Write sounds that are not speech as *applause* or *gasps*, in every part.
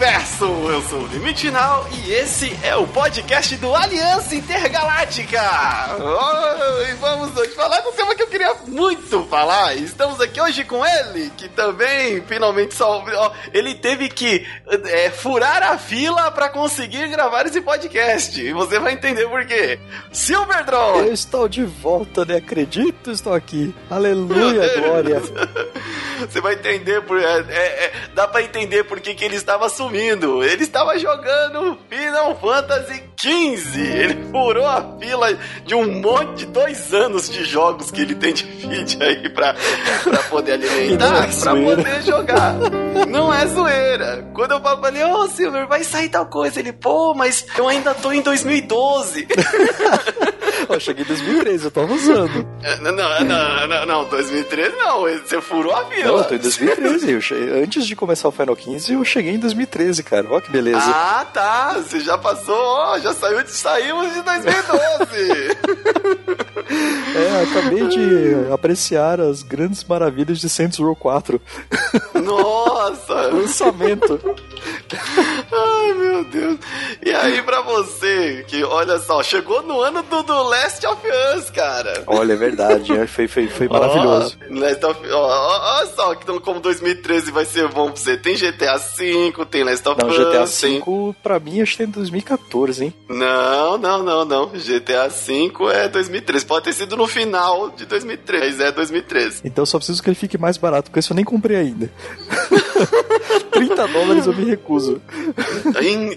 Universo! Eu sou o Limite Final e esse é o podcast do Aliança Intergaláctica! Oh, e vamos hoje falar do tema que eu queria muito falar. Estamos aqui hoje com ele, que também finalmente salvou. Oh, ele teve que é, furar a fila para conseguir gravar esse podcast. E você vai entender por quê. Silverdron! Eu estou de volta, né? Acredito, estou aqui. Aleluia, glória. *laughs* Você vai entender por. É, é, é, dá pra entender por que, que ele estava sumindo. Ele estava jogando Final Fantasy XV. Ele furou a fila de um monte de dois anos de jogos que ele tem de feed aí pra, pra poder alimentar, *laughs* é pra poder jogar. Não é zoeira. Quando eu ele, ô oh, Silver, vai sair tal coisa. Ele, pô, mas eu ainda tô em 2012. eu *laughs* cheguei em 2013, eu tava usando. Não, não, não, não, 2013 não. Você furou a fila. Não, eu tô em 2013. Eu cheguei, antes de começar o Final 15, eu cheguei em 2013, cara. Ó que beleza. Ah, tá. Você já passou, ó, já saiu de, saímos de 2012. *laughs* é, acabei de apreciar as grandes maravilhas de Saints Row 4. Nossa! *laughs* Lançamento. Ai, meu Deus. E aí, pra você, que olha só, chegou no ano do, do Last of Us, cara. Olha, é verdade. É, foi, foi, foi maravilhoso. Oh, Last of ó, Olha só, então, como 2013 vai ser bom pra você. Tem GTA V, tem Last of Us. Não, GTA V, tem... pra mim, acho que tem 2014, hein? Não, não, não, não. GTA V é 2013. Pode ter sido no final de 2013, é 2013. Então só preciso que ele fique mais barato, porque esse eu nem comprei ainda. *laughs* 30 dólares eu me recuso.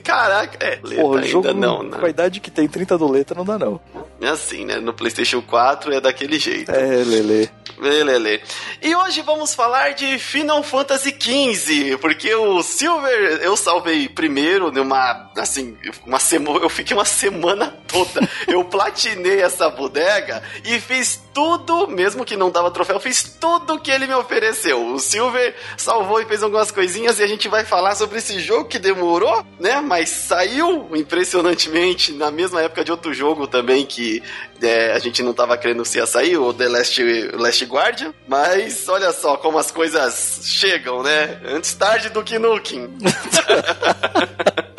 Caraca, é. Porra, ainda jogo não, né? Com a idade que tem 30 doleta não dá não. É assim, né? No PlayStation 4 é daquele jeito. É, Lele. Lele. E hoje vamos falar de Final Fantasy XV, porque o Silver eu salvei primeiro numa, assim, uma semana, eu fiquei uma semana toda. eu platinei essa bodega e fiz tudo, mesmo que não dava troféu, fiz tudo que ele me ofereceu. O Silver salvou e fez algumas coisinhas e a gente vai falar sobre esse jogo que demorou, né? Mas saiu impressionantemente na mesma época de outro jogo também que é, a gente não tava querendo se ia sair, o The Last, Last Guardian. Mas olha só como as coisas chegam, né? Antes tarde do que nunca. *laughs*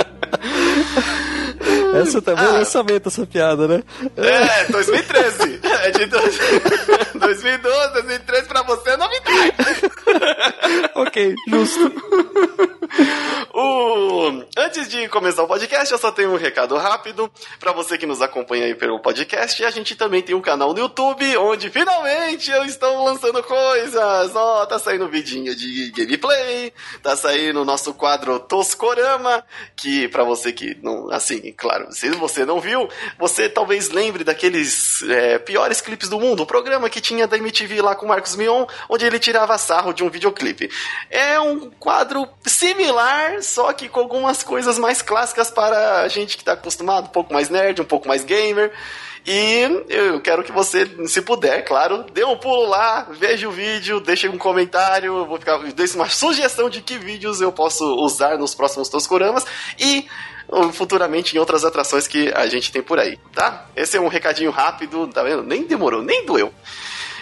Essa também é ah. é lançamento, essa piada, né? É, 2013. É de 2012, 2013 *laughs* pra você é novidade. *laughs* ok, justo. *laughs* O... Antes de começar o podcast, eu só tenho um recado rápido para você que nos acompanha aí pelo podcast. A gente também tem um canal no YouTube onde finalmente eu estou lançando coisas. Ó, oh, tá saindo vidinho de gameplay, tá saindo o nosso quadro Toscorama, que para você que não, assim, claro, se você não viu, você talvez lembre daqueles é, piores clipes do mundo, o programa que tinha da MTV lá com o Marcos Mion, onde ele tirava sarro de um videoclipe. É um quadro similar, só que com algumas coisas mais clássicas para a gente que está acostumado, um pouco mais nerd, um pouco mais gamer. E eu quero que você, se puder, claro, dê um pulo lá, veja o vídeo, deixe um comentário, vou ficar, deixe uma sugestão de que vídeos eu posso usar nos próximos Toscoramas e futuramente em outras atrações que a gente tem por aí, tá? Esse é um recadinho rápido, tá vendo? Nem demorou, nem doeu.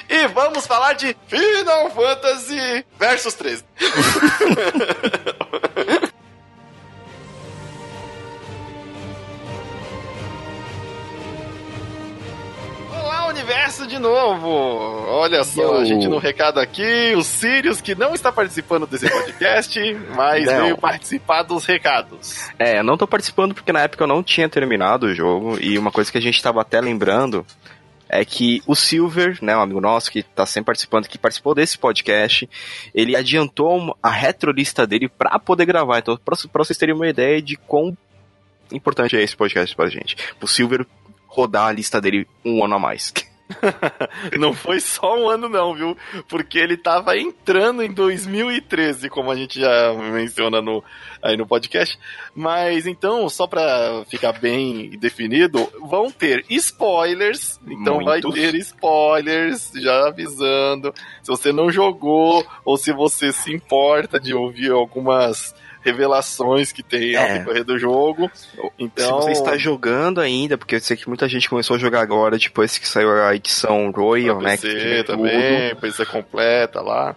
E vamos falar de Final Fantasy Versus 13. *laughs* universo de novo! Olha só, Yo. a gente no recado aqui, o Sirius, que não está participando desse podcast, *laughs* mas não. veio participar dos recados. É, não tô participando porque na época eu não tinha terminado o jogo, e uma coisa que a gente estava até lembrando é que o Silver, né, um amigo nosso que está sempre participando, que participou desse podcast, ele adiantou a retrolista dele para poder gravar. Então, para vocês terem uma ideia de quão importante é esse podcast pra gente. O Silver rodar a lista dele um ano a mais. *laughs* não foi só um ano não, viu? Porque ele tava entrando em 2013, como a gente já menciona no, aí no podcast. Mas então, só pra ficar bem definido, vão ter spoilers. Então Muitos. vai ter spoilers, já avisando. Se você não jogou, ou se você se importa de ouvir algumas revelações que tem é. ao decorrer do jogo. Então, se você está jogando ainda, porque eu sei que muita gente começou a jogar agora depois que saiu a edição Royal, né? PC também, PC completa lá.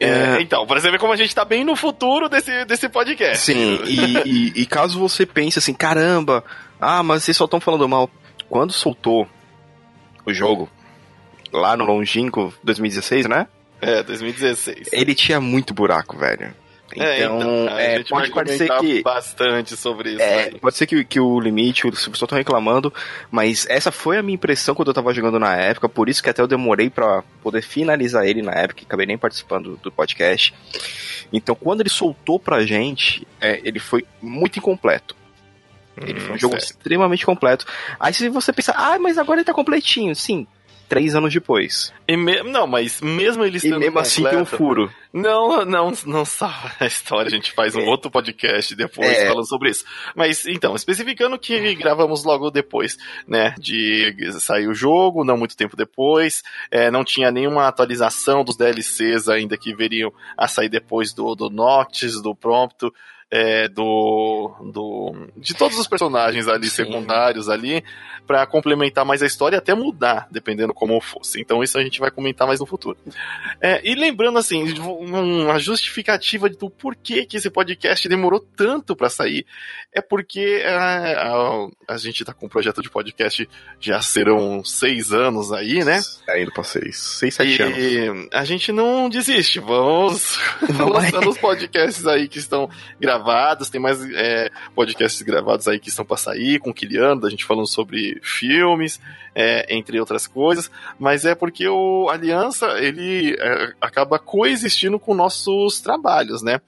É, então, pra você ver como a gente tá bem no futuro desse, desse podcast. Sim, e, e, e caso você pense assim, caramba, ah, mas vocês só estão falando mal. Quando soltou o jogo, lá no longínquo 2016, né? É, 2016. Ele tinha muito buraco, velho. É, Então, então, é, pode parecer que- bastante sobre isso. É, aí. pode ser que, que o limite, o pessoal estão reclamando, mas essa foi a minha impressão quando eu tava jogando na época, por isso que até eu demorei pra poder finalizar ele na época, e acabei nem participando do podcast. Então, quando ele soltou pra gente, é, ele foi muito incompleto. Ele foi um Hum, jogo certo. extremamente completo. Aí se você pensar, ah, mas agora ele tá completinho. Sim, três anos depois. E me- Não, mas mesmo ele E mesmo assim tem um completo- furo. Não, não, não salva a história. A gente faz um É. outro podcast depois É. falando sobre isso. Mas então, especificando que gravamos logo depois, né? De sair o jogo, não muito tempo depois. é, não tinha nenhuma atualização dos DLCs ainda que veriam a sair depois do, do Noctis, do Prompto. É, do, do de todos os personagens ali Sim. secundários ali para complementar mais a história e até mudar dependendo como fosse então isso a gente vai comentar mais no futuro é, e lembrando assim, uma justificativa do porquê que esse podcast demorou tanto pra sair, é porque é, a, a gente tá com um projeto de podcast já serão seis anos aí, né? Tá indo pra seis, seis, sete anos. E a gente não desiste, vamos lançando os podcasts aí que estão gravados, tem mais é, podcasts gravados aí que estão pra sair, com o Kiliano, a gente falando sobre filmes, é, entre outras coisas, mas é porque o Aliança, ele é, acaba coexistindo com nossos trabalhos, né?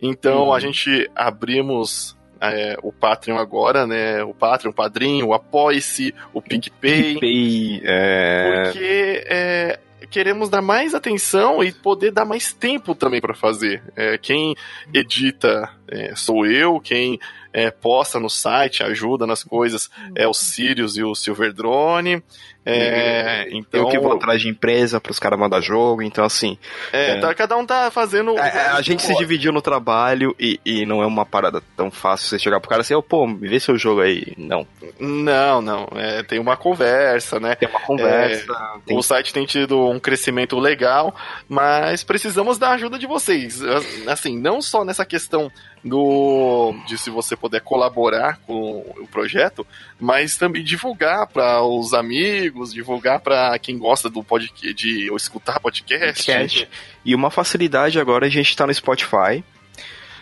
Então Uhum. a gente abrimos é, o Patreon agora, né? O Patreon, o Padrinho, o Apoie-se, o PicPay. PicPay, é... Porque é, queremos dar mais atenção e poder dar mais tempo também para fazer. É, quem edita é, sou eu, quem é, posta no site, ajuda nas coisas é o Sirius e o Silver Drone. É, então, Eu que vou atrás de empresa pros caras mandar jogo, então assim, é, é. tá- cada um tá fazendo. a, a- a gente se dividiu no trabalho e, e não é uma parada tão fácil você chegar pro cara assim, ô, pô, me vê seu jogo aí. Não, Não, não. é, tem uma conversa, né? tem uma conversa, tem O site tem tido um crescimento legal, mas precisamos da ajuda de vocês. Assim, não só nessa questão do de se você puder colaborar com o projeto, mas também divulgar para os amigos, divulgar para quem gosta do podcast, de escutar podcast. podcast. E uma facilidade agora a gente tá no Spotify.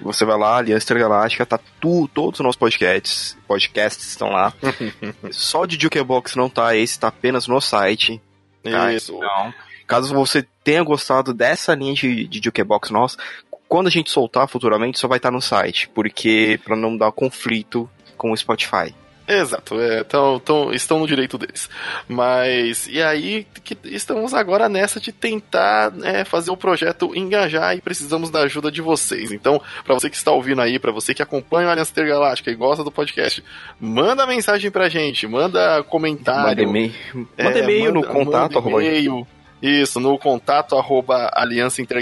Você vai lá, Aliança Intergaláctica, tá tu, todos os nossos podcasts, podcasts estão lá. *laughs* Só de Jukebox não tá, esse tá apenas no site. tá? Isso. Então, caso você tenha gostado dessa linha de, de Jukebox nossa, quando a gente soltar futuramente, só vai estar no site, porque para não dar conflito com o Spotify. Exato, é, tão, tão, estão no direito deles. Mas, e aí que estamos agora nessa de tentar é, fazer o projeto engajar e precisamos da ajuda de vocês. Então, para você que está ouvindo aí, para você que acompanha o Aliança Intergaláctica e gosta do podcast, manda mensagem pra gente, manda comentário. Manda e-mail, é, manda e-mail no manda- contato. manda e-mail. Isso, no contato arroba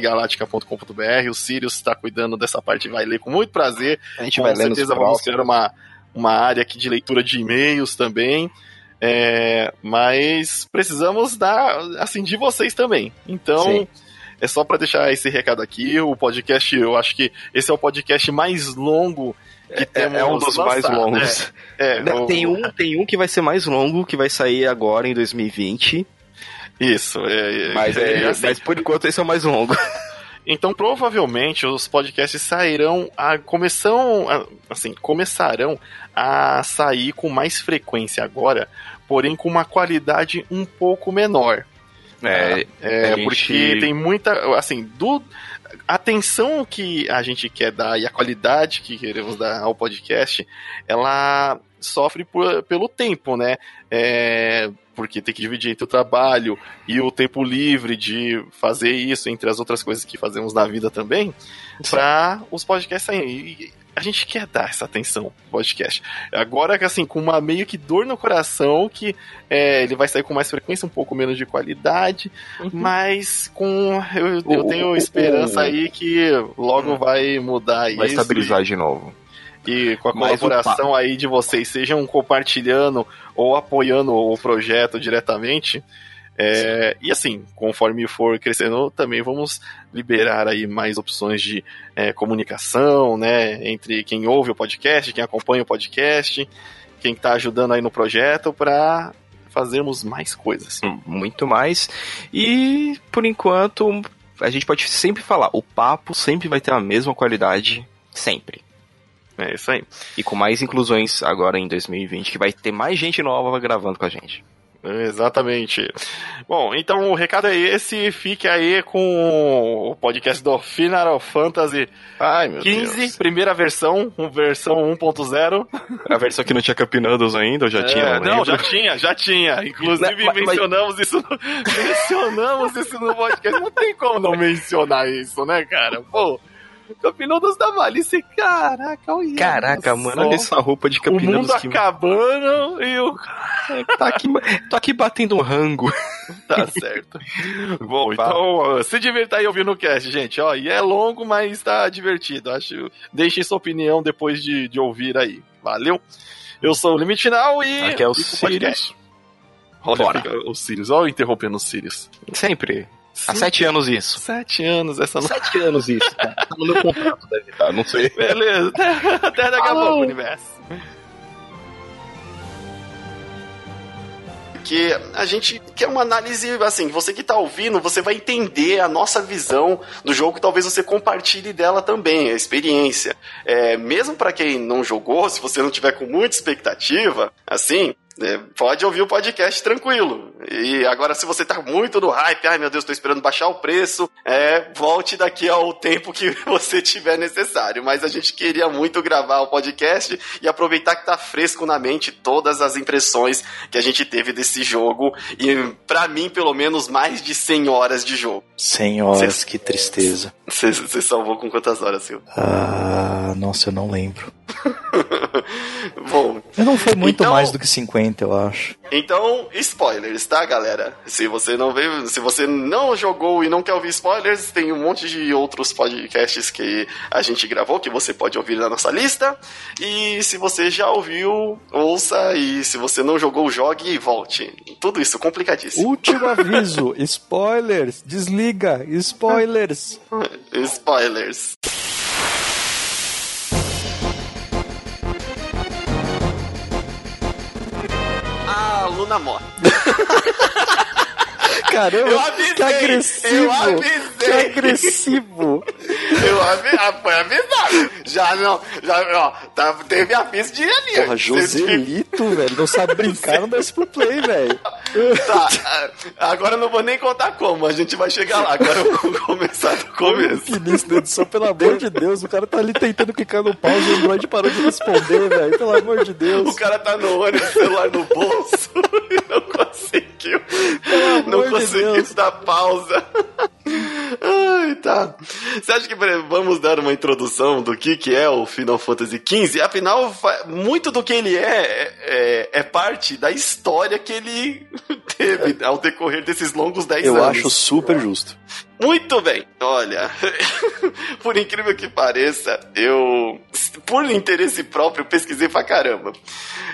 aliançaintergaláctica.com.br. O Sirius está cuidando dessa parte vai ler com muito prazer. a gente Com vai os certeza vamos ter uma, uma área aqui de leitura de e-mails também. É, mas precisamos da, assim, de vocês também. Então, Sim. é só para deixar esse recado aqui. O podcast, eu acho que esse é o podcast mais longo que É, temos é um dos mais lançado. longos. É, é, Não, o- Tem um, tem um que vai ser mais longo, que vai sair agora em 2020. Isso, é, é, Mas, é, é assim. mas por enquanto esse é o mais longo. Então, provavelmente, os podcasts sairão a começam, a- assim, começarão a sair com mais frequência agora, porém com uma qualidade um pouco menor. É, É, a gente- porque tem muita, assim, do a atenção que a gente quer dar e a qualidade que queremos dar ao podcast, ela sofre por- pelo tempo, né? É, porque tem que dividir entre o trabalho e o tempo livre de fazer isso, entre as outras coisas que fazemos na vida também, para os podcasts saírem. E a gente quer dar essa atenção pro podcast. Agora, que assim, com uma meio que dor no coração, que é, ele vai sair com mais frequência, um pouco menos de qualidade, mas com. Eu, eu O- tenho o- esperança o- aí que logo vai mudar vai isso. estabilizar de novo. E com a Mas colaboração aí de vocês, sejam compartilhando ou apoiando o projeto diretamente, É, e assim, conforme for crescendo, também vamos liberar aí mais opções de é, comunicação, né, entre quem ouve o podcast, quem acompanha o podcast, quem está ajudando aí no projeto para fazermos mais coisas. Muito mais. E por enquanto, a gente pode sempre falar, o papo sempre vai ter a mesma qualidade, sempre. É isso aí. E com mais inclusões agora em 2020, que vai ter mais gente nova gravando com a gente. Exatamente. Bom, então o recado é esse. Fique aí com o podcast do Final Fantasy Ai, meu 15, Deus. primeira versão, versão 1.0. A versão que não tinha Campeonados ainda, ou já tinha? É, não, lembro. já tinha, já tinha. Inclusive Mas- mas- mencionamos isso, no, *laughs* mencionamos isso no podcast. Não tem como não mencionar isso, né, cara? Pô, Campeonatos da Malícia, caraca, olha Caraca, mano, olha essa roupa de O Campeonatos mundo que acabando e o tá aqui, tô aqui batendo um rango. *laughs* Tá certo. Bom, então se divirta aí ouvindo o cast, gente. Ó, e é longo, mas tá divertido. Acho. Deixe sua opinião depois de, de ouvir aí. Valeu? Eu sou o Limite Final e. Aqui é o. Sirius. Olha, Bora. o Sirius. Olha eu interrompendo o Sirius. Sempre. Há sete anos isso. Sete anos essa não. Sete anos isso. *laughs* Tá no meu contrato, deve estar, não sei. Beleza. *laughs* Até daqui a pouco, universo. que a gente quer uma análise assim, você que tá ouvindo, você vai entender a nossa visão do jogo, talvez você compartilhe dela também, a experiência. É, mesmo para quem não jogou, se você não tiver com muita expectativa, assim, pode ouvir o podcast tranquilo. E agora, se você tá muito no hype, ai meu Deus, tô esperando baixar o preço, é, volte daqui ao tempo que *laughs* você tiver necessário. Mas a gente queria muito gravar o podcast e aproveitar que tá fresco na mente todas as impressões que a gente teve desse jogo. E para mim, pelo menos, mais de 100 horas de jogo. 100 horas, Cê- que tristeza. Você você salvou com quantas horas, Silvio? Ah, nossa, eu não lembro. *laughs* Bom, não foi muito Então- mais do que 50, eu acho. Então, spoilers, tá, galera? Se você não veio, se você não jogou e não quer ouvir spoilers, tem um monte de outros podcasts que a gente gravou que você pode ouvir na nossa lista. E se você já ouviu, ouça e se você não jogou, jogue e volte. Tudo isso complicadíssimo. Último *laughs* aviso: spoilers! Desliga! Spoilers! Spoilers. Luna morre. Caramba, Eu avisei, que agressivo! eu avisei. Que agressivo! Eu avi... ah, foi avisado. Já não, já, ó, tá, teve aviso de ali. Porra, Joselito, *laughs* velho, não sabe brincar, não isso pro play, velho. Tá, ah, agora eu não vou nem contar como, a gente vai chegar lá. Agora eu vou começar do começo. Que início da edição, pelo amor de Deus, o cara tá ali tentando clicar no pause e o Android parou de responder, velho, pelo amor de Deus. O cara tá no ônibus, celular no bolso *laughs* e não conseguiu. Pelo Não de conseguiu Deus. dar pausa. Ai, tá. Você acha que vamos dar uma introdução do que, que é o Final Fantasy XV? Afinal, muito do que ele é, é é parte da história que ele *laughs* teve ao decorrer desses longos 10 Eu anos. acho super justo. Muito bem. Olha, *laughs* por incrível que pareça, eu, por interesse próprio, pesquisei pra caramba.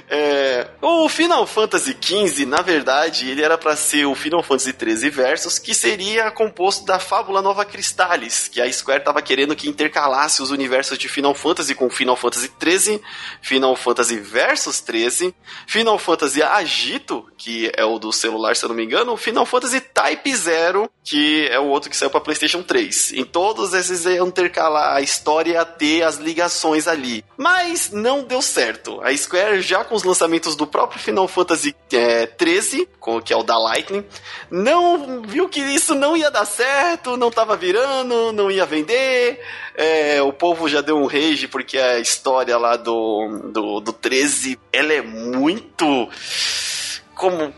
É, o Final Fantasy XV, na verdade, ele era pra ser o Final Fantasy XIII Versus, que seria composto da Fábula Nova Crystallis, que a Square tava querendo que intercalasse os universos de Final Fantasy com Final Fantasy XIII, Final Fantasy Versus 13, Final Fantasy Agito, que é o do celular, se eu não me engano, Final Fantasy Type Zero, que é o outro que saiu pra PlayStation 3. Em todos esses iam intercalar a história e ter as ligações ali. Mas não deu certo. A Square, já com os lançamentos do próprio Final Fantasy é, 13, com- que é o da Lightning, não viu que isso não ia dar certo, não tava virando, não ia vender. É, o povo já deu um rage porque a história lá do, do, do 13 ela é muito. Como.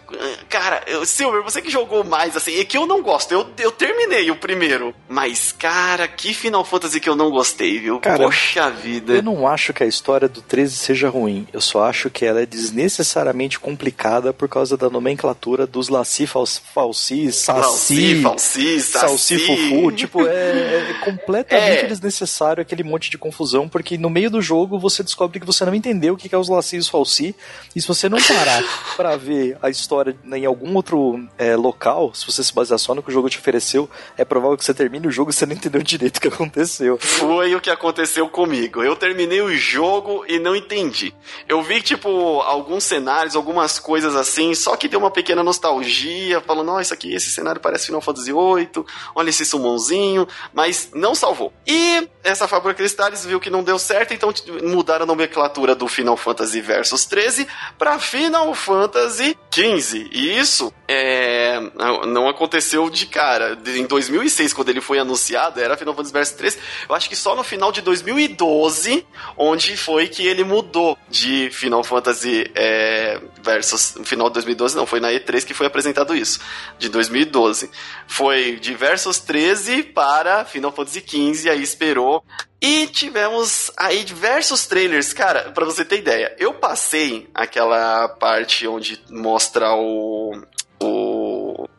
Cara, Silver, você que jogou mais, assim, é que eu não gosto. Eu, eu terminei o primeiro. Mas, cara, que Final Fantasy que eu não gostei, viu? Cara, Poxa vida. Eu não acho que a história do 13 seja ruim. Eu só acho que ela é desnecessariamente complicada por causa da nomenclatura dos Laci, Falsi, Falsi, Saci, Falsi, Salsi, Fufu. Tipo, é, é completamente É. desnecessário aquele monte de confusão, porque no meio do jogo você descobre que você não entendeu o que é os Laci e os Falsi. E se você não parar *laughs* pra ver a história em algum outro é, local, se você se basear só no que o jogo te ofereceu, é provável que você termine o jogo e você não entendeu direito o que aconteceu. Foi o que aconteceu comigo. Eu terminei o jogo e não entendi. Eu vi, tipo, alguns cenários, algumas coisas assim, só que deu uma pequena nostalgia, falando, não, isso aqui, esse cenário parece Final Fantasy VIII, olha esse summonzinho, mas não salvou. E essa fábrica Cristales viu que não deu certo, então mudaram a nomenclatura do Final Fantasy Versus 13 para Final Fantasy 15. E isso é, não aconteceu de cara. Em 2006, quando ele foi anunciado, era Final Fantasy Versus 13. Eu acho que só no final de 2012, onde foi que ele mudou de Final Fantasy é, Versus. No final de 2012, não, foi na E3 que foi apresentado isso. De 2012. Foi de Versus 13 para Final Fantasy 15, aí esperou e tivemos aí diversos trailers. Cara, para você ter ideia, eu passei aquela parte onde mostra o. O.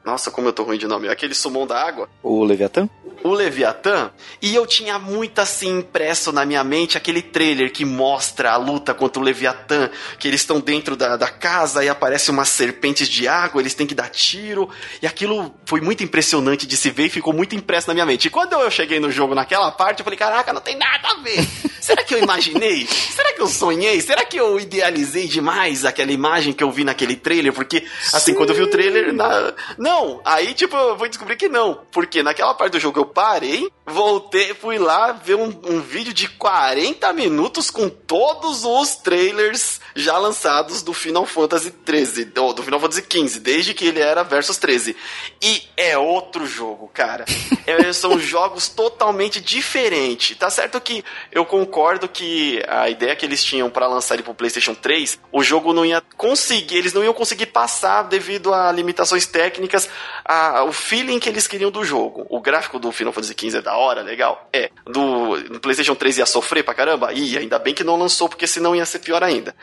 Nossa, como eu tô ruim de nome. Aquele sumão da água. O Leviatã? o Leviatã, e eu tinha muito assim impresso na minha mente aquele trailer que mostra a luta contra o Leviatã, que eles estão dentro da, da casa e aparece umas serpentes de água, eles têm que dar tiro, e aquilo foi muito impressionante de se ver e ficou muito impresso na minha mente. E quando eu cheguei no jogo naquela parte, eu falei, caraca, não tem nada a ver. Será que eu imaginei? Será que eu sonhei? Será que eu idealizei demais aquela imagem que eu vi naquele trailer? Porque, assim, Sim. quando eu vi o trailer, na... não, aí tipo, eu fui descobrir que não, porque naquela parte do jogo eu parei, voltei, fui lá ver um, um, vídeo de 40 minutos com todos os trailers já lançados do Final Fantasy 13, do, do Final Fantasy 15, desde que ele era Versus 13. E é outro jogo, cara. *laughs* é, são jogos totalmente diferentes. Tá certo que eu concordo que a ideia que eles tinham para lançar ele pro PlayStation 3, o jogo não ia conseguir, eles não iam conseguir passar devido a limitações técnicas, a, o feeling que eles queriam do jogo. O gráfico do Final Fantasy XV é da hora, legal? É. Do, do PlayStation 3 ia sofrer pra caramba? Ia, ainda bem que não lançou, porque senão ia ser pior ainda.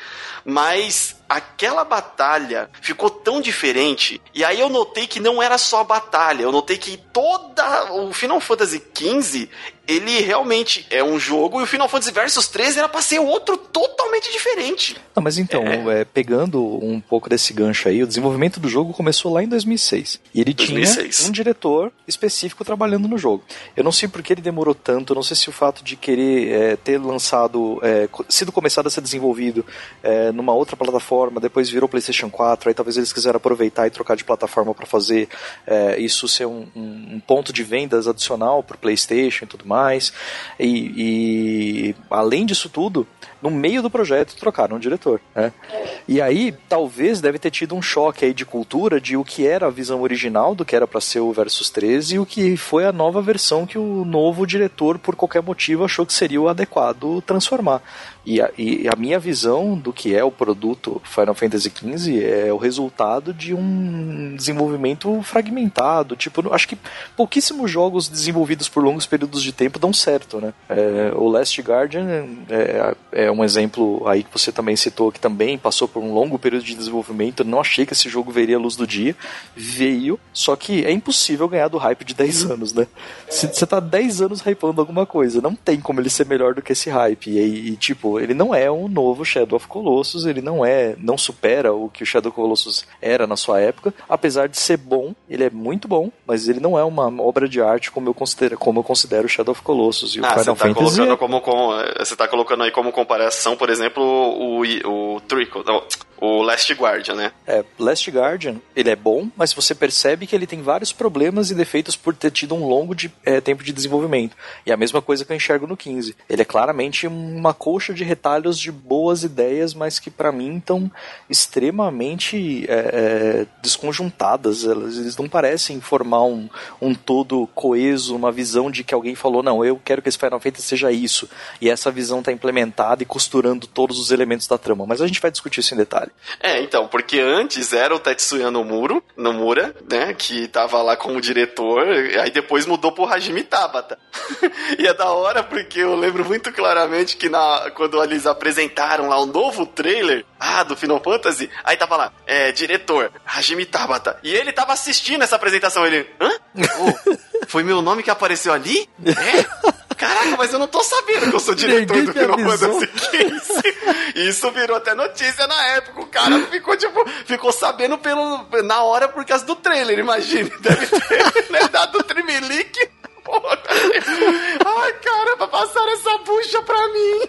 Mas aquela batalha ficou tão diferente. E aí eu notei que não era só a batalha, eu notei que toda o Final Fantasy XV ele realmente é um jogo e o Final Fantasy Versus 13 era pra ser outro totalmente diferente. Não, mas então, é... É, pegando um pouco desse gancho aí, o desenvolvimento do jogo começou lá em 2006. E ele 2006. tinha um diretor específico trabalhando no jogo. Eu não sei por que ele demorou tanto, não sei se o fato de querer é, ter lançado, é, sido começado a ser desenvolvido é, numa outra plataforma, depois virou PlayStation 4, aí talvez eles quiseram aproveitar e trocar de plataforma para fazer é, isso ser um, um, um ponto de vendas adicional para PlayStation e tudo mais. E, e, além disso tudo, no meio do projeto trocaram o diretor. Né? E aí, talvez deve ter tido um choque aí de cultura de o que era a visão original do que era para ser o Versus 13 e o que foi a nova versão que o novo diretor, por qualquer motivo, achou que seria o adequado transformar. E a, e a, minha visão do que é o produto Final Fantasy XV é o resultado de um desenvolvimento fragmentado. Tipo, acho que pouquíssimos jogos desenvolvidos por longos períodos de tempo dão certo, né? É, o Last Guardian é, é, um exemplo aí que você também citou, que também passou por um longo período de desenvolvimento. Eu não achei que esse jogo veria a luz do dia. Veio, só que é impossível ganhar do hype de 10 uhum. anos, né? Se você tá 10 anos hypando alguma coisa, não tem como ele ser melhor do que esse hype. E, e tipo, ele não é um novo Shadow of Colossus, ele não é, não supera o que o Shadow of Colossus era na sua época, apesar de ser bom, ele é muito bom, mas ele não é uma obra de arte como eu considero, como eu considero o Shadow of Colossus e o ah, Final você tá Fantasy. Colocando como, como, você tá colocando aí como comparação, por exemplo, o, o Trickle, o Last Guardian, né? É, Last Guardian, ele é bom, mas você percebe que ele tem vários problemas e defeitos por ter tido um longo de, é, tempo de desenvolvimento. E a mesma coisa que eu enxergo no 15. Ele é claramente uma colcha de retalhos de boas ideias, mas que para mim estão extremamente é, é, desconjuntadas. Eles não parecem formar um, um todo coeso, uma visão de que alguém falou, não, eu quero que esse Final Fantasy seja isso. E essa visão está implementada e costurando todos os elementos da trama. Mas a gente vai discutir isso em detalhe. É, então, porque antes era o Tetsuya Nomuro, Nomura, né, que tava lá como diretor, aí depois mudou pro Hajime Tabata. *laughs* e é da hora porque eu lembro muito claramente que na, quando eles apresentaram lá o um novo trailer, ah, do Final Fantasy, aí tava lá, é, diretor, Hajime Tabata. E ele tava assistindo essa apresentação, ele, hã? *laughs* Oh, foi meu nome que apareceu ali? *laughs* É? Caraca, mas eu não tô sabendo que eu sou diretor do Final Fantasy XV. Isso virou até notícia na época. O cara ficou, tipo, ficou sabendo pelo, na hora por causa do trailer, imagine. Deve ter né, dado trimelique. Ai, caramba, passaram essa bucha pra mim.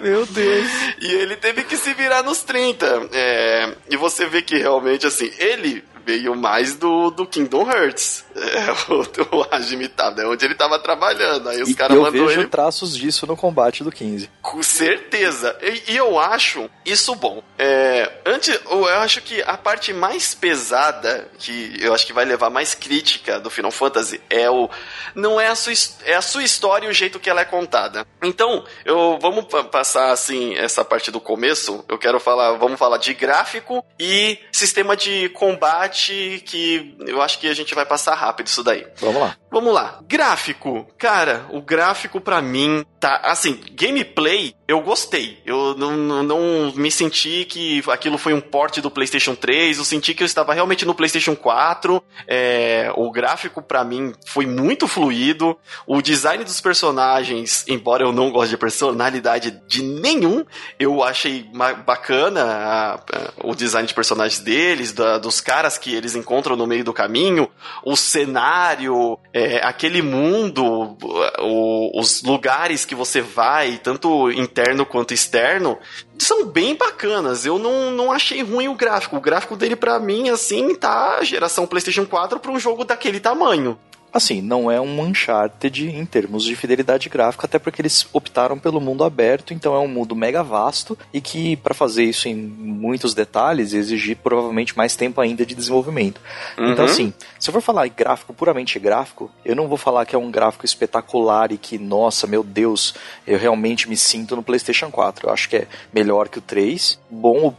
Meu Deus. E ele teve que se virar nos 30. É, e você vê que realmente, assim, ele veio mais do, do Kingdom Hearts. É, *laughs* o, o Hajime Tada, é onde ele tava trabalhando. Aí os caras mandou eu vejo ele. traços disso no combate do 15. Com certeza. E, e eu acho isso bom. É, antes, eu acho que a parte mais pesada, que eu acho que vai levar mais crítica do Final Fantasy, é o. Não é a sua, é a sua história e o jeito que ela é contada. Então, eu vamos passar assim essa parte do começo. Eu quero falar, vamos falar de gráfico e sistema de combate que eu acho que a gente vai passar rápido isso daí. Vamos lá. Vamos lá. Gráfico. Cara, o gráfico para mim tá assim, gameplay eu gostei. Eu não, não, não, me senti que aquilo foi um porte do PlayStation 3. Eu senti que eu estava realmente no PlayStation 4. É, o gráfico, para mim, foi muito fluido. O design dos personagens, embora eu não goste de personalidade de nenhum, eu achei bacana a, a, o design de personagens deles, da, dos caras que eles encontram no meio do caminho, o cenário, é, aquele mundo, o, os lugares que você vai, tanto interno quanto externo, são bem bacanas. Eu não, não achei ruim o gráfico. O gráfico dele, para mim, assim, tá geração PlayStation 4 para um jogo daquele tamanho. Assim, não é um Uncharted em termos de fidelidade gráfica, até porque eles optaram pelo mundo aberto, então é um mundo mega vasto e que para fazer isso em muitos detalhes exigir provavelmente mais tempo ainda de desenvolvimento. Uhum. Então, assim, se eu for falar em gráfico puramente gráfico, eu não vou falar que é um gráfico espetacular e que, nossa, meu Deus, eu realmente me sinto no PlayStation 4. Eu acho que é melhor que o 3, bom,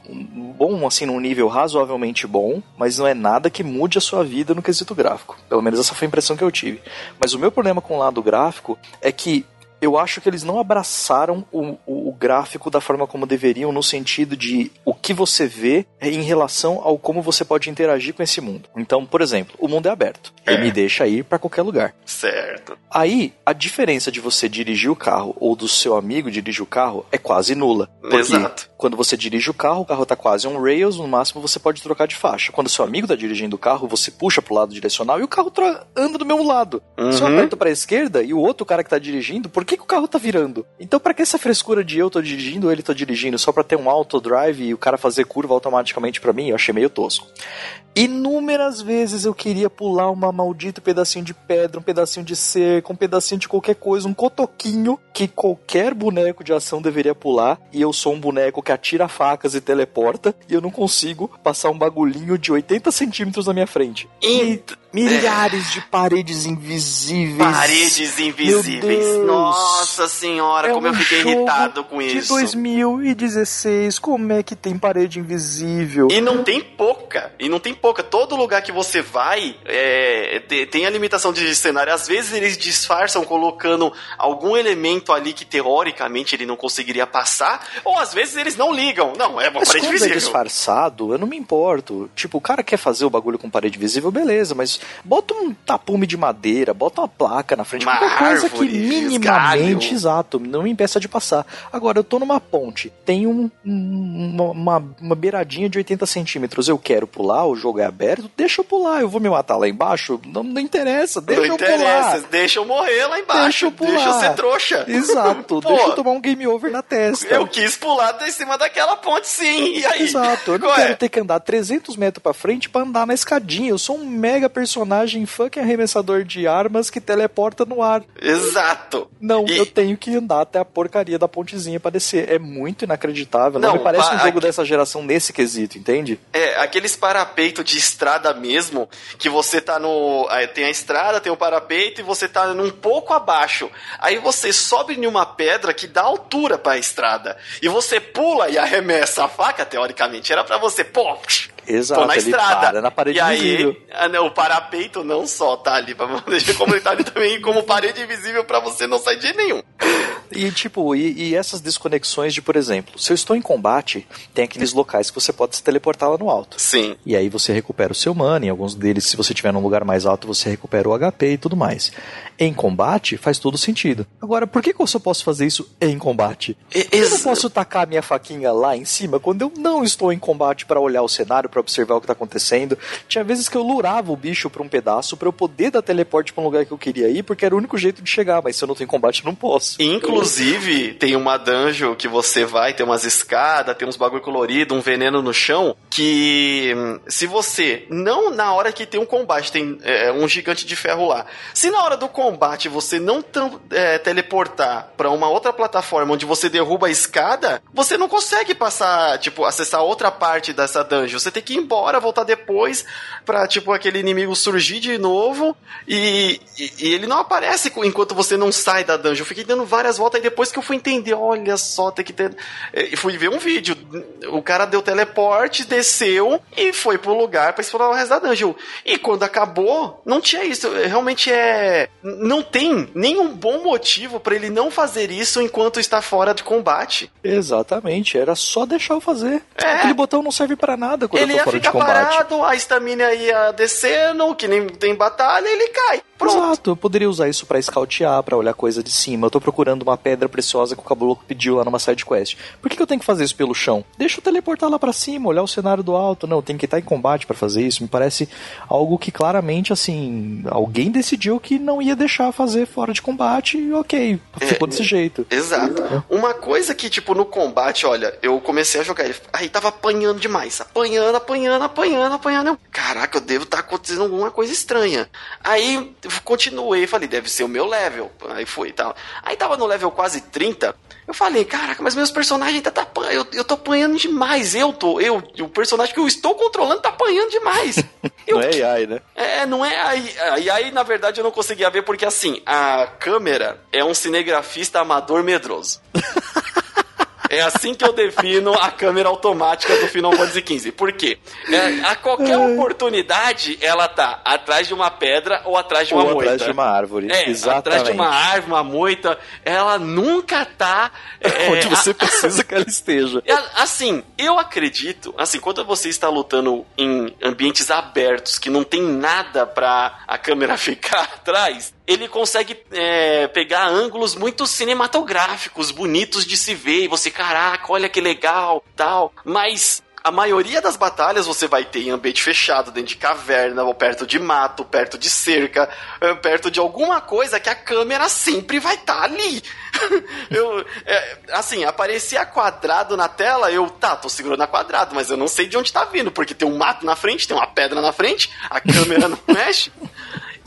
bom assim, num nível razoavelmente bom, mas não é nada que mude a sua vida no quesito gráfico. Pelo menos essa foi a impressão que eu tive. Mas o meu problema com o lado gráfico é que eu acho que eles não abraçaram o, o, o, gráfico da forma como deveriam, no sentido de o que você vê em relação ao como você pode interagir com esse mundo. Então, por exemplo, o mundo é aberto. É. Ele me deixa ir para qualquer lugar. Certo. Aí, a diferença de você dirigir o carro ou do seu amigo dirigir o carro é quase nula. Porque Exato. quando você dirige o carro, o carro tá quase on rails, no máximo você pode trocar de faixa. Quando seu amigo tá dirigindo o carro, você puxa pro lado direcional e o carro anda do mesmo lado. Uhum. Se eu uhum. aperto pra esquerda e o outro cara que tá dirigindo, por que, que o carro tá virando? Então, para que essa frescura de eu tô dirigindo ele tô dirigindo só para ter um auto drive e o cara fazer curva automaticamente para mim? Eu achei meio tosco. Inúmeras vezes eu queria pular uma maldito pedacinho de pedra, um pedacinho de cerca, um pedacinho de qualquer coisa, um cotoquinho que qualquer boneco de ação deveria pular, e eu sou um boneco que atira facas e teleporta, e eu não consigo passar um bagulhinho de 80 centímetros na minha frente. E milhares de paredes invisíveis. Paredes invisíveis. Nossa senhora, é como um eu fiquei irritado com de isso. De 2016, como é que tem parede invisível? E não tem pouca. E não tem pouca. Todo lugar que você vai é, tem a limitação de cenário. Às vezes eles disfarçam colocando algum elemento ali que teoricamente ele não conseguiria passar, ou às vezes eles não ligam. Não, é uma mas parede quando é visível. é disfarçado, eu não me importo. Tipo, o cara quer fazer o bagulho com parede visível, beleza, mas bota um tapume de madeira, bota uma placa na frente, uma qualquer coisa que minimamente, exato, não me impeça de passar. Agora, eu tô numa ponte, tem um, uma, uma, uma beiradinha de 80 centímetros, eu quero pular, o jogo é aberto, deixa eu pular, eu vou me matar lá embaixo, não, não interessa, deixa não eu interessa, pular. deixa eu morrer lá embaixo, deixa eu, pular. deixa eu ser trouxa. Exato, *laughs* deixa eu tomar um game over na testa. Eu quis pular em cima daquela ponte sim, e aí? Exato, eu não Qual quero é? ter que andar 300 metros pra frente para andar na escadinha, eu sou um mega personagem fucking arremessador de armas que teleporta no ar. Exato. Não, e... eu tenho que andar até a porcaria da pontezinha pra descer. É muito inacreditável. Não, não me parece um jogo dessa geração nesse quesito, entende? É, aqueles parapeito de estrada mesmo, que você tá no. Tem a estrada, tem o parapeito e você tá num pouco abaixo. Aí você sobe em uma pedra que dá altura para a estrada. E você pula e arremessa a faca, teoricamente. Era para você, pô, Exato, Tô na estrada. na parede e aí, o parapeito não só tá ali pra *laughs* deixar como ele tá ali também como parede invisível para você não sair de nenhum. E tipo, e, e, essas desconexões de, por exemplo, se eu estou em combate, tem aqueles locais que você pode se teleportar lá no alto. Sim. E aí você recupera o seu mana, em alguns deles, se você estiver num lugar mais alto, você recupera o HP e tudo mais. Em combate, faz todo sentido. Agora, por que, que eu só posso fazer isso em combate? Eu não posso tacar minha faquinha lá em cima quando eu não estou em combate para olhar o cenário, para observar o que está acontecendo. Tinha vezes que eu lurava o bicho para um pedaço para eu poder dar teleporte para um lugar que eu queria ir, porque era o único jeito de chegar, mas se eu não tenho combate, eu não posso. Inclusive, tem uma dungeon que você vai, tem umas escadas, tem uns bagulho colorido, um veneno no chão, que hum, se você, não na hora que tem um combate, tem é, um gigante de ferro lá, se na hora do combate você não é, teleportar para uma outra plataforma onde você derruba a escada, você não consegue passar, tipo, acessar outra parte dessa dungeon. Você tem que ir embora, voltar depois pra, tipo, aquele inimigo surgir de novo e, e, e ele não aparece enquanto você não sai da dungeon. Eu fiquei dando várias voltas e depois que eu fui entender, olha só, tem que ter. E fui ver um vídeo. O cara deu teleporte, desceu e foi pro lugar para explorar o resto da dungeon. E quando acabou, não tinha isso. Realmente é. Não tem nenhum bom motivo para ele não fazer isso enquanto está fora de combate. Exatamente, era só deixar eu fazer. É. Aquele botão não serve para nada quando ele ia ficar parado, a estamina ia descendo, que nem tem batalha, ele cai. Pronto. Exato, eu poderia usar isso para escautear, para olhar coisa de cima. Eu tô procurando uma pedra preciosa que o caboclo pediu lá numa side quest. Por que, que eu tenho que fazer isso pelo chão? Deixa eu teleportar lá para cima, olhar o cenário do alto. Não, tem que estar em combate para fazer isso. Me parece algo que claramente, assim, alguém decidiu que não ia deixar fazer fora de combate e ok, ficou é, desse jeito. Exato. É. Uma coisa que, tipo, no combate, olha, eu comecei a jogar ele, aí tava apanhando demais, apanhando, apanhando, apanhando, apanhando. Caraca, eu devo estar tá acontecendo alguma coisa estranha. Aí continuei, falei, deve ser o meu level. Aí foi e tal. Aí tava no level quase 30. Eu falei, caraca, mas meus personagens tá, tá eu, eu tô apanhando demais. Eu tô, eu, o personagem que eu estou controlando tá apanhando demais. *laughs* Eu, não é AI, né? É, não é AI. E aí, na verdade, eu não conseguia ver porque assim, a câmera é um cinegrafista amador medroso. *laughs* É assim que eu defino a câmera automática do Final Fantasy XV. Por quê? É, a qualquer oportunidade, ela tá atrás de uma pedra ou atrás de uma ou moita. atrás de uma árvore. É, Exatamente. atrás de uma árvore, uma moita. Ela nunca tá... É, *laughs* Onde você a, precisa que ela esteja. *laughs* É, assim, eu acredito... Assim, quando você está lutando em ambientes abertos, que não tem nada pra a câmera *laughs* ficar atrás, ele consegue é, pegar ângulos muito cinematográficos, bonitos de se ver, e você, caraca, olha que legal, tal. Mas a maioria das batalhas você vai ter em ambiente fechado, dentro de caverna, ou perto de mato, perto de cerca, é, perto de alguma coisa que a câmera sempre vai estar tá ali. *laughs* eu, é, assim, aparecia quadrado na tela, eu, tá, tô segurando a quadrado, mas eu não sei de onde tá vindo, porque tem um mato na frente, tem uma pedra na frente, a câmera *laughs* não mexe.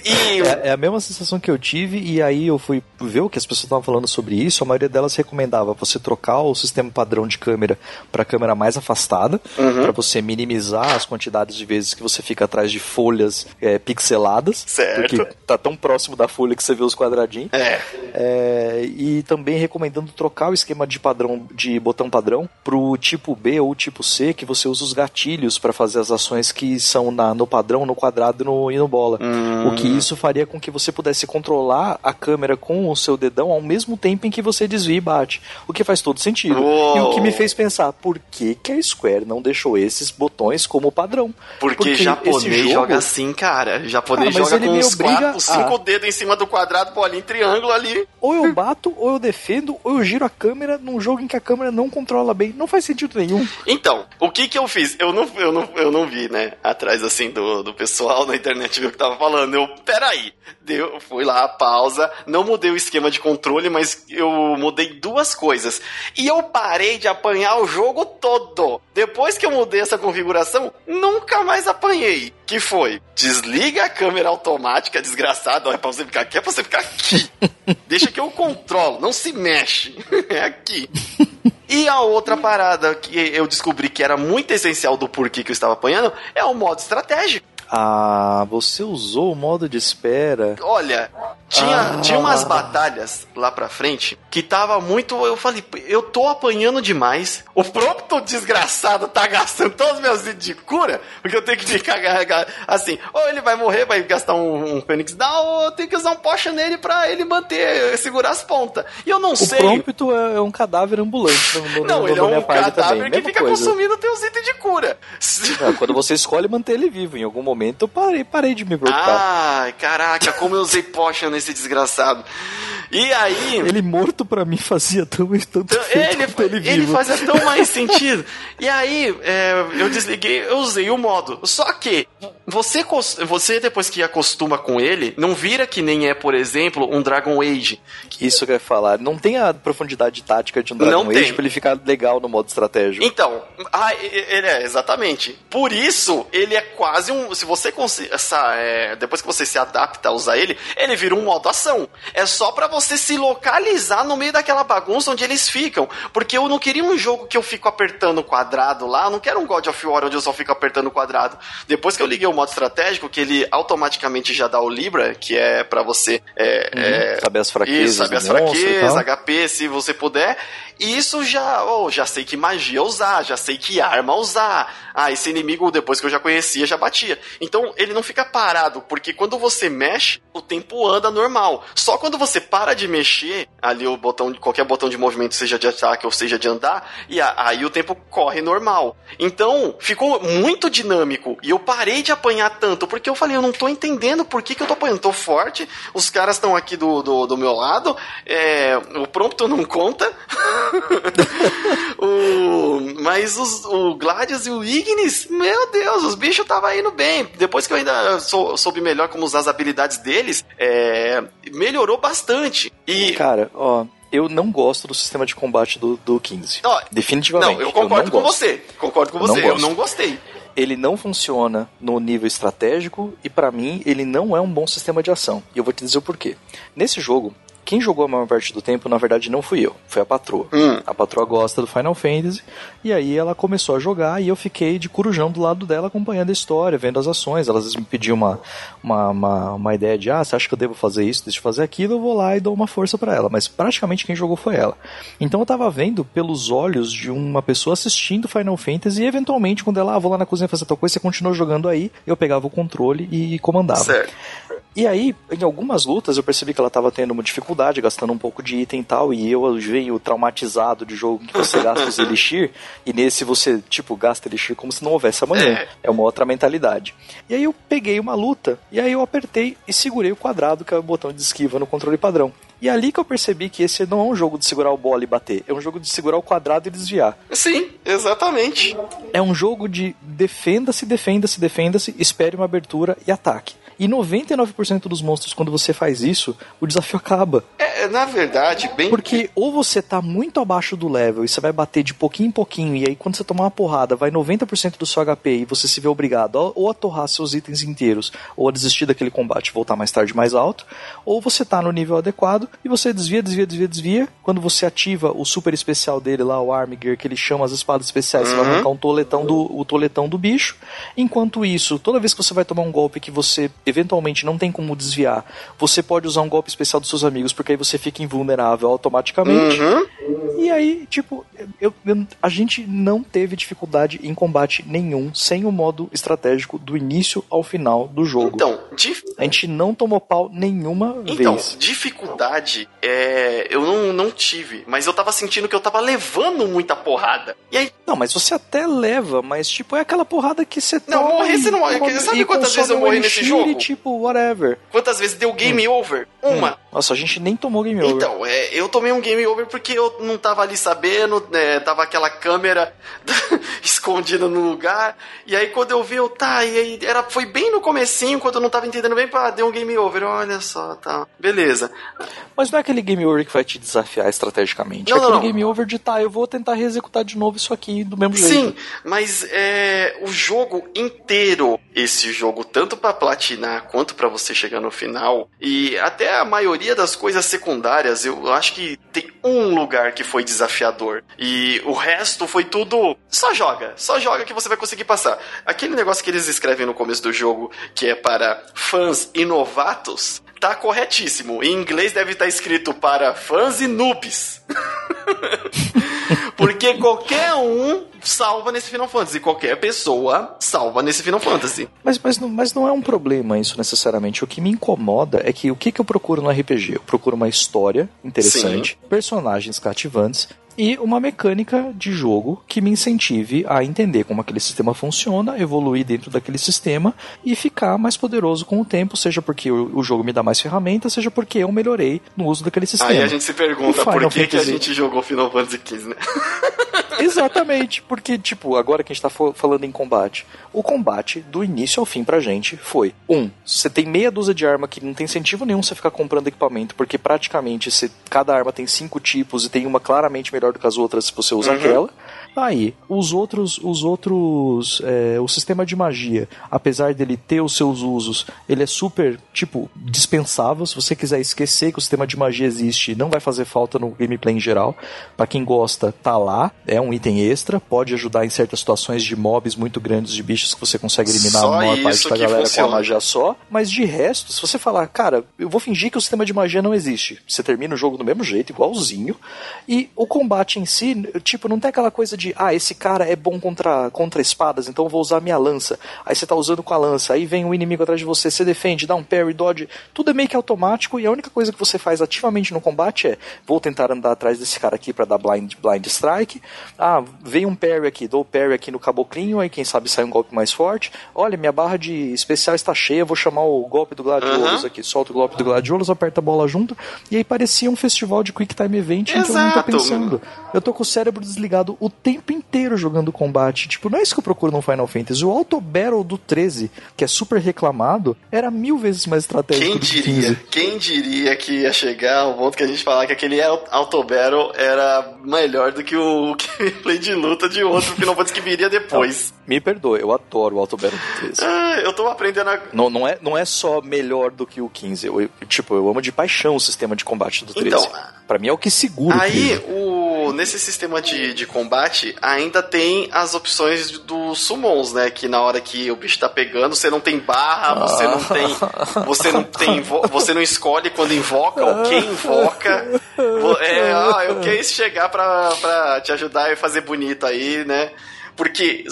E... É, é, a mesma sensação que eu tive, e aí eu fui ver o que as pessoas estavam falando sobre isso. A maioria delas recomendava você trocar o sistema padrão de câmera para câmera mais afastada, uhum. para você minimizar as quantidades de vezes que você fica atrás de folhas é, pixeladas. Certo. Porque tá tão próximo da folha que você vê os quadradinhos. É. é e também recomendando trocar o esquema de padrão de botão padrão pro tipo B ou tipo C, que você usa os gatilhos para fazer as ações que são na, no padrão, no quadrado no, e no bola. Uhum. O que isso faria com que você pudesse controlar a câmera com o seu dedão ao mesmo tempo em que você desvia e bate. O que faz todo sentido. Uou. E o que me fez pensar, por que, que a Square não deixou esses botões como padrão? Porque, Porque japonês jogo... joga assim, cara. Japonês cara, joga com os quatro, cinco a... dedos em cima do quadrado, bolinha em triângulo ali. Ou eu bato, ou eu defendo, ou eu giro a câmera num jogo em que a câmera não controla bem. Não faz sentido nenhum. Então, o que que eu fiz? Eu não, eu não, eu não vi, né? Atrás, assim, do, do pessoal na internet viu o que tava falando. Eu, peraí. Deu, fui lá, pausa. Não mudei o esquema de controle, mas eu mudei duas coisas. E eu parei de apanhar o jogo todo. Depois que eu mudei essa configuração, nunca mais apanhei. Que foi? Desliga a câmera automática, desgraçado. Olha, pra você ficar aqui, é pra você ficar aqui. *laughs* Deixa que eu controlo, não se mexe. *laughs* é aqui. E a outra parada que eu descobri que era muito essencial do porquê que eu estava apanhando é o modo estratégico. Ah, você usou o modo de espera. Olha, tinha, ah. tinha umas batalhas lá pra frente que tava muito. Eu falei, eu tô apanhando demais. O próprio desgraçado tá gastando todos os meus itens de cura, porque eu tenho que ficar assim. Ou ele vai morrer, vai gastar um, um Down, ou eu tenho que usar um potion nele pra ele manter, segurar as pontas. E eu não o sei. O Prompto é um cadáver ambulante. No, não, no, ele é um cadáver que fica coisa. consumindo teus itens de cura. Não, *laughs* quando você escolhe manter ele vivo, em algum momento eu parei, parei de me preocupar. Ai, caraca, como eu usei potion nesse desgraçado. E aí. Ele morto para mim fazia tão tanto então, ele, ele, ele fazia tão mais *laughs* sentido. E aí, é, eu desliguei, eu usei o modo. Só que você, você depois que acostuma com ele, não vira que nem é, por exemplo, um Dragon Age. Isso que eu ia falar. Não tem a profundidade tática de um Dragon não Age tem. pra ele ficar legal no modo estratégico. Então, ah, ele é, exatamente. Por isso, ele é quase um. Se você essa, é, depois que você se adapta a usar ele, ele vira um modo ação. É só para você se localizar no meio daquela bagunça onde eles ficam. Porque eu não queria um jogo que eu fico apertando o quadrado lá, eu não quero um God of War onde eu só fico apertando o quadrado. Depois que eu liguei o modo estratégico, que ele automaticamente já dá o Libra, que é para você é, uhum, é, saber as fraquezas, isso, saber as fraquezas, HP, se você puder. E isso já, oh, já sei que magia usar, já sei que arma usar. Ah, esse inimigo, depois que eu já conhecia, já batia. Então ele não fica parado, porque quando você mexe, o tempo anda normal. Só quando você para de mexer, ali o botão, qualquer botão de movimento, seja de ataque ou seja de andar, e aí o tempo corre normal. Então ficou muito dinâmico. E eu parei de apanhar tanto, porque eu falei, eu não tô entendendo por que, que eu tô apanhando. Tô forte, os caras estão aqui do, do, do, meu lado, é, o prompto não conta. *laughs* *laughs* o, mas os, o Gladius e o Ignis, meu Deus, os bichos estavam indo bem. Depois que eu ainda sou, soube melhor como usar as habilidades deles, é, melhorou bastante. E, Cara, ó, eu não gosto do sistema de combate do, do 15. Ó, Definitivamente. Não, eu concordo eu com gosto. você. Concordo com você. Não eu não gostei. Ele não funciona no nível estratégico e para mim ele não é um bom sistema de ação. E eu vou te dizer o porquê. Nesse jogo, quem jogou a maior parte do tempo, na verdade, não fui eu, foi a patroa. Hum. A patroa gosta do Final Fantasy, e aí ela começou a jogar e eu fiquei de corujão do lado dela acompanhando a história, vendo as ações. Ela às vezes me pediu uma, uma, uma, uma ideia de, ah, você acha que eu devo fazer isso, deixa eu fazer aquilo, eu vou lá e dou uma força para ela. Mas praticamente quem jogou foi ela. Então eu tava vendo pelos olhos de uma pessoa assistindo Final Fantasy e eventualmente quando ela, ah, vou lá na cozinha fazer tal coisa, você continuou jogando aí, eu pegava o controle e comandava. Certo. E aí, em algumas lutas, eu percebi que ela estava tendo uma dificuldade, gastando um pouco de item e tal, e eu venho traumatizado de jogo que você gasta os elixir, e nesse você, tipo, gasta elixir como se não houvesse amanhã. É. é uma outra mentalidade. E aí eu peguei uma luta, e aí eu apertei e segurei o quadrado, que é o botão de esquiva no controle padrão. E é ali que eu percebi que esse não é um jogo de segurar o bola e bater, é um jogo de segurar o quadrado e desviar. Sim, exatamente. É um jogo de defenda-se, defenda-se, defenda-se, espere uma abertura e ataque. E 99% dos monstros, quando você faz isso, o desafio acaba. É, na verdade, bem. Porque ou você tá muito abaixo do level e você vai bater de pouquinho em pouquinho, e aí quando você tomar uma porrada, vai 90% do seu HP e você se vê obrigado ou a torrar seus itens inteiros, ou a desistir daquele combate e voltar mais tarde mais alto, ou você tá no nível adequado e você desvia, desvia, desvia, desvia. Quando você ativa o super especial dele lá, o Arm Gear, que ele chama as espadas especiais, uhum. você vai uhum. arrancar um toletão do, o toletão do bicho. Enquanto isso, toda vez que você vai tomar um golpe que você eventualmente não tem como desviar, você pode usar um golpe especial dos seus amigos, porque aí você fica invulnerável automaticamente. Uhum. E aí, tipo, eu, eu, a gente não teve dificuldade em combate nenhum sem o modo estratégico do início ao final do jogo. Então, dif... a gente não tomou pau nenhuma então, vez. Então, dificuldade é, eu não, não tive, mas eu tava sentindo que eu tava levando muita porrada. E aí. Não, mas você até leva, mas tipo, é aquela porrada que você Não, morrer você não morre. Sabe quantas vezes eu morri nesse jogo? Tipo, whatever. Quantas vezes deu game hum. over? Uma. Nossa, a gente nem tomou game over. Então, é, eu tomei um game over porque eu não tava ali sabendo, né, tava aquela câmera *laughs* escondida no lugar, e aí quando eu vi, eu, tá, e aí era, foi bem no comecinho, quando eu não tava entendendo bem, pá, deu um game over, olha só, tá. Beleza. Mas não é aquele game over que vai te desafiar estrategicamente. Não, é aquele não, game over de, tá, eu vou tentar reexecutar de novo isso aqui do mesmo jeito. Sim, mas é, o jogo inteiro, esse jogo, tanto para platinar quanto para você chegar no final, e até a maioria das coisas secundárias, eu acho que tem um lugar que foi desafiador. E o resto foi tudo. Só joga, só joga que você vai conseguir passar. Aquele negócio que eles escrevem no começo do jogo, que é para fãs e novatos, tá corretíssimo. Em inglês deve estar escrito para fãs e noobs. *laughs* Porque qualquer um salva nesse Final Fantasy. Qualquer pessoa salva nesse Final Fantasy. Mas, mas, não, mas não é um problema isso necessariamente. O que me incomoda é que o que, que eu procuro no RPG? Eu procuro uma história interessante, Sim. personagens cativantes e uma mecânica de jogo que me incentive a entender como aquele sistema funciona, evoluir dentro daquele sistema e ficar mais poderoso com o tempo, seja porque o, jogo me dá mais ferramentas, seja porque eu melhorei no uso daquele sistema. Aí a gente se pergunta por que, que a gente jogou Final Fantasy XV, né? *laughs* Exatamente, porque, tipo, agora que a gente tá falando em combate, o combate, do início ao fim pra gente, foi: um, você tem meia dúzia de arma que não tem incentivo nenhum você ficar comprando equipamento, porque praticamente você, cada arma tem cinco tipos e tem uma claramente melhor do que as outras se você usa uhum. aquela. Aí, os outros, os outros, é, o sistema de magia, apesar dele ter os seus usos, ele é super, tipo, dispensável. Se você quiser esquecer que o sistema de magia existe, não vai fazer falta no gameplay em geral. Para quem gosta, tá lá, é um item extra, pode ajudar em certas situações de mobs muito grandes, de bichos que você consegue eliminar só a maior parte da galera funciona. com a magia só. Mas de resto, se você falar, cara, eu vou fingir que o sistema de magia não existe, você termina o jogo do mesmo jeito, igualzinho, e o combate em si, tipo, não tem aquela coisa de, ah, esse cara é bom contra, contra espadas, então eu vou usar minha lança. Aí você tá usando com a lança, aí vem um inimigo atrás de você, você defende, dá um parry, dodge, tudo é meio que automático e a única coisa que você faz ativamente no combate é, vou tentar andar atrás desse cara aqui para dar blind, blind strike. Ah, vem um parry aqui, dou parry aqui no caboclinho, aí quem sabe sai um golpe mais forte. Olha, minha barra de especial está cheia, vou chamar o golpe do Gladiolos uhum. aqui. Solta o golpe do Gladiolos, aperta a bola junto, e aí parecia um festival de Quick Time Event Exato. que eu não tô pensando. Eu tô com o cérebro desligado o tempo inteiro jogando combate. Tipo, não é isso que eu procuro no Final Fantasy. O Auto Battle do 13, que é super reclamado, era mil vezes mais estratégico Quem diria? Quem diria que ia chegar ao ponto que a gente falar que aquele Auto Battle era melhor do que *laughs* o gameplay de luta de outro Final Fantasy que viria depois. Não, me perdoe, eu adoro o Auto Battle do 13. Ah, eu tô aprendendo a... Não, não, é, não é só melhor do que o 15. Eu, eu, tipo, eu amo de paixão o sistema de combate do 13. Então, pra mim é o que segura Aí, o, nesse sistema de, de combate, ainda tem as opções dos summons, né? Que na hora que o bicho tá pegando, você não tem barra, você não tem. Você não tem. Você não escolhe quando invoca ou quem invoca. É, ah, eu quero chegar pra, pra te ajudar e fazer bonito aí, né? Porque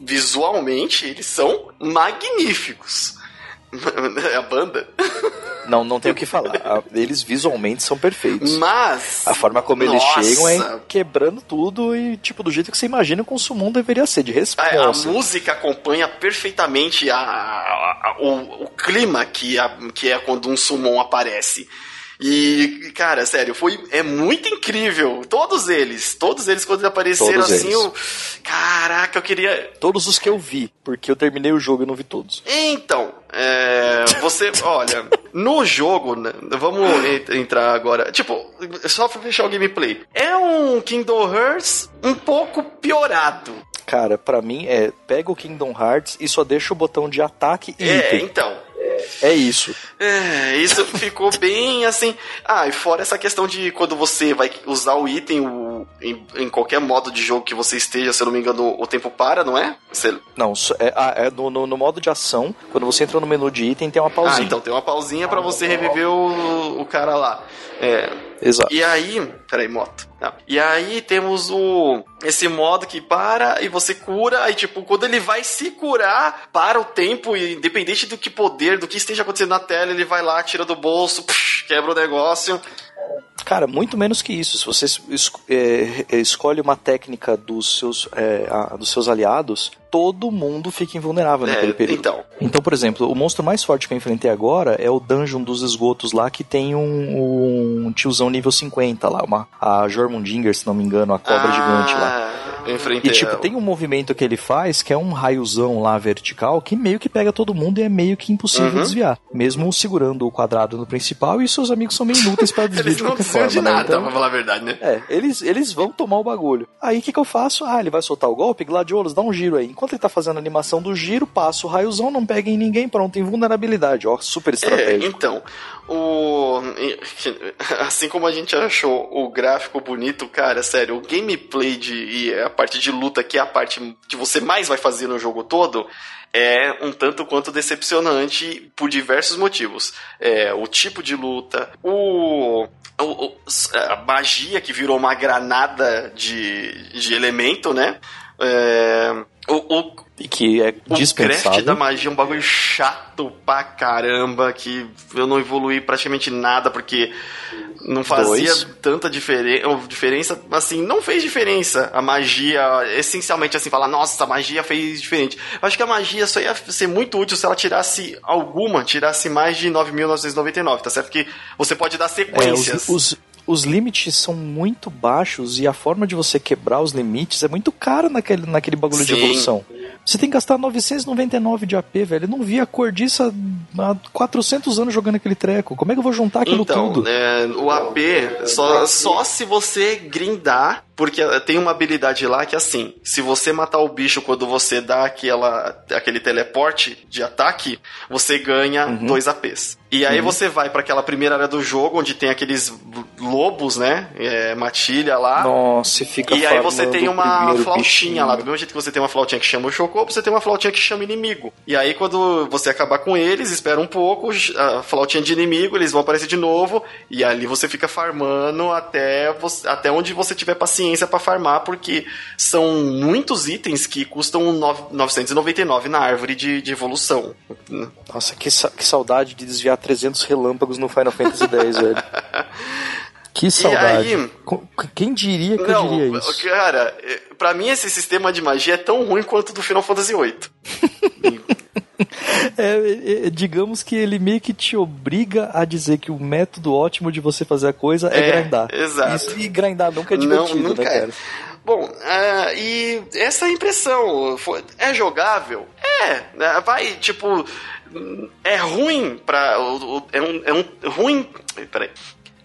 visualmente eles são magníficos. A banda. Não, não tem o que falar. Eles visualmente são perfeitos. Mas. A forma como nossa. eles chegam é quebrando tudo e, tipo, do jeito que você imagina que um summon deveria ser, de resposta. A, a música acompanha perfeitamente a, a, a o, o, clima que, que é quando um summon aparece. E, cara, sério, foi é muito incrível. Todos eles, todos eles quando apareceram todos assim, eu, caraca, eu queria todos os que eu vi, porque eu terminei o jogo e não vi todos. Então, é, você, *laughs* olha, no jogo, né, vamos entrar agora. Tipo, só pra fechar o gameplay. É um Kingdom Hearts um pouco piorado. Cara, para mim é pega o Kingdom Hearts e só deixa o botão de ataque e É, item. então. É isso. É, isso ficou bem assim. Ah, e fora essa questão de quando você vai usar o item o, em, em, qualquer modo de jogo que você esteja, se eu não me engano, o tempo para, não é? Você... Não, é, ah, é no, no, no, modo de ação, quando você entra no menu de item, tem uma pausinha. Ah, então tem uma pausinha para você reviver o, o cara lá. É. Exato. E aí. Peraí, moto. Não. E aí temos o. Esse modo que para e você cura. Aí, tipo, quando ele vai se curar, para o tempo, independente do que poder, do que esteja acontecendo na tela, ele vai lá, tira do bolso, psh, quebra o negócio. Cara, muito menos que isso. Se você es é, é, escolhe uma técnica dos seus, é, a, dos seus aliados, todo mundo fica invulnerável é, naquele período. Então. então, por exemplo, o monstro mais forte que eu enfrentei agora é o dungeon dos esgotos lá, que tem um, um tiozão nível 50 lá, uma, a Jormundinger, se não me engano, a cobra ah, gigante lá. Eu enfrentei e tipo, ela. tem um movimento que ele faz que é um raiozão lá vertical que meio que pega todo mundo e é meio que impossível uhum. desviar. Mesmo segurando o quadrado no principal e seus amigos são meio inúteis para *laughs* desviar de qualquer forma. de né? nada, né? então, pra falar a verdade, né? É, eles, eles vão tomar o bagulho. Aí o que, que eu faço? Ah, ele vai soltar o golpe, Gladiolos, dá um giro aí. Enquanto ele tá fazendo a animação do giro, passa o raiozão, não pega em ninguém, pronto, invulnerabilidade. Ó, super estratégia. É, então, o *laughs* assim como a gente achou o gráfico bonito, cara, sério, o gameplay de e a parte de luta que é a parte que você mais vai fazer no jogo todo, é um tanto quanto decepcionante por diversos motivos. É, o tipo de luta, o, o, a magia que virou uma granada de, de elemento, né? É, o, o, e que é dispensável. O craft da magia é um bagulho chato pra caramba, que eu não evolui praticamente nada, porque não fazia Dois. tanta diferen diferença, assim, não fez diferença a magia, essencialmente assim, falar, nossa, a magia fez diferente. Eu acho que a magia só ia ser muito útil se ela tirasse alguma, tirasse mais de 9.999, tá certo? Que você pode dar sequências. É, os, os os limites são muito baixos e a forma de você quebrar os limites é muito cara naquele, naquele bagulho Sim. de evolução. Você tem que gastar 999 de AP, velho. Eu não vi a cor disso há 400 anos jogando aquele treco. Como é que eu vou juntar aquilo então, tudo? É, o AP, só, só se você grindar, porque tem uma habilidade lá que é assim, se você matar o bicho quando você dá aquela, aquele teleporte de ataque, você ganha uhum. dois APs. E aí uhum. você vai para aquela primeira área do jogo, onde tem aqueles lobos, né? É, matilha lá. Nossa, fica E aí você tem uma flautinha lá. Do mesmo jeito que você tem uma flautinha que chama o Chocobo, você tem uma flautinha que chama inimigo. E aí quando você acabar com eles, espera um pouco, a flautinha de inimigo, eles vão aparecer de novo. E ali você fica farmando até, você, até onde você tiver paciência para farmar, porque são muitos itens que custam 999 na árvore de, de evolução. Nossa, que, que saudade de desviar 300 relâmpagos no Final Fantasy X, velho. *laughs* Que saudade. Aí, Quem diria que não, eu diria isso? Cara, é, pra mim esse sistema de magia é tão ruim quanto o do Final Fantasy VIII. *laughs* *laughs* É, é, digamos que ele meio que te obriga a dizer que o método ótimo de você fazer a coisa é, é grindar. Exato. Isso, e grindar nunca é divertido, não, nunca né, cara? É. Bom, uh, e essa impressão foi, é jogável? É, né? vai, tipo, é ruim pra. É um, é um ruim. Peraí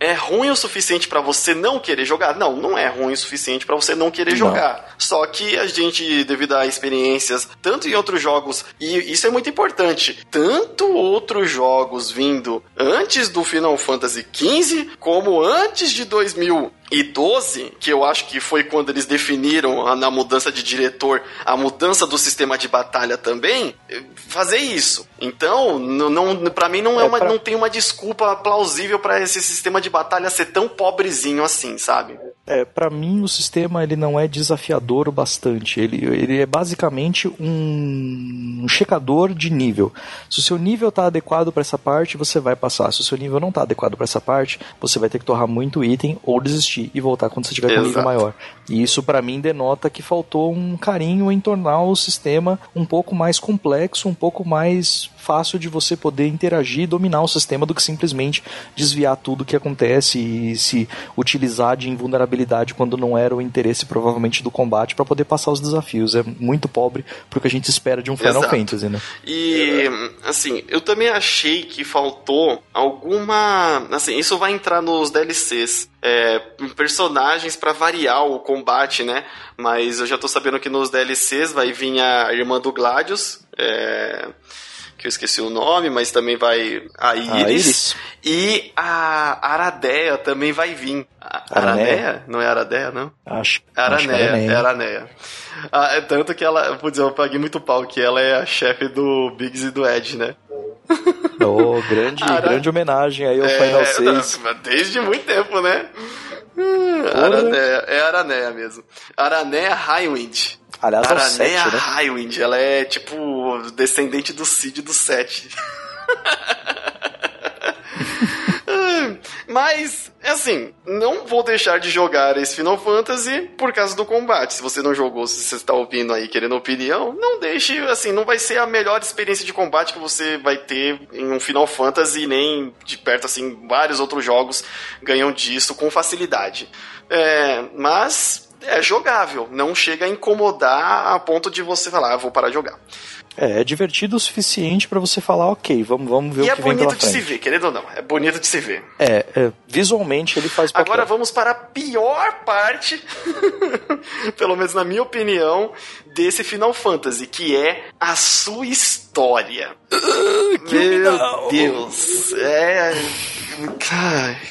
é ruim o suficiente para você não querer jogar? Não, não é ruim o suficiente para você não querer não. jogar. Só que a gente, devido a experiências, tanto em outros jogos, e isso é muito importante, tanto outros jogos vindo antes do Final Fantasy XV, como antes de 2000 e 12, que eu acho que foi quando eles definiram na mudança de diretor a mudança do sistema de batalha também, fazer isso. Então, não, não para mim não é, é uma, pra... não tem uma desculpa plausível para esse sistema de batalha ser tão pobrezinho assim, sabe? É, para mim o sistema ele não é desafiador o bastante. Ele, ele é basicamente um, um checador de nível. Se o seu nível está adequado para essa parte, você vai passar. Se o seu nível não está adequado para essa parte, você vai ter que torrar muito item ou desistir e voltar quando você tiver com um nível maior. E isso para mim denota que faltou um carinho em tornar o sistema um pouco mais complexo, um pouco mais fácil de você poder interagir e dominar o sistema do que simplesmente desviar tudo que acontece e se utilizar de invulnerabilidade quando não era o interesse provavelmente do combate para poder passar os desafios. É muito pobre pro que a gente espera de um Final Exato. Fantasy, né? E assim, eu também achei que faltou alguma, assim, isso vai entrar nos DLCs. É, personagens para variar o combate, né? Mas eu já tô sabendo que nos DLCs vai vir a irmã do Gladius, é, que eu esqueci o nome, mas também vai a Iris, a Iris. e a Aradeia também vai vir. Araneia? Não é Aradeia, não? Acho. Araneia, acho é Araneia. Ah, é tanto que ela, putz, eu paguei muito pau, que ela é a chefe do Biggs e do Ed, né? Oh, grande, Ara... grande homenagem aí ao é, Final *laughs* 6. Desde muito tempo, né? Hum, Araneia, é Araneia mesmo. Araneia Highwind. Aliás, Araneia é o 7, né? Highwind, ela é tipo descendente do Cid do 7. *laughs* *clears throat* Mas, assim, não vou deixar de jogar esse Final Fantasy por causa do combate. Se você não jogou, se você está ouvindo aí querendo opinião, não deixe, assim, não vai ser a melhor experiência de combate que você vai ter em um Final Fantasy, nem de perto, assim, vários outros jogos ganham disso com facilidade. É, mas é jogável, não chega a incomodar a ponto de você falar, ah, vou parar de jogar. É, é divertido o suficiente para você falar, ok, vamos, vamos ver e o que é vem pela frente. E é bonito de se ver, querendo ou não, é bonito de se ver. É, é visualmente ele faz papel. Agora vamos para a pior parte, *laughs* pelo menos na minha opinião, desse Final Fantasy, que é a sua história. Uh, Meu Deus, é...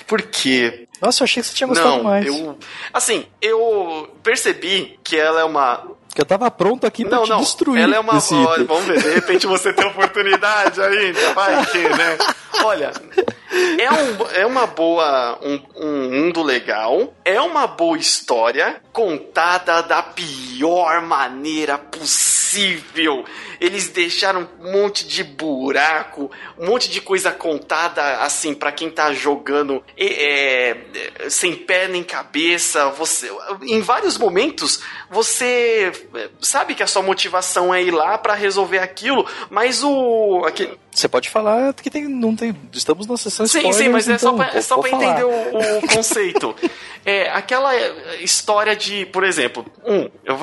Por quê? Nossa, eu achei que você tinha gostado não, mais. Eu, assim, eu percebi que ela é uma que eu tava pronto aqui pra não, te não. destruir. Ela é uma. Olha, vamos ver, de repente você tem oportunidade ainda. Vai que, né? Olha, é, um, é uma boa. Um, um mundo legal. É uma boa história contada da pior maneira possível eles deixaram um monte de buraco, um monte de coisa contada assim para quem tá jogando é, é, sem pé nem cabeça. Você, em vários momentos você sabe que a sua motivação é ir lá para resolver aquilo, mas o aquele, você pode falar que tem, não tem. Estamos na sessão Sim, spoilers, sim, mas é então, só pra, é só pra entender o, o *laughs* conceito. é, aquela história de, por exemplo, um, eu,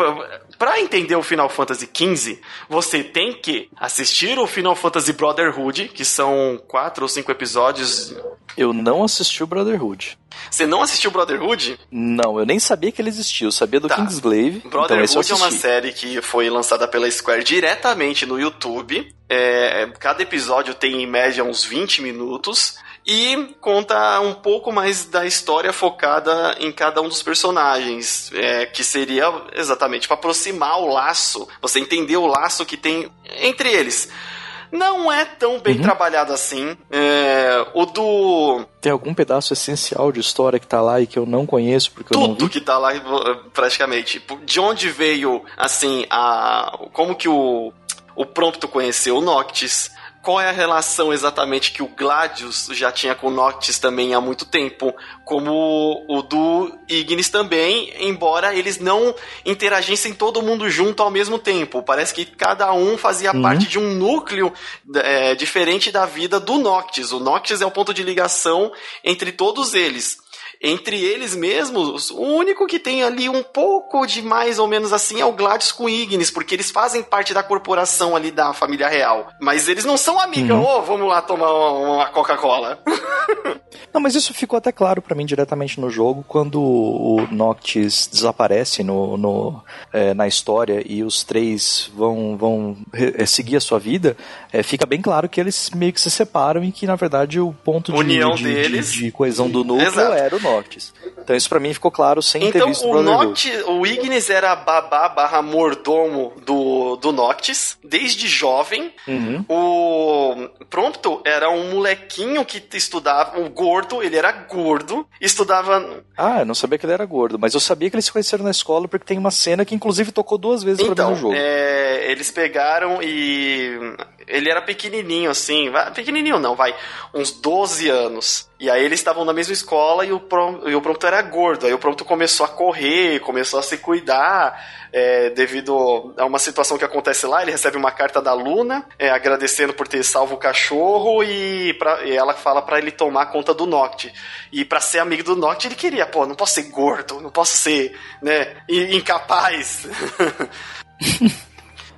pra entender o Final Fantasy XV, você tem que assistir o Final Fantasy Brotherhood, que são quatro ou cinco episódios. Eu não assisti o Brotherhood. Você não assistiu Brotherhood? Não, eu nem sabia que ele existia. Eu sabia do tá. Kingsglaive. Então Brotherhood então é uma série que foi lançada pela Square diretamente no YouTube. É, cada episódio tem em média uns 20 minutos e conta um pouco mais da história focada em cada um dos personagens, é, que seria exatamente para aproximar o laço, você entender o laço que tem entre eles. Não é tão bem uhum. trabalhado assim. É, o do. Tem algum pedaço essencial de história que tá lá e que eu não conheço porque Tudo eu não vi? que tá lá, praticamente. De onde veio, assim, a. Como que o o Prompto conheceu o Noctis, qual é a relação exatamente que o Gladius já tinha com o Noctis também há muito tempo, como o do Ignis também, embora eles não interagissem todo mundo junto ao mesmo tempo. Parece que cada um fazia uhum. parte de um núcleo é, diferente da vida do Noctis. O Noctis é o ponto de ligação entre todos eles entre eles mesmos, o único que tem ali um pouco de mais ou menos assim é o Gladys com Ignis, porque eles fazem parte da corporação ali da família real. Mas eles não são amigos. Uhum. Oh, vamos lá tomar uma Coca-Cola. *laughs* não, mas isso ficou até claro para mim diretamente no jogo, quando o Noctis desaparece no, no é, na história e os três vão, vão é, seguir a sua vida, é, fica bem claro que eles meio que se separam e que, na verdade, o ponto de, União de, deles. De, de coesão do núcleo Exato. era o Noctis. Então isso para mim ficou claro sem então, ter visto o Noctis, o Ignis era babá barra mordomo do, do Noctis, desde jovem. Uhum. O Prompto era um molequinho que estudava, um gordo, ele era gordo, estudava... Ah, eu não sabia que ele era gordo, mas eu sabia que eles se conheceram na escola porque tem uma cena que inclusive tocou duas vezes então, pra mim no então, jogo. É, eles pegaram e ele era pequenininho, assim, pequenininho não, vai, uns 12 anos. E aí eles estavam na mesma escola e o, Prom, e o Prompto era gordo. Aí o Prompto começou a correr, começou a se cuidar, é, devido a uma situação que acontece lá. Ele recebe uma carta da Luna, é, agradecendo por ter salvo o cachorro, e, pra, e ela fala para ele tomar conta do Noct. E para ser amigo do Noct, ele queria, pô, não posso ser gordo, não posso ser, né, incapaz. *laughs*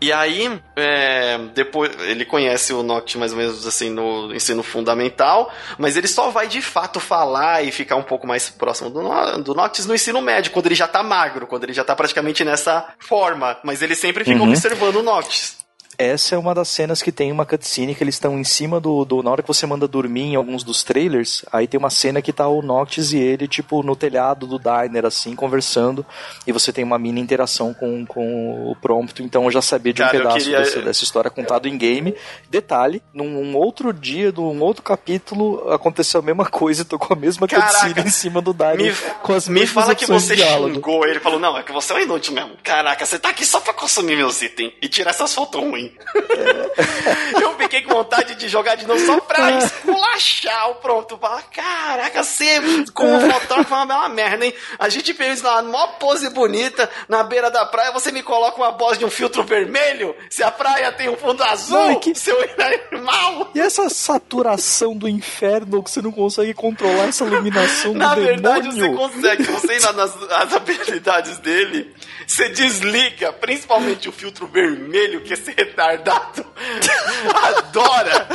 E aí, é, depois ele conhece o Noct mais ou menos assim no ensino fundamental, mas ele só vai de fato falar e ficar um pouco mais próximo do, do Noctis no ensino médio, quando ele já tá magro, quando ele já tá praticamente nessa forma. Mas ele sempre fica uhum. observando o Noctis essa é uma das cenas que tem uma cutscene que eles estão em cima do, do. Na hora que você manda dormir em alguns dos trailers, aí tem uma cena que tá o Noctis e ele, tipo, no telhado do diner, assim, conversando, e você tem uma mini interação com, com o Prompto, então eu já sabia de um Cara, pedaço queria... dessa, dessa, história contado em game. Detalhe, num outro dia, num outro capítulo, aconteceu a mesma coisa, tocou a mesma Caraca, cutscene em cima do diner me, com as Me fala que você xingou ele, falou, não, é que você é um inútil mesmo. Caraca, você tá aqui só pra consumir meus itens e tirar essas fotos ruins. Assim. *laughs* eu fiquei com vontade de jogar de novo só pra *laughs* esculachar o pronto. Falar, caraca, você como fotógrafo é uma bela merda, hein? A gente fez lá numa pose bonita na beira da praia, você me coloca uma voz de um filtro vermelho? Se a praia tem um fundo azul, que... seu animal! E essa saturação do inferno que você não consegue controlar essa iluminação Na do verdade, demônio. você consegue. Você indo nas as habilidades dele, você desliga, principalmente o filtro vermelho, que esse retardado *laughs* adora.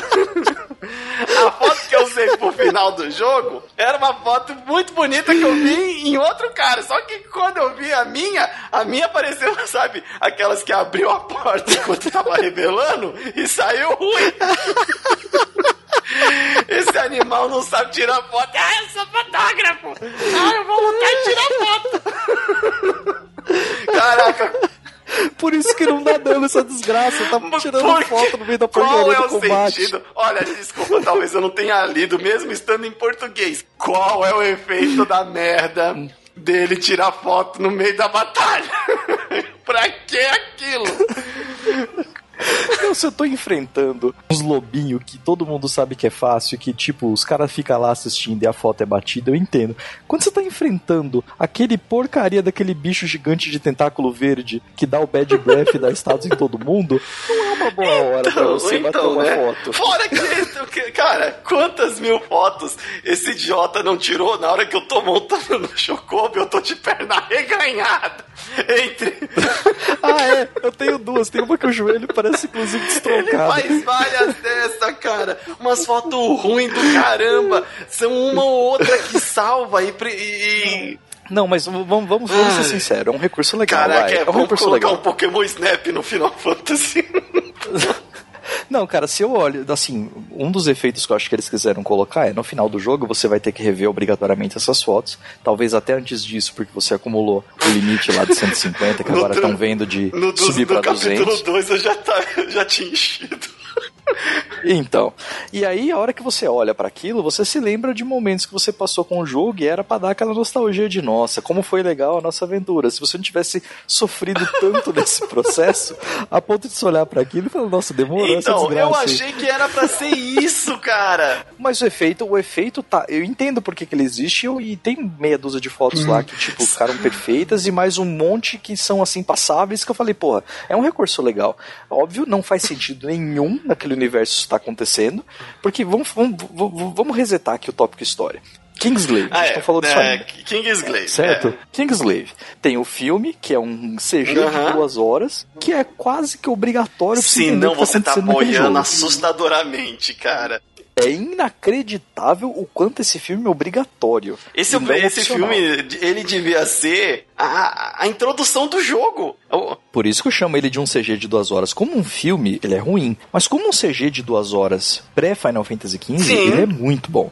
A foto que eu usei pro final do jogo era uma foto muito bonita que eu vi em outro cara. Só que quando eu vi a minha, a minha apareceu, *laughs* sabe, aquelas que abriu a porta enquanto tava revelando e saiu ruim. Esse animal não sabe tirar foto. Ah, eu sou fotógrafo! Ah, eu vou lutar e tirar foto! Caraca! Por isso que não dá dano essa desgraça. Tá tirando foto no meio da porcaria é do combate. Sentido? Olha, desculpa, talvez eu não tenha lido, mesmo estando em português. Qual é o efeito da merda dele tirar foto no meio da batalha? *laughs* pra que aquilo? Então, se eu tô enfrentando uns lobinhos que todo mundo sabe que é fácil, que tipo, os caras ficam lá assistindo e a foto é batida, eu entendo. Quando você tá enfrentando aquele porcaria daquele bicho gigante de tentáculo verde que dá o bad breath e dá status em todo mundo, não é uma boa hora então, pra você então, bater uma né? foto. Fora que, cara, quantas mil fotos esse idiota não tirou na hora que eu tô montando no Chocobo eu tô de perna reganhada entre. ah, é, eu tenho duas. Tem uma que o joelho parece inclusive destrocado. Ele faz várias dessa, cara. Umas fotos ruins do caramba. São uma ou outra que salva e. e... Não, mas vamos, vamos, vamos ser sinceros, é um recurso legal. Caraca, vai. é, é um recurso legal. um Pokémon Snap no Final Fantasy. *laughs* Não, cara, se eu olho, assim, um dos efeitos que eu acho que eles quiseram colocar é no final do jogo você vai ter que rever obrigatoriamente essas fotos. Talvez até antes disso, porque você acumulou o limite lá de *laughs* 150, que agora estão vendo de no subir para 200. No capítulo 2 eu já, tá, *laughs* já tinha enchido. *laughs* Então, e aí a hora que você olha para aquilo, você se lembra de momentos que você passou com o jogo e era para dar aquela nostalgia de nossa, como foi legal a nossa aventura. Se você não tivesse sofrido tanto *laughs* nesse processo, a ponto de se olhar para aquilo e falar, nossa, demorou então, eu achei que era para ser isso, cara. Mas o efeito, o efeito tá, eu entendo porque que ele existe e tem meia dúzia de fotos hum. lá que tipo ficaram perfeitas e mais um monte que são assim passáveis que eu falei, porra, é um recurso legal. Óbvio, não faz sentido nenhum naquele universo está acontecendo, porque vamos, vamos, vamos resetar aqui o tópico história. Kingsglaive, ah, a gente é, falou disso é, Kingsglaive. Certo? É. Kingsglaive. Tem o filme, que é um CG de duas horas, que é quase que obrigatório Sim, não, você tá, tá boiando assustadoramente, cara é inacreditável o quanto esse filme é obrigatório. Esse, esse filme, ele devia ser a, a introdução do jogo. Por isso que eu chamo ele de um CG de duas horas. Como um filme, ele é ruim. Mas como um CG de duas horas pré-Final Fantasy XV, ele é muito bom.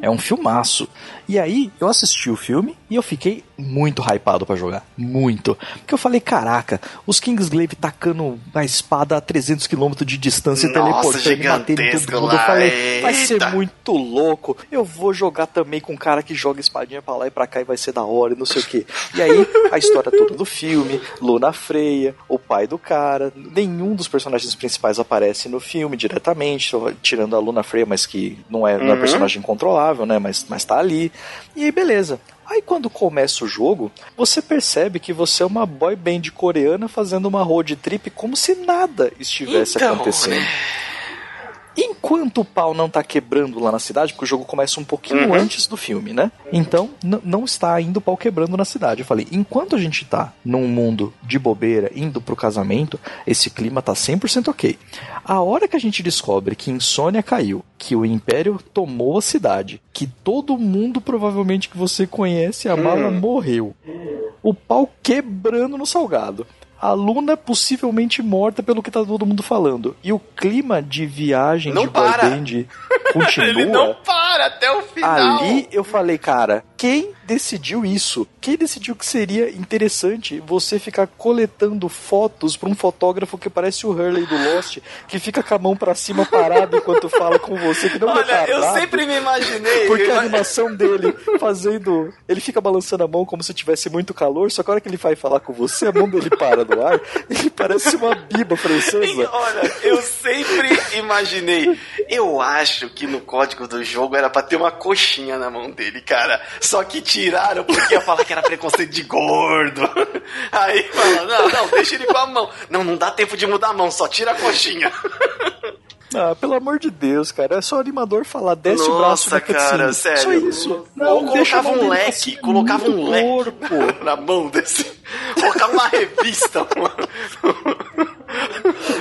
É um filmaço. E aí, eu assisti o filme e eu fiquei muito hypado para jogar. Muito. Porque eu falei, caraca, os Kingsglaive tacando a espada a 300 km de distância Nossa, e teleportando e batendo em todo mundo. Eu falei, vai ser muito louco. Eu vou jogar também com um cara que joga espadinha pra lá e pra cá e vai ser da hora e não sei o que. E aí, a história toda do filme, Luna Freia, o pai do cara, nenhum dos personagens principais aparece no filme diretamente, tirando a Luna Freia, mas que não é, não é uhum. personagem controlável, né? Mas, mas tá ali. E aí, beleza. Aí quando começa o jogo, você percebe que você é uma boy band coreana fazendo uma road trip como se nada estivesse então, acontecendo. Né? Enquanto o pau não tá quebrando lá na cidade, porque o jogo começa um pouquinho uhum. antes do filme, né? Então, não está ainda o pau quebrando na cidade. Eu falei, enquanto a gente tá num mundo de bobeira, indo pro casamento, esse clima tá 100% ok. A hora que a gente descobre que Insônia caiu, que o Império tomou a cidade, que todo mundo provavelmente que você conhece, a mala uhum. morreu. O pau quebrando no salgado a Luna possivelmente morta pelo que tá todo mundo falando. E o clima de viagem não de para. Boy *laughs* continua. Ele não para até o final. Ali eu falei, cara, quem decidiu isso? Quem decidiu que seria interessante você ficar coletando fotos para um fotógrafo que parece o Hurley do Lost, que fica com a mão para cima parado enquanto fala com você, que não Olha, é eu sempre me imaginei. Porque a animação dele fazendo. Ele fica balançando a mão como se tivesse muito calor, só que a hora que ele vai falar com você, a mão dele para no ar, ele *laughs* Parece uma biba francesa. Olha, eu sempre imaginei. Eu acho que no código do jogo era pra ter uma coxinha na mão dele, cara. Só que tiraram porque ia falar que era preconceito de gordo. Aí fala, não, não, deixa ele com a mão. Não, não dá tempo de mudar a mão, só tira a coxinha. Ah, pelo amor de Deus, cara. É só o animador falar, desce Nossa, o braço na cara, sério. Só isso. Não, Ou colocava um leque, colocava um leque corpo. na mão desse. Colocava uma revista, mano.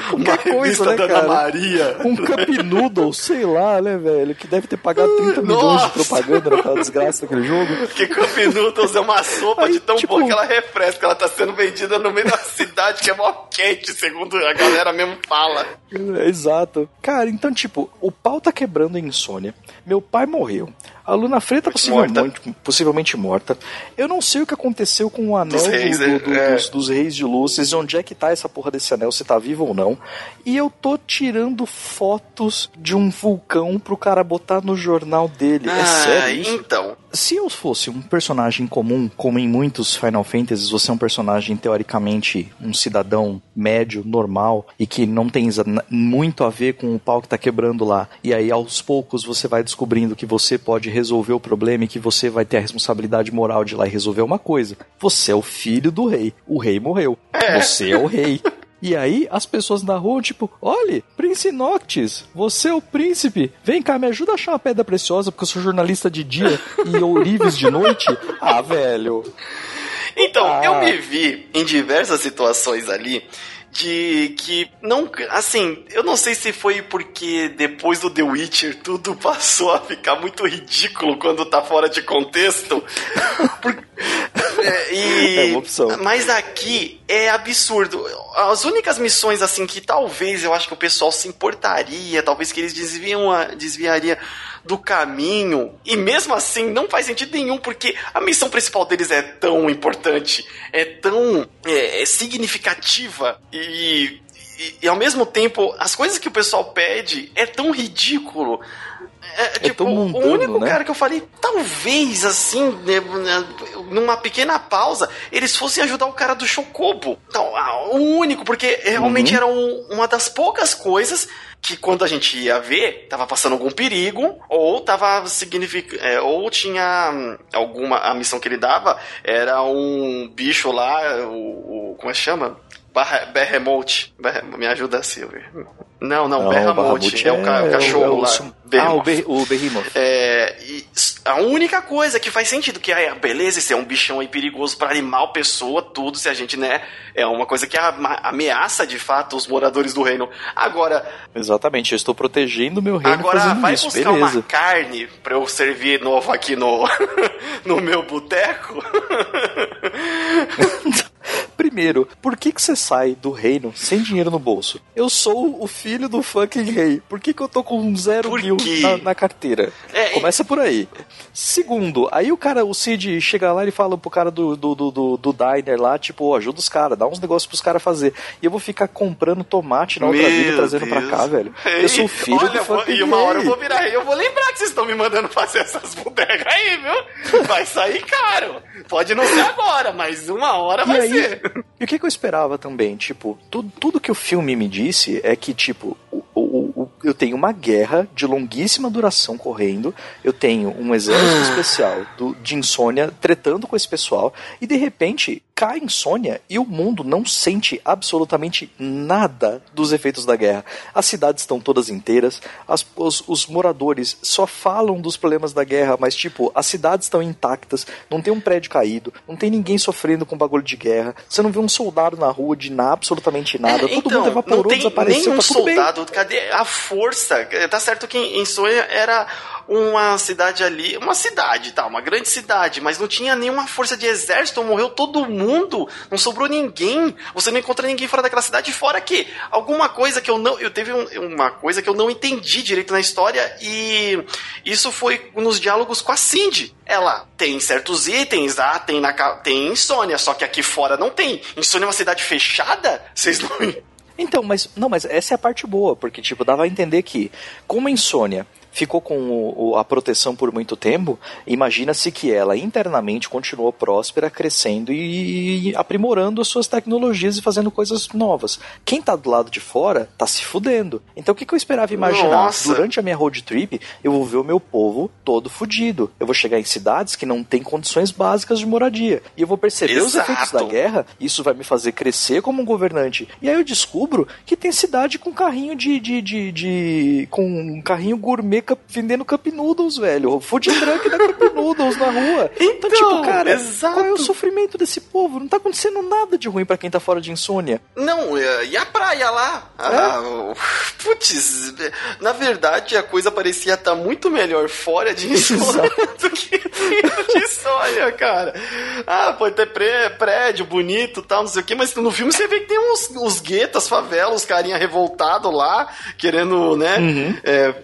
Qualquer coisa, né, cara? Maria. Um Cup Noodle, sei lá, né, velho? Que deve ter pagado 30 milhões de propaganda naquela desgraça daquele jogo. Que Cup Noodles é uma sopa Aí, de tão tipo... boa que ela refresca. Ela tá sendo vendida no meio da cidade que é mó quente, segundo a galera mesmo fala. É, exato. Cara, então, tipo, o pau tá quebrando em insônia. Meu pai morreu. A Luna Freita possivelmente morta. possivelmente morta. Eu não sei o que aconteceu com o anel dos reis, do, do, é. dos, dos, reis de luzes, onde é que tá essa porra desse anel, se tá vivo ou não. E eu tô tirando fotos de um vulcão pro cara botar no jornal dele. É ah, é sério isso? Então. Se eu fosse um personagem comum, como em muitos Final Fantasies, você é um personagem teoricamente um cidadão médio, normal, e que não tem muito a ver com o pau que tá quebrando lá. E aí aos poucos você vai descobrindo que você pode resolver o problema e que você vai ter a responsabilidade moral de ir lá e resolver uma coisa. Você é o filho do rei. O rei morreu. É. Você é o rei. *laughs* E aí as pessoas na rua, tipo, olhe, Prince Noctis, você é o príncipe. Vem cá, me ajuda a achar uma pedra preciosa, porque eu sou jornalista de dia e ourives de noite. *laughs* Ah, velho. Então, ah. eu me vi em diversas situações ali de que não, assim, eu não sei se foi porque depois do The Witcher tudo *laughs* passou a ficar muito ridículo quando tá fora de contexto. *laughs* e, é uma opção. Mas aqui é absurdo. As únicas missões assim que talvez eu acho que o pessoal se importaria, talvez que eles desviam a, desviaria do caminho. E mesmo assim, não faz sentido nenhum, porque a missão principal deles é tão importante, é tão é, é significativa e, e, e, ao mesmo tempo, as coisas que o pessoal pede é tão ridículo. É, é tipo, o único né? cara que eu falei, talvez assim, né, né, numa pequena pausa, eles fossem ajudar o cara do Chocobo. Então, o único, porque realmente uhum. era um, uma das poucas coisas que quando a gente ia ver, tava passando algum perigo, ou tava signific... É, ou tinha hum, alguma. A missão que ele dava era um bicho lá, o. o como é que chama? Behemoth. Me ajuda, Silvio. Não, não, não Behemoth. É o, ca é, cachorro é o, lá. Ah, o, Ber o Behemoth. É, a única coisa que faz sentido, que é, beleza, esse é um bichão aí perigoso para animal, pessoa, tudo, se a gente, né, é uma coisa que ameaça de fato os moradores do reino. Agora. Exatamente, eu estou protegendo o meu reino. Agora vai isso, buscar beleza. uma carne para eu servir novo aqui no, *laughs* no meu boteco? *laughs* Primeiro, por que, que você sai do reino sem dinheiro no bolso? Eu sou o filho do fucking rei. Por que, que eu tô com zero por mil na, na, carteira? É, Começa por aí. Segundo, aí o cara, o Cid chega lá e fala pro cara do, do, do, do, do diner lá, tipo, ajuda os caras, dá uns negócios pros caras fazer. E eu vou ficar comprando tomate na outra Meu vida trazendo Deus. pra cá, velho. Ei, eu sou filho olha, do fucking E uma hora eu vou virar rei, eu vou lembrar que vocês estão me mandando fazer essas bodegas aí, viu? Vai sair caro. Pode não ser agora, mas uma hora e vai aí, E o que, que eu esperava também? Tipo, tudo, tudo que o filme me disse é que, tipo, o, o, o, eu tenho uma guerra de longuíssima duração correndo, eu tenho um exército *gasps* especial do, de insônia tretando com esse pessoal, e de repente cai insônia e o mundo não sente absolutamente nada dos efeitos da guerra. As cidades estão todas inteiras, as, os, os moradores só falam dos problemas da guerra, mas tipo, as cidades estão intactas, não tem um prédio caído, não tem ninguém sofrendo com bagulho de guerra, você não vê um soldado na rua de nada, absolutamente nada, é, todo então, mundo evaporou, não tem desapareceu, nenhum tá soldado, bem. cadê a força? Tá certo que em Insônia era uma cidade ali, uma cidade, tá, uma grande cidade, mas não tinha nenhuma força de exército, morreu todo mundo, não sobrou ninguém. Você não encontra ninguém fora daquela cidade, fora que alguma coisa que eu não, eu teve um, uma coisa que eu não entendi direito na história e isso foi nos diálogos com a Cindy. Ela tem certos itens, ah, tem na tem insônia, só que aqui fora não tem. Insônia é uma cidade fechada? Vocês não então, mas não, mas essa é a parte boa, porque tipo, dava a entender que como a insônia ficou com o, a proteção por muito tempo, imagina-se que ela internamente continuou próspera, crescendo e aprimorando as suas tecnologias e fazendo coisas novas. Quem tá do lado de fora tá se fudendo. Então o que, que eu esperava imaginar? Nossa. Durante a minha road trip, eu vou ver o meu povo todo fudido. Eu vou chegar em cidades que não têm condições básicas de moradia. E eu vou perceber Exato. os efeitos da guerra, isso vai me fazer crescer como um governante. E aí eu descubro que tem cidade com carrinho de. de, de, de com um carrinho gourmet cup, vendendo cup noodles, velho. Food truck da cup noodles na rua. Então, *laughs* então tipo, cara, exato. qual é o sofrimento desse povo? Não tá acontecendo nada de ruim para quem tá fora de insônia. Não, e a praia lá? É? Ah, *laughs* putz, na verdade a coisa parecia estar tá muito melhor fora de insônia *laughs* do que de insônia, cara. Ah, pode ter prédio bonito tal, não sei o que, mas no filme você vê que tem uns, uns guetas, favelas, os carinha revoltado lá, querendo, né, uhum. é,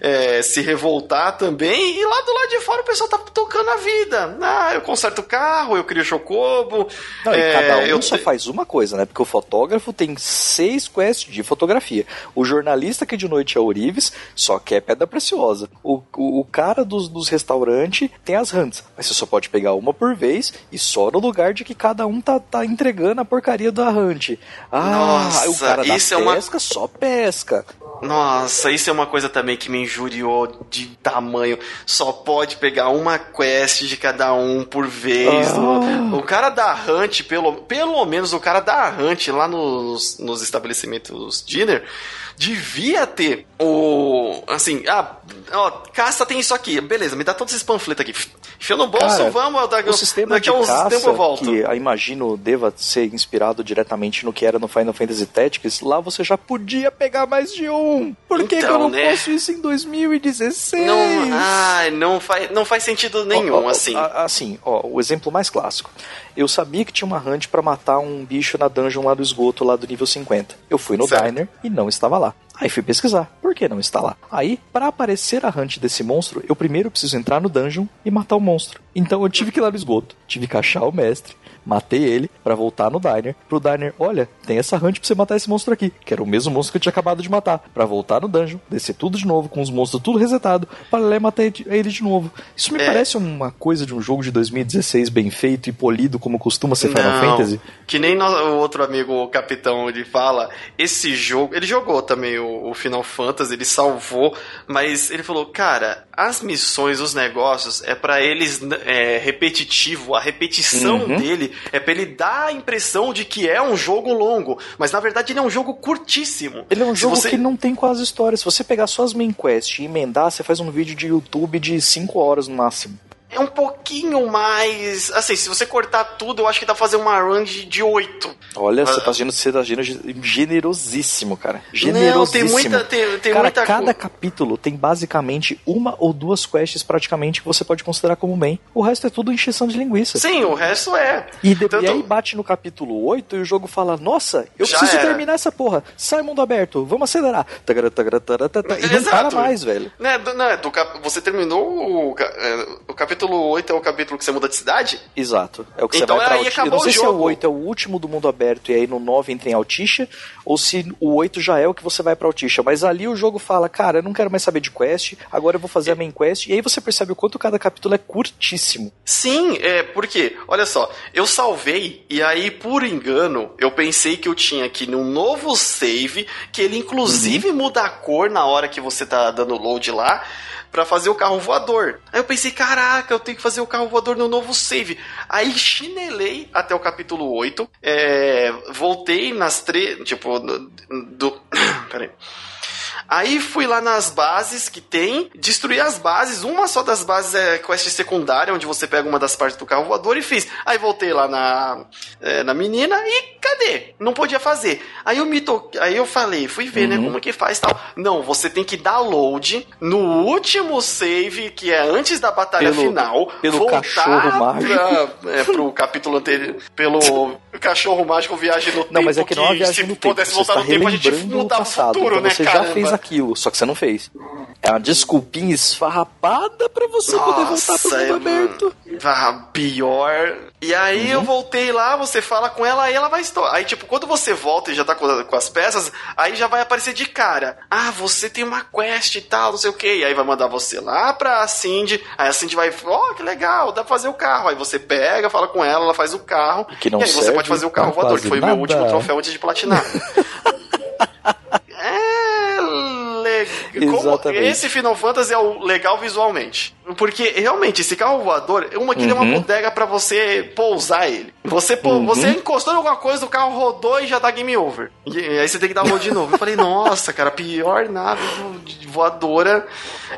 é, se revoltar também, e lá do lado de fora o pessoal tá tocando a vida. Ah, eu conserto o carro, eu crio chocobo. Não, é, cada um eu... só faz uma coisa, né, porque o fotógrafo tem seis quests de fotografia. O jornalista que de noite é Orives só quer pedra preciosa. O, o, o cara dos, dos restaurantes tem as hunts, mas você só pode pegar uma por vez e só no lugar de que cada um tá, tá entregando a porcaria da hunt. Ah, Nossa, o cara da pesca é uma... só pesca. Nossa, isso é uma coisa também que me injuriou de tamanho. Só pode pegar uma quest de cada um por vez. Oh. O, cara da Hunt, pelo, pelo menos o cara da Hunt lá nos, nos estabelecimentos dinner devia ter o. Assim, ah, ó, caça tem isso aqui. Beleza, me dá todos esses panfletos aqui. Enfia no bolso, Cara, vamos, daqui, o sistema daqui a uns tempo eu volto. Que eu imagino deva ser inspirado diretamente no que era no Final Fantasy Tactics, lá você já podia pegar mais de um. Por então, que, eu não né? posso isso em 2016? Não, ai, não, faz, não faz sentido nenhum, ó, ó, assim. Assim, ó, o exemplo mais clássico. Eu sabia que tinha uma hunt para matar um bicho na dungeon lá do esgoto, lá do nível 50. Eu fui no certo. diner e não estava lá. Aí fui pesquisar, por que não está lá? Aí, para aparecer a hunt desse monstro, eu primeiro preciso entrar no dungeon e matar o monstro. Então eu tive que ir lá no esgoto, tive que achar o mestre, matei ele para voltar no diner. Pro diner, olha, tem essa hunt pra você matar esse monstro aqui, que era o mesmo monstro que eu tinha acabado de matar. para voltar no dungeon, descer tudo de novo, com os monstros tudo resetado, para lá e matar ele de novo. Isso me é. parece uma coisa de um jogo de 2016 bem feito e polido, como costuma ser Final Não, Fantasy. Que nem o outro amigo, o capitão, ele fala, esse jogo. Ele jogou também o, o Final Fantasy, ele salvou, mas ele falou, cara, as missões, os negócios, é para eles é, repetitivo, a repetição uhum. dele é pra ele dar a impressão de que é um jogo longo, mas na verdade ele é um jogo curtíssimo. Ele é um jogo você... que não tem quase história. Se você pegar só as main quests e emendar, você faz um vídeo de YouTube de 5 horas no máximo é um pouquinho mais. Assim, se você cortar tudo, eu acho que dá pra fazer uma run de, de 8. Olha, você tá agindo, você tá agindo generosíssimo, cara. Generosíssimo. Não, tem muita. Tem, tem cara, muita cada capítulo tem basicamente uma ou duas quests praticamente que você pode considerar como main. O resto é tudo encheção de linguiça. Sim, o resto é. E, de, Tanto... e aí bate no capítulo 8 e o jogo fala: Nossa, eu Já preciso era. terminar essa porra. Sai mundo aberto, vamos acelerar. E não para mais, velho. Né, né, do, você terminou o, é, o capítulo 8 é o capítulo que você muda de cidade? Exato. É o que então, você vai pra Altisha. Eu não sei se é o 8 é o último do mundo aberto e aí no 9 entra em Altisha, ou se o 8 já é o que você vai pra Altisha. Mas ali o jogo fala, cara, eu não quero mais saber de quest, agora eu vou fazer é. a main quest, e aí você percebe o quanto cada capítulo é curtíssimo. Sim, é, porque, olha só, eu salvei, e aí, por engano, eu pensei que eu tinha aqui num novo save, que ele inclusive uhum. muda a cor na hora que você tá dando load lá, para fazer o carro voador. Aí eu pensei, caraca, eu tenho que fazer o carro voador no novo save. Aí chinelei até o capítulo 8, é, voltei nas três, tipo, do... do *coughs* peraí. Aí fui lá nas bases que tem, destruí as bases, uma só das bases é quest secundária, onde você pega uma das partes do carro voador e fiz. Aí voltei lá na, é, na menina e cadê? Não podia fazer. Aí eu me to... aí eu falei, fui ver, né, uhum. né, como que faz tal. Não, você tem que dar load no último save, que é antes da batalha pelo, final, pelo voltar cachorro mágico. Pra, é, pro capítulo anterior, pelo cachorro mágico viagem no não, tempo. Não, mas é que, que não é viagem se no pudesse tempo. voltar no tempo, a gente mudava o futuro, então né, Você caramba. já fez aquilo, só que você não fez. É uma desculpinha esfarrapada para você Nossa, poder voltar pro mundo é, aberto. Ah, pior. E aí uhum. eu voltei lá, você fala com ela, aí ela vai estourar. Aí, tipo, quando você volta e já tá com, com, as peças, aí já vai aparecer de cara. Ah, você tem uma quest e tal, não sei o que. E aí vai mandar você lá pra Cindy. Aí a Cindy vai, ó, oh, que legal, dá pra fazer o carro. Aí você pega, fala com ela, ela faz o carro. Que não e aí você pode fazer o carro voador, que foi o meu último troféu antes de platinar. *laughs* é esse Final Fantasy é o legal visualmente. Porque realmente, esse carro voador, uma que uhum. é uma bodega para você pousar ele. Você, uhum. você encostou em alguma coisa, o carro rodou e já dá game over. E aí você tem que dar load de novo. Eu falei, *laughs* nossa, cara, pior nave voadora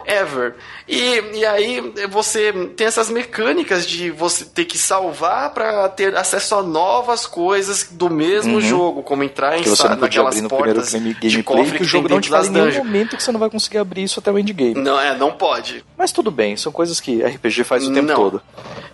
ever. E, e aí você tem essas mecânicas de você ter que salvar para ter acesso a novas coisas do mesmo uhum. jogo, como entrar em que você não podia abrir no primeiro gameplay, que o jogo não te fala em nenhum momento que você não vai conseguir abrir isso até o endgame. Não, é, não pode. Mas tudo bem, são coisas que RPG faz o tempo não. todo.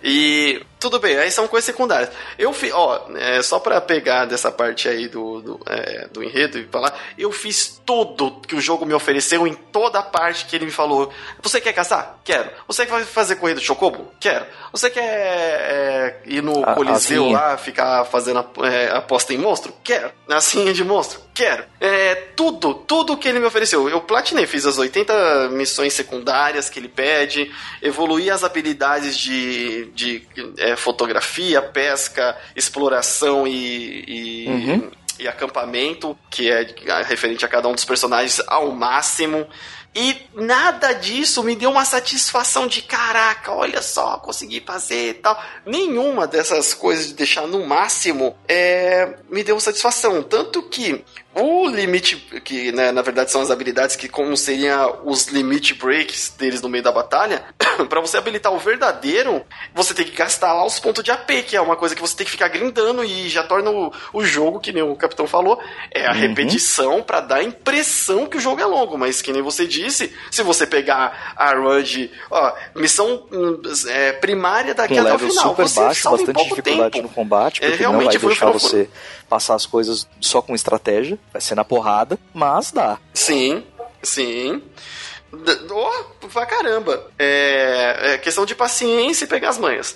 E tudo bem, aí são coisas secundárias. Eu fiz, ó, é, só pra pegar dessa parte aí do, do, é, do enredo e falar, eu fiz tudo que o jogo me ofereceu em toda a parte que ele me falou. Você quer caçar? Quero. Você quer fazer corrida de chocobo? Quero. Você quer é, ir no a, Coliseu lá, ficar fazendo é, aposta em monstro? Quero. Assim de monstro? Quero. É, tudo, tudo que ele me ofereceu. Eu platinei, fiz as 80 missões secundárias que ele pede, evoluí as habilidades de, de é, fotografia, pesca, exploração e, e, uhum. e acampamento, que é referente a cada um dos personagens ao máximo. E nada disso me deu uma satisfação de caraca, olha só, consegui fazer e tal. Nenhuma dessas coisas de deixar no máximo é, me deu satisfação. Tanto que o limite, que né, na verdade são as habilidades que como seriam os limit breaks deles no meio da batalha, *coughs* para você habilitar o verdadeiro, você tem que gastar lá os pontos de AP, que é uma coisa que você tem que ficar grindando e já torna o, o jogo, que nem o capitão falou, é a uhum. repetição para dar a impressão que o jogo é longo, mas que nem você disse, se você pegar a run de, ó, missão hum, é, primária daqui até o final, super você baixo, bastante dificuldade tempo. no combate, porque é, realmente não vai deixar você passar as coisas só com estratégia, vai ser na porrada, mas dá. Sim, sim. Oh, pra caramba. É, é questão de paciência e pegar as manhas.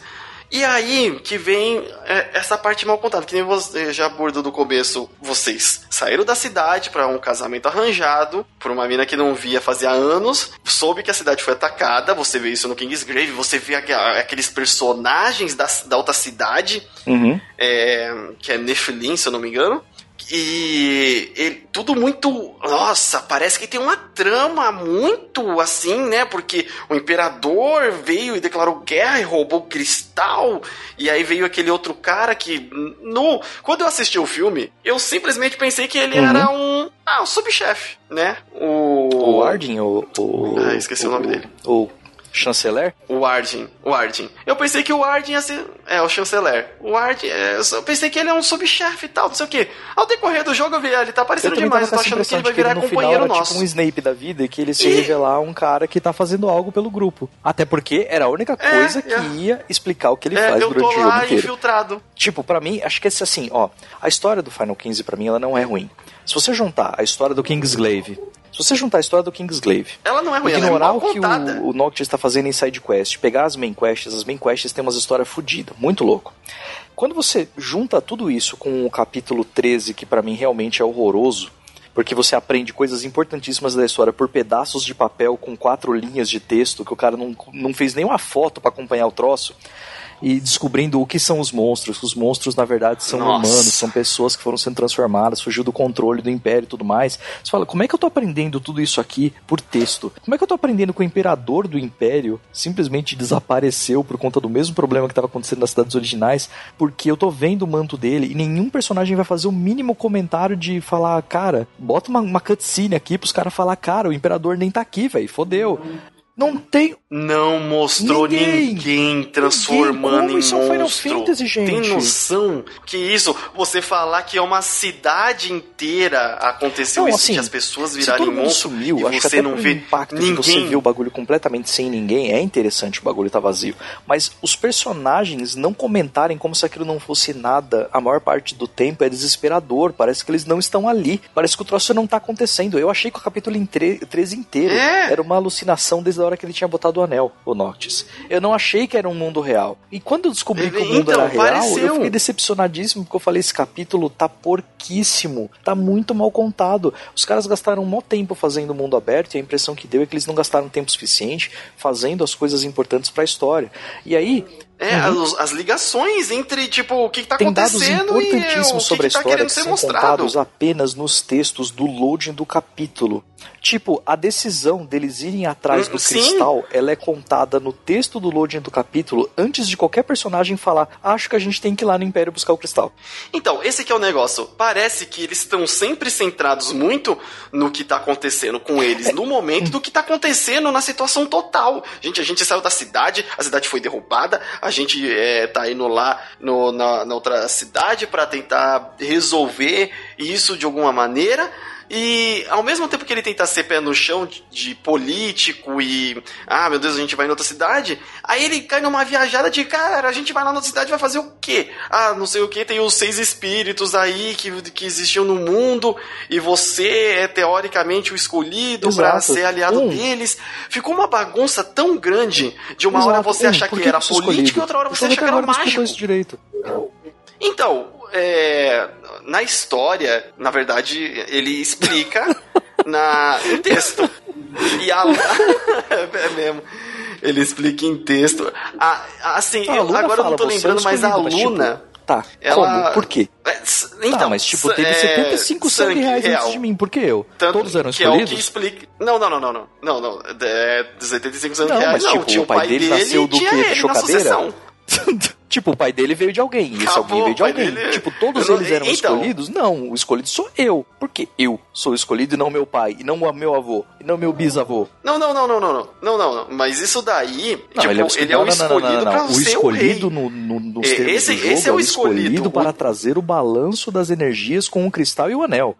E aí que vem é, essa parte mal contada, que nem você já abordou do começo. Vocês saíram da cidade para um casamento arranjado por uma mina que não via fazia anos, soube que a cidade foi atacada. Você vê isso no Kingsgrave, você vê aqueles personagens da, da outra cidade, uhum. é, que é Nephilim, se eu não me engano. E ele, tudo muito. Nossa, parece que tem uma trama muito assim, né? Porque o imperador veio e declarou guerra e roubou o cristal. E aí veio aquele outro cara que. No, quando eu assisti o filme, eu simplesmente pensei que ele uhum. era um. Ah, um subchefe, né? O. O Arden, o. o ah, esqueci o, o nome dele. O chanceler? O Arden, o Arden. Eu pensei que o Arden ia ser. É, o chanceler. O Arden, é, eu pensei que ele é um subchefe e tal, não sei o quê. Ao decorrer do jogo eu vi, ele tá aparecendo demais, eu tô achando que ele vai virar companheiro final nosso. Tipo um Snape da vida e que ele se e... revelar um cara que tá fazendo algo pelo grupo. Até porque era a única é, coisa é, que é. ia explicar o que ele é, faz durante o jogo inteiro. infiltrado. Tipo, para mim, acho que esse assim, ó, a história do Final 15 para mim ela não é ruim. Se você juntar a história do Kingsglaive se você juntar a história do Kingsglaive, ela não é ruim, ignorar ela é o que o, o Noctis está fazendo em side quest, pegar as main quests, as main quests têm umas histórias fodidas, muito louco. Quando você junta tudo isso com o capítulo 13, que para mim realmente é horroroso, porque você aprende coisas importantíssimas da história por pedaços de papel com quatro linhas de texto, que o cara não, não fez nenhuma foto para acompanhar o troço e descobrindo o que são os monstros. Os monstros, na verdade, são Nossa. humanos, são pessoas que foram sendo transformadas, fugiu do controle do Império e tudo mais. Você fala, como é que eu tô aprendendo tudo isso aqui por texto? Como é que eu tô aprendendo que o Imperador do Império simplesmente desapareceu por conta do mesmo problema que estava acontecendo nas cidades originais? Porque eu tô vendo o manto dele e nenhum personagem vai fazer o mínimo comentário de falar, cara, bota uma, uma cutscene aqui pros caras falar, cara, o Imperador nem tá aqui, velho, fodeu. Não tem. Não mostrou ninguém, ninguém transformando ninguém. em isso monstro. É Final Fantasy, gente. Tem noção que isso? Você falar que é uma cidade inteira aconteceu não, isso assim, de as pessoas virarem se todo monstro sumiu, você não vê impacto ninguém. Você ver o bagulho completamente sem ninguém é interessante. O bagulho tá vazio, mas os personagens não comentarem como se aquilo não fosse nada a maior parte do tempo é desesperador. Parece que eles não estão ali. Parece que o troço não tá acontecendo. Eu achei que o capítulo 13 inteiro é. era uma alucinação desde a hora que ele tinha botado o anel, o Noctis. Eu não achei que era um mundo real. E quando eu descobri que o mundo então, era real, pareceu. eu fiquei decepcionadíssimo, porque eu falei, esse capítulo tá porquíssimo, tá muito mal contado. Os caras gastaram um mó tempo fazendo o mundo aberto, e a impressão que deu é que eles não gastaram tempo suficiente fazendo as coisas importantes para a história. E aí, é, uhum. as, as, ligações entre, tipo, o que, que tá Tem acontecendo dados importantíssimos e, é, sobre que a história que, tá que são mostrado. contados apenas nos textos do loading do capítulo. Tipo, a decisão deles irem atrás do Sim. cristal, ela é contada no texto do loading do capítulo antes de qualquer personagem falar, acho que a gente tem que ir lá no Império buscar o cristal. Então, esse que é o negócio. Parece que eles estão sempre centrados muito no que tá acontecendo com eles é. no momento do que tá acontecendo na situação total. Gente, a gente saiu da cidade, a cidade foi derrubada, a gente é, tá indo lá no, na, na outra cidade para tentar resolver isso de alguma maneira. E ao mesmo tempo que ele tenta ser pé no chão de, de, político e. Ah, meu Deus, a gente vai em outra cidade. Aí ele cai numa viajada de, cara, a gente vai lá na outra cidade vai fazer o quê? Ah, não sei o que, tem os seis espíritos aí que, que existiam no mundo e você é teoricamente o escolhido para ser aliado um. deles. Ficou uma bagunça tão grande de uma Exato. hora você um. achar que, que era político e outra hora você achar que era mágico. Isso direito. Então, é, na história, na verdade, ele explica *laughs* na, no texto. E a. *laughs* é mesmo. Ele explica em texto. A, assim, a eu, agora eu não tô lembrando, mas a Luna. Tipo, Tá, ela... como? Por quê? É, então, tá, mas tipo, teve é... 75 sangue reais real. antes de mim, por que eu? Tanto Todos eram escolhidos? Que é o que explica... Não, não, não, não, não, não, não, é 75 sangue não, reais, mas, não, tipo, o pai, dele, dele nasceu do que? De chocadeira? Tipo, o pai dele veio de alguém, e esse alguém veio de alguém. Dele... Tipo, todos não, eles eram então... escolhidos? Não, o escolhido sou eu. Porque eu sou escolhido e não meu pai, e não meu avô, e não meu bisavô. Não, não, não, não, não, não. Não, não, não. Mas isso daí, não, tipo, ele é, o, ele é o escolhido não, não, O escolhido no, no, nos é, termos esse, do jogo esse é o escolhido, escolhido para trazer o balanço das energias com o cristal e o anel.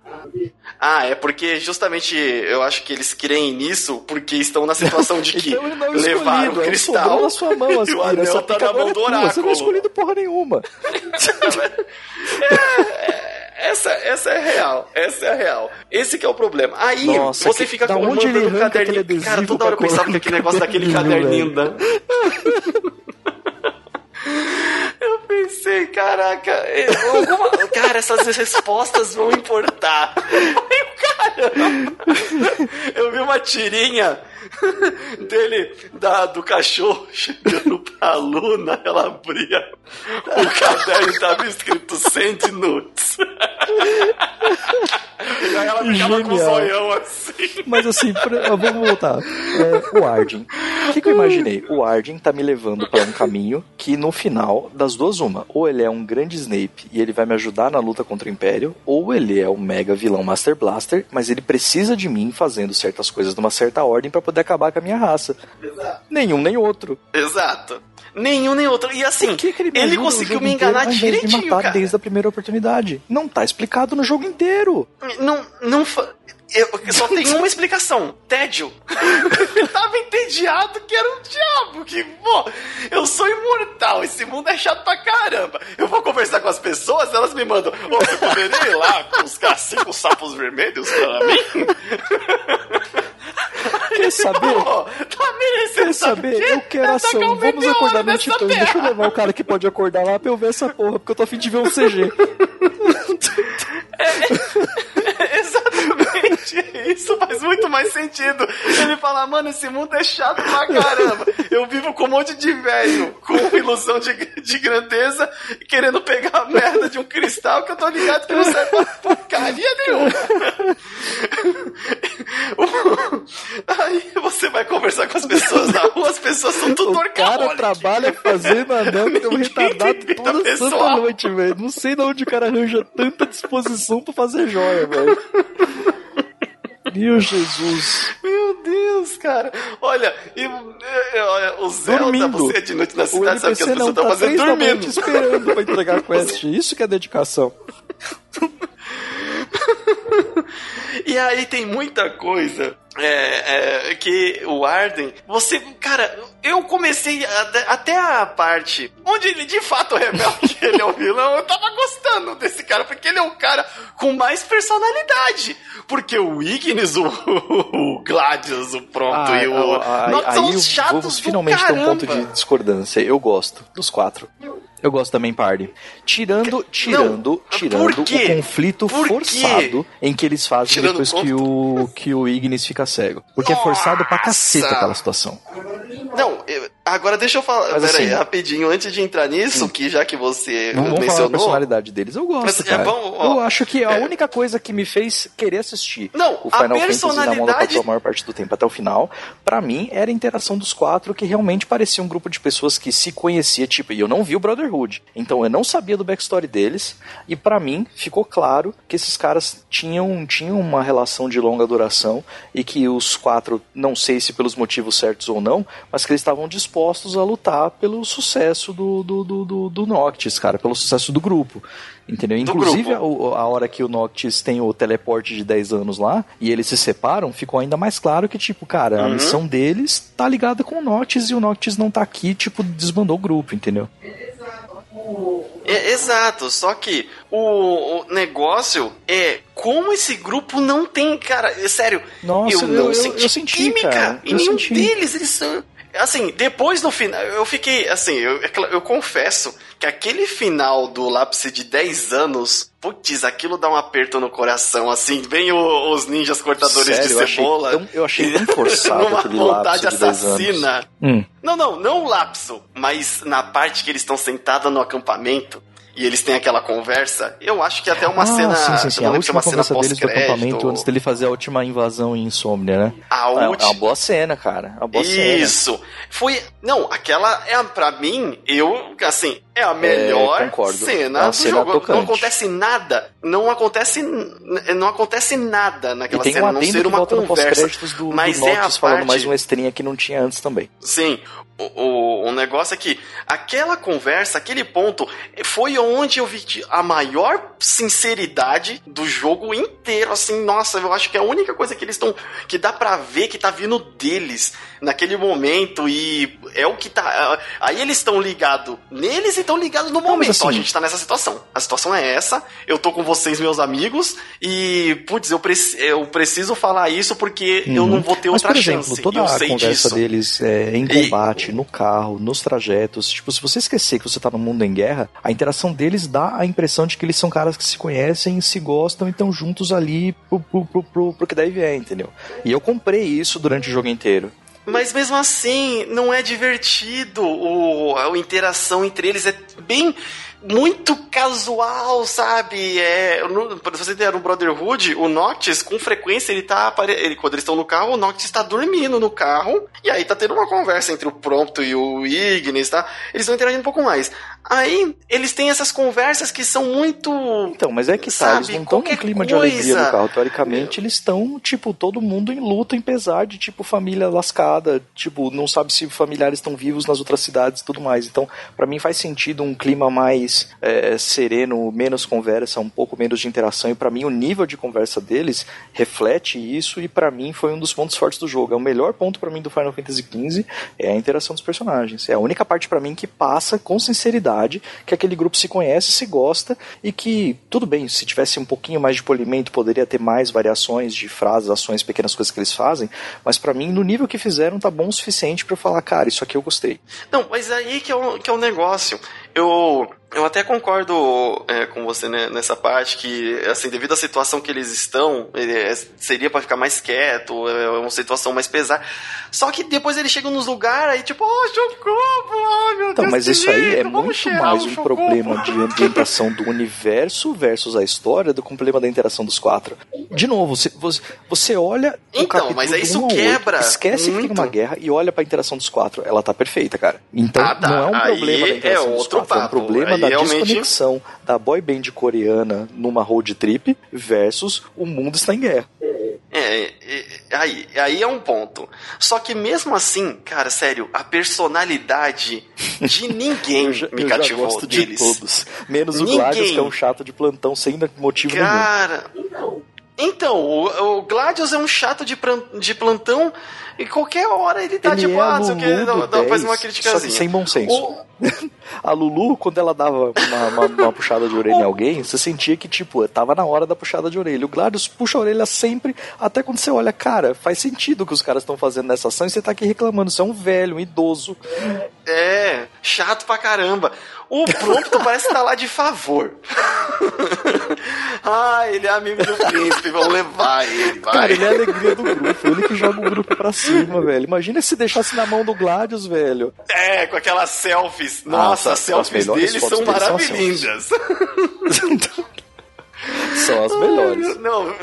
Ah, é porque justamente eu acho que eles creem nisso porque estão na *laughs* situação de que então levaram o cristal na sua mão, *laughs* e o anel tá na mão do oráculo escolhido porra nenhuma. é, é, essa, essa é real. Essa é real. Esse que é o problema. Aí Nossa, você que, fica com onde ele caderninho. Cara, toda hora eu pensava que aquele negócio daquele caderninho da. *laughs* Eu pensei, caraca, alguma... cara, essas respostas vão importar. *laughs* Aí, cara, eu vi uma tirinha dele, da, do cachorro *laughs* chegando pra Luna, ela abria o caderno e tava escrito Send Nuts. e aí ela ficava Genial. com o zoião assim. Mas assim, pra, vamos voltar. É, o Arden. O que, que, eu imaginei? O Arden tá me levando para um caminho que no final, das duas, uma. Ou ele é um grande Snape e ele vai me ajudar na luta contra o Império, ou ele é o mega vilão Master Blaster, mas ele precisa de mim fazendo certas coisas numa certa ordem para poder acabar com a minha raça. Exato. Nenhum nem outro. Exato. Nenhum nem outro. E assim, ele, ele conseguiu me enganar direitinho, de matar cara. desde a primeira oportunidade. Não tá explicado no jogo inteiro. Não, não eu, só tem *laughs* uma explicação: tédio. *laughs* eu tava entediado que era um diabo. Que, pô, eu sou imortal. Esse mundo é chato pra caramba. Eu vou conversar com as pessoas, elas me mandam: Ô, você poderia ir lá buscar cinco sapos vermelhos pra mim? Quer *laughs* saber? Pô, tá merecendo Quer saber? Eu quero ação. Vamos acordar no Titãs. Deixa eu levar o cara que pode acordar lá pra eu ver essa porra, porque eu tô afim de ver um CG. É, exatamente. Isso faz muito mais sentido. Ele fala, mano, esse mundo é chato pra caramba. Eu vivo com um monte de velho, com ilusão de, de grandeza, querendo pegar a merda de um cristal que eu tô ligado que não serve pra porcaria nenhuma. *laughs* Aí você vai conversar com as pessoas na rua, as pessoas são tudo O cara trabalha fazendo anão *laughs* é um retardado toda santa noite, velho. Não sei de onde o cara arranja tanta disposição pra fazer joia, velho. *laughs* Meu Jesus. Meu Deus, cara. Olha, e, olha o Zelda, dormindo. você é de noite na cidade, sabe que as pessoas estão tá fazendo dormindo. esperando pra entregar a quest. *laughs* Isso que é dedicação. *laughs* *laughs* e aí tem muita coisa é, é, que o Arden, você, cara, eu comecei até, até a parte onde ele de fato revela que *laughs* ele é o vilão, eu tava gostando desse cara, porque ele é o cara com mais personalidade. Porque o Ignis, o, o Gladius, o Pronto ah, e o. Ah, ah, são os chatos vamos finalmente ter um ponto de discordância. Eu gosto dos quatro. Eu gosto também, Party. Tirando, tirando, não, tirando o conflito por forçado em que eles fazem tirando depois que o, que o Ignis fica cego. Porque Nossa. é forçado pra caceta aquela situação. Não, eu, agora deixa eu falar. Mas, pera assim, aí, rapidinho, antes de entrar nisso, que já que você vamos mencionou. Falar a personalidade deles. Eu gosto. Mas, é cara. É bom, ó, eu acho que a é, única coisa que me fez querer assistir não, o Final a personalidade... Fantasy da a maior parte do tempo até o final, para mim, era a interação dos quatro que realmente parecia um grupo de pessoas que se conhecia, tipo, e eu não vi o Brotherhood. Então eu não sabia do backstory deles, e para mim ficou claro que esses caras tinham, tinham uma relação de longa duração e que os quatro, não sei se pelos motivos certos ou não, mas que eles estavam dispostos a lutar pelo sucesso do, do, do, do, do Noctis, cara, pelo sucesso do grupo. Entendeu? Do Inclusive, a, a, hora que o Noctis tem o teleporte de 10 anos lá e eles se separam, ficou ainda mais claro que, tipo, cara, uhum. a missão deles tá ligada com o Noctis e o Noctis não tá aqui, tipo, desbandou o grupo, entendeu? É, exato, só que o, o, negócio é como esse grupo não tem, cara, é sério, Nossa, eu não eu, senti, eu, eu senti química cara, em nenhum senti. deles, eles são assim, depois no final, eu fiquei, assim, eu, eu confesso que aquele final do lápis de 10 anos, putz, aquilo dá um aperto no coração, assim, bem o, os ninjas cortadores Sério? de cebola. Eu achei tão, eu achei tão *laughs* forçado Numa aquele vontade assassina. Hum. Não, não, não o lapso, mas na parte que eles estão sentados no acampamento, e eles têm aquela conversa, eu acho que até uma ah, cena. Sim, sim, sim. A última conversa deles do acampamento antes dele fazer a última invasão em Insomnia, né? A é, última... é uma boa cena, cara. É uma boa Isso. Cena. Foi. Não, aquela é, pra mim, eu, assim, é a melhor é, cena é do cena jogo. Tocante. Não acontece nada. Não acontece. Não acontece nada naquela e tem cena, um não ser uma conversa. Do, mas do é a falando parte... mais uma estrelinha que não tinha antes também. Sim. O, o, o, negócio é que aquela conversa, aquele ponto, foi onde eu vi a maior sinceridade do jogo inteiro. Assim, nossa, eu acho que é a única coisa que eles estão. que dá pra ver que tá vindo deles naquele momento. E é o que tá. Aí eles estão ligados neles e estão ligados no momento. Assim, a gente tá nessa situação. A situação é essa. Eu tô com vocês, meus amigos, e, putz, eu, preci eu preciso falar isso porque uhum. eu não vou ter Mas, outra por exemplo, chance. Toda a conversa disso. deles é, em combate. E no carro, nos trajetos. Tipo, se você esquecer que você tá no mundo em guerra, a interação deles dá a impressão de que eles são caras que se conhecem, se gostam e estão juntos ali pro, pro, pro, pro, pro que deve é, entendeu? E eu comprei isso durante o jogo inteiro. Mas mesmo assim, não é divertido. O, a interação entre eles é bem muito casual, sabe? É, no, pra você ter no Brotherhood, o Noctis, com frequência, ele tá. Ele, quando eles estão no carro, o Noctis está dormindo no carro. E aí tá tendo uma conversa entre o Prompto e o Ignis, tá? Eles estão interagindo um pouco mais. Aí, eles têm essas conversas que são muito. Então, mas é que sabe, tá, eles não estão com clima coisa. de alegria no carro. Teoricamente, eles estão, tipo, todo mundo em luta, em pesar de, tipo, família lascada. Tipo, não sabe se familiares estão vivos nas outras cidades e tudo mais. Então, para mim faz sentido um clima mais é, sereno, menos conversa, um pouco menos de interação. E para mim, o nível de conversa deles reflete isso. E para mim, foi um dos pontos fortes do jogo. É o melhor ponto para mim do Final Fantasy XV é a interação dos personagens. É a única parte para mim que passa com sinceridade que aquele grupo se conhece, se gosta e que, tudo bem, se tivesse um pouquinho mais de polimento, poderia ter mais variações de frases, ações, pequenas coisas que eles fazem, mas para mim, no nível que fizeram, tá bom o suficiente para falar, cara, isso aqui eu gostei. Não, mas aí que é o, que é o negócio. Eu eu até concordo é, com você né, nessa parte que, assim, devido à situação que eles estão, é, seria para ficar mais quieto, é uma situação mais pesada. Só que depois eles chegam nos lugares aí, tipo, oh, Chocobo, oh, meu então, Deus Mas isso aí é muito mais um problema de ambientação do universo versus a história do que um problema da interação dos quatro. De novo, você, você olha então, mas aí isso quebra 8, esquece muito. que tem uma guerra e olha pra interação dos quatro. Ela tá perfeita, cara. Então, ah, tá. não é um aí problema da interação é dos quatro, é um problema da realmente... desconexão da boy band coreana numa road trip versus o mundo está em guerra. É, é, aí, aí é um ponto. Só que mesmo assim, cara, sério, a personalidade de *laughs* ninguém já, me cativou gosto deles. De todos. Menos ninguém. o Gladius, que é um chato de plantão sem motivo cara, nenhum. Então, o, o Gladius é um chato de, de plantão e qualquer hora ele tá ele é sei o que, faz uma criticazinha. Sem bom senso. O... *laughs* a Lulu, quando ela dava uma, uma, uma puxada de orelha em alguém, você sentia que, tipo, tava na hora da puxada de orelha. O Gladius puxa a orelha sempre, até quando você olha, cara, faz sentido o que os caras estão fazendo nessa ação e você tá aqui reclamando. Você é um velho, um idoso. É, chato pra caramba. O Prompto parece estar tá lá de favor. *laughs* ah, ele é amigo do príncipe, vamos levar ele, vai. Cara, ele é a alegria do grupo, ele que joga o grupo pra cima, velho. Imagina se deixasse na mão do Gladius, velho. É, com aquelas selfies. Nossa, as selfies dele são maravilhosas. São *laughs* as melhores. Não.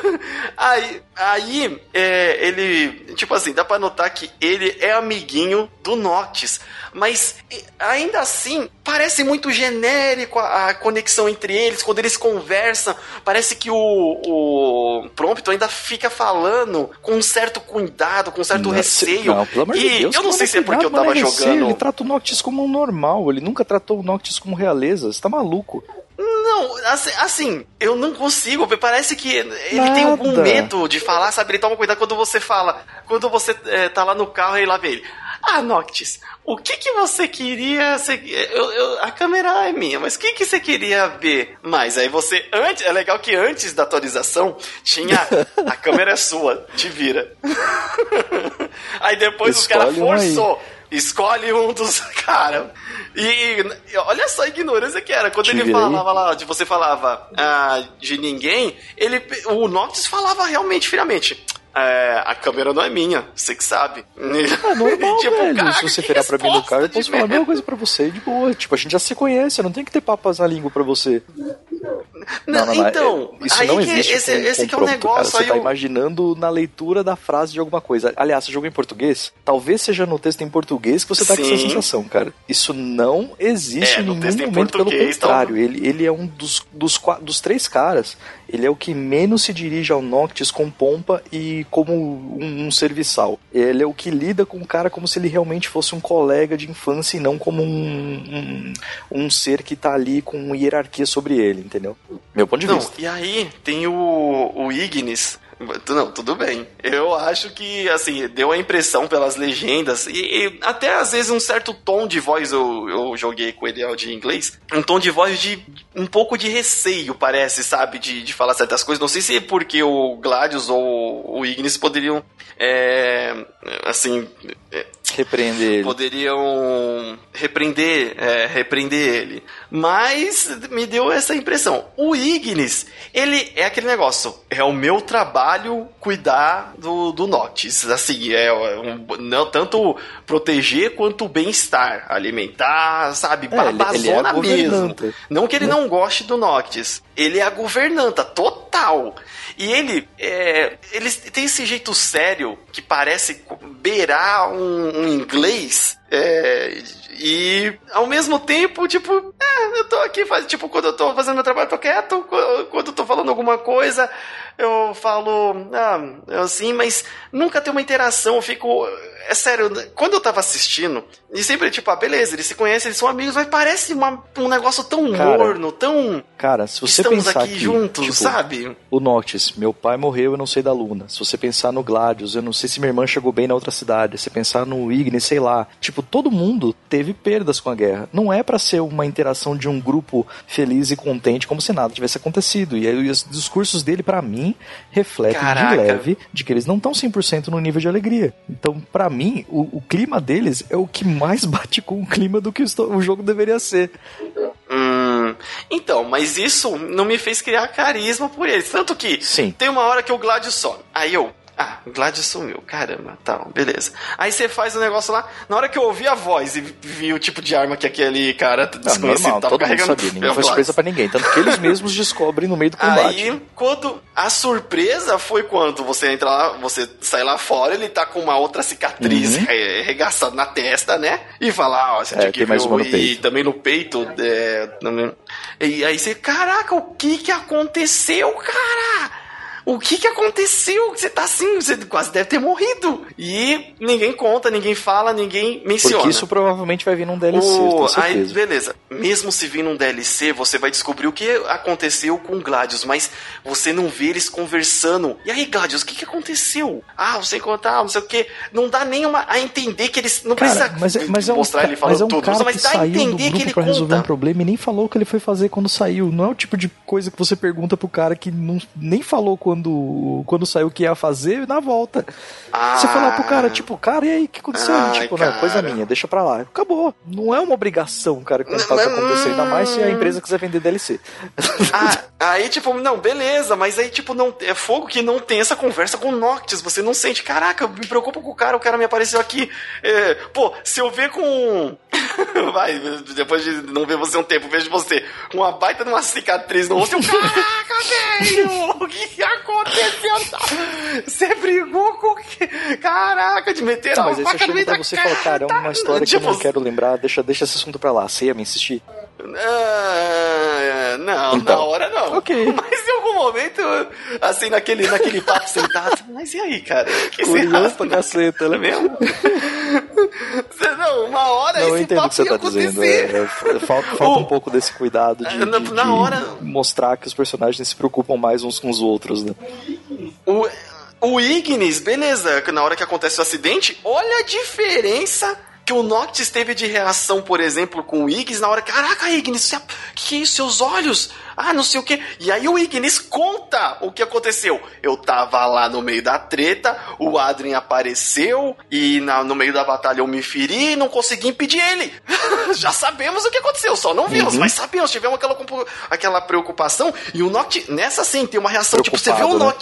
*laughs* Aí, aí é, ele. Tipo assim, dá pra notar que ele é amiguinho do Noctis. Mas ainda assim, parece muito genérico a, a, conexão entre eles. Quando eles conversam, parece que o, o Prompto ainda fica falando com um certo cuidado, com um certo Nossa, receio. Não, pelo amor e de Deus, eu não sei se é porque eu tava é jogando. Ele trata o Noctis como um normal. Ele nunca tratou o Noctis como realeza. Você tá maluco. Não, assim, assim, eu não consigo. Parece que ele Nada. tem algum medo de falar, sabe? Ele toma cuidado quando você fala. Quando você é, tá lá no carro e lá vê ele. Ah, Noctis, o que que você queria. Você, eu, eu, a câmera é minha, mas o que que você queria ver mais? Aí você. Antes, é legal que antes da atualização tinha. A *laughs* câmera é sua, te vira. *laughs* aí depois Escolhe os caras forçou. Escolhe um dos. *laughs* Cara. E, olha só a ignorância que era. Quando Te ele virei. falava lá, de você falava ah, de ninguém, ele, o Noctis falava realmente, finalmente. É, a câmera não é minha, você que sabe. É normal, *laughs* tipo, velho. Cara, Se você virar pra mim no carro, eu posso falar a mesma coisa pra você, de boa. Tipo, a gente já se conhece, eu não tenho que ter papas na língua pra você. Não, não, não, então, é, isso não existe. Esse, com, esse com que é o negócio. Cara. Você tá imaginando na leitura da frase de alguma coisa. Aliás, você jogou em português? Talvez seja no texto em português que você tá Sim. com essa sensação, cara. Isso não existe é, em nenhum momento, pelo contrário. Ele, ele é um dos, dos, dos três caras. Ele é o que menos se dirige ao Noctis com pompa e como um, um serviçal. Ele é o que lida com o cara como se ele realmente fosse um colega de infância e não como um, um, um ser que tá ali com hierarquia sobre ele, entendeu? Meu ponto de não, vista. E aí tem o, o Ignis, não, tudo bem. Eu acho que, assim, deu a impressão pelas legendas, e, e, até às vezes um certo tom de voz, eu, eu joguei com ele de inglês, um tom de voz de um pouco de receio, parece, sabe, de, de falar certas coisas. Não sei se é porque o Gladius ou o Ignis poderiam, é, assim, é, repreender ele. Poderiam repreender, é, repreender ele. Mas me deu essa impressão. O Ignis, ele é aquele negócio. É o meu trabalho cuidar do, do Noctis. Assim, é um, não tanto proteger quanto bem-estar. Alimentar, sabe? É, babazona ele, ele é mesmo. Não que ele não goste do Noctis. Ele é a governanta total. E ele, é, ele tem esse jeito sério que parece beirar um, um inglês. É, e ao mesmo tempo, tipo, é, eu tô aqui, faz, tipo, quando eu tô fazendo meu trabalho, eu tô quieto, quando eu tô falando alguma coisa, eu falo, ah, assim, mas nunca tem uma interação, eu fico. É sério, quando eu tava assistindo, e sempre, tipo, ah, beleza, eles se conhecem, eles são amigos, mas parece uma, um negócio tão cara, morno, tão. Cara, se você Estamos pensar aqui juntos, tipo, sabe? O Noctis, meu pai morreu, eu não sei da Luna. Se você pensar no Gladius, eu não sei se minha irmã chegou bem na outra cidade. Se você pensar no Ignis, sei lá. Tipo, todo mundo teve perdas com a guerra. Não é para ser uma interação de um grupo feliz e contente como se nada tivesse acontecido. E aí os discursos dele, para mim, refletem Caraca. de leve de que eles não estão 100% no nível de alegria. Então, para mim, o, o clima deles é o que mais *laughs* bate com o clima do que o jogo deveria ser. Hum, então, mas isso não me fez criar carisma por eles. Tanto que Sim. tem uma hora que o Gladius some. Aí eu, ah, Gladys sumiu. Caramba, tá, beleza. Aí você faz o negócio lá. Na hora que eu ouvi a voz e vi o tipo de arma que aquele cara desconhecido normal, tava todo carregando. Mundo sabia, ninguém foi surpresa pra ninguém. Tanto que eles mesmos descobrem no meio do combate. Aí, quando. A surpresa foi quando você entra lá, você sai lá fora, ele tá com uma outra cicatriz uhum. regaçada na testa, né? E fala, ó, você é, tinha que ver. Mais uma no e peito. também no peito. É, também. E aí você, caraca, o que que aconteceu, cara? O que que aconteceu? Você tá assim, você quase deve ter morrido. E ninguém conta, ninguém fala, ninguém menciona. Porque isso provavelmente vai vir num DLC, o... Aí, beleza. Mesmo se vir num DLC, você vai descobrir o que aconteceu com o Gladius, mas você não vê eles conversando. E aí, Gladius, o que que aconteceu? Ah, você contar, não sei o que. Não dá nem uma, a entender que eles. Não cara, precisa mas, é, mas mostrar é um, ele falando mas é um tudo, cara mas dá a entender que ele pra conta. resolver um problema e nem falou o que ele foi fazer quando saiu. Não é o tipo de coisa que você pergunta pro cara que não, nem falou quando, quando saiu o que ia fazer na volta. Ah, você falar pro cara, tipo, cara, e aí, o que aconteceu? Ai, tipo, cara. não, coisa minha, deixa pra lá. Acabou. Não é uma obrigação, cara, contar o que aconteceu. Ainda mais se a empresa quiser vender DLC. Ah, aí, tipo, não, beleza, mas aí, tipo, não é fogo que não tem essa conversa com o Noctis. Você não sente, caraca, me preocupa com o cara, o cara me apareceu aqui. É, pô, se eu ver com. *laughs* Vai, depois de não ver você um tempo, vejo você com uma baita de uma cicatriz no rosto. *laughs* Caraca, velho! O que aconteceu? Você brigou com o quê? Caraca, de meter não, a mas faca no meio da você cara. Fala, cara, é uma história tipo, que eu não quero lembrar, deixa, deixa esse assunto pra lá. Você ia me insistir? Uh, não, então, na hora não. Ok. Mas em algum momento, assim, naquele, naquele papo sentado, mas e aí, cara? Que Curioso pra caceta, né? mesmo? não, uma hora não, esse eu entendo o que você tá dizendo. É, é, falta, falta o, um pouco desse cuidado de, na, de, na de hora... mostrar que os personagens se preocupam mais uns com os outros, né? O, o Ignis, beleza, na hora que acontece o acidente, olha a diferença que o Noctis teve de reação, por exemplo, com o Ignis na hora caraca, Ignis, é, que é isso, seus olhos? Ah, não sei o que. E aí o Ignis conta o que aconteceu. Eu tava lá no meio da treta, o Adrien apareceu e na, no meio da batalha eu me feri e não consegui impedir ele. *laughs* Já sabemos o que aconteceu, só não vimos, uhum. mas sabemos, tivemos aquela, aquela preocupação e o Noctis, nessa sim, tem uma reação, tipo, você vê o né?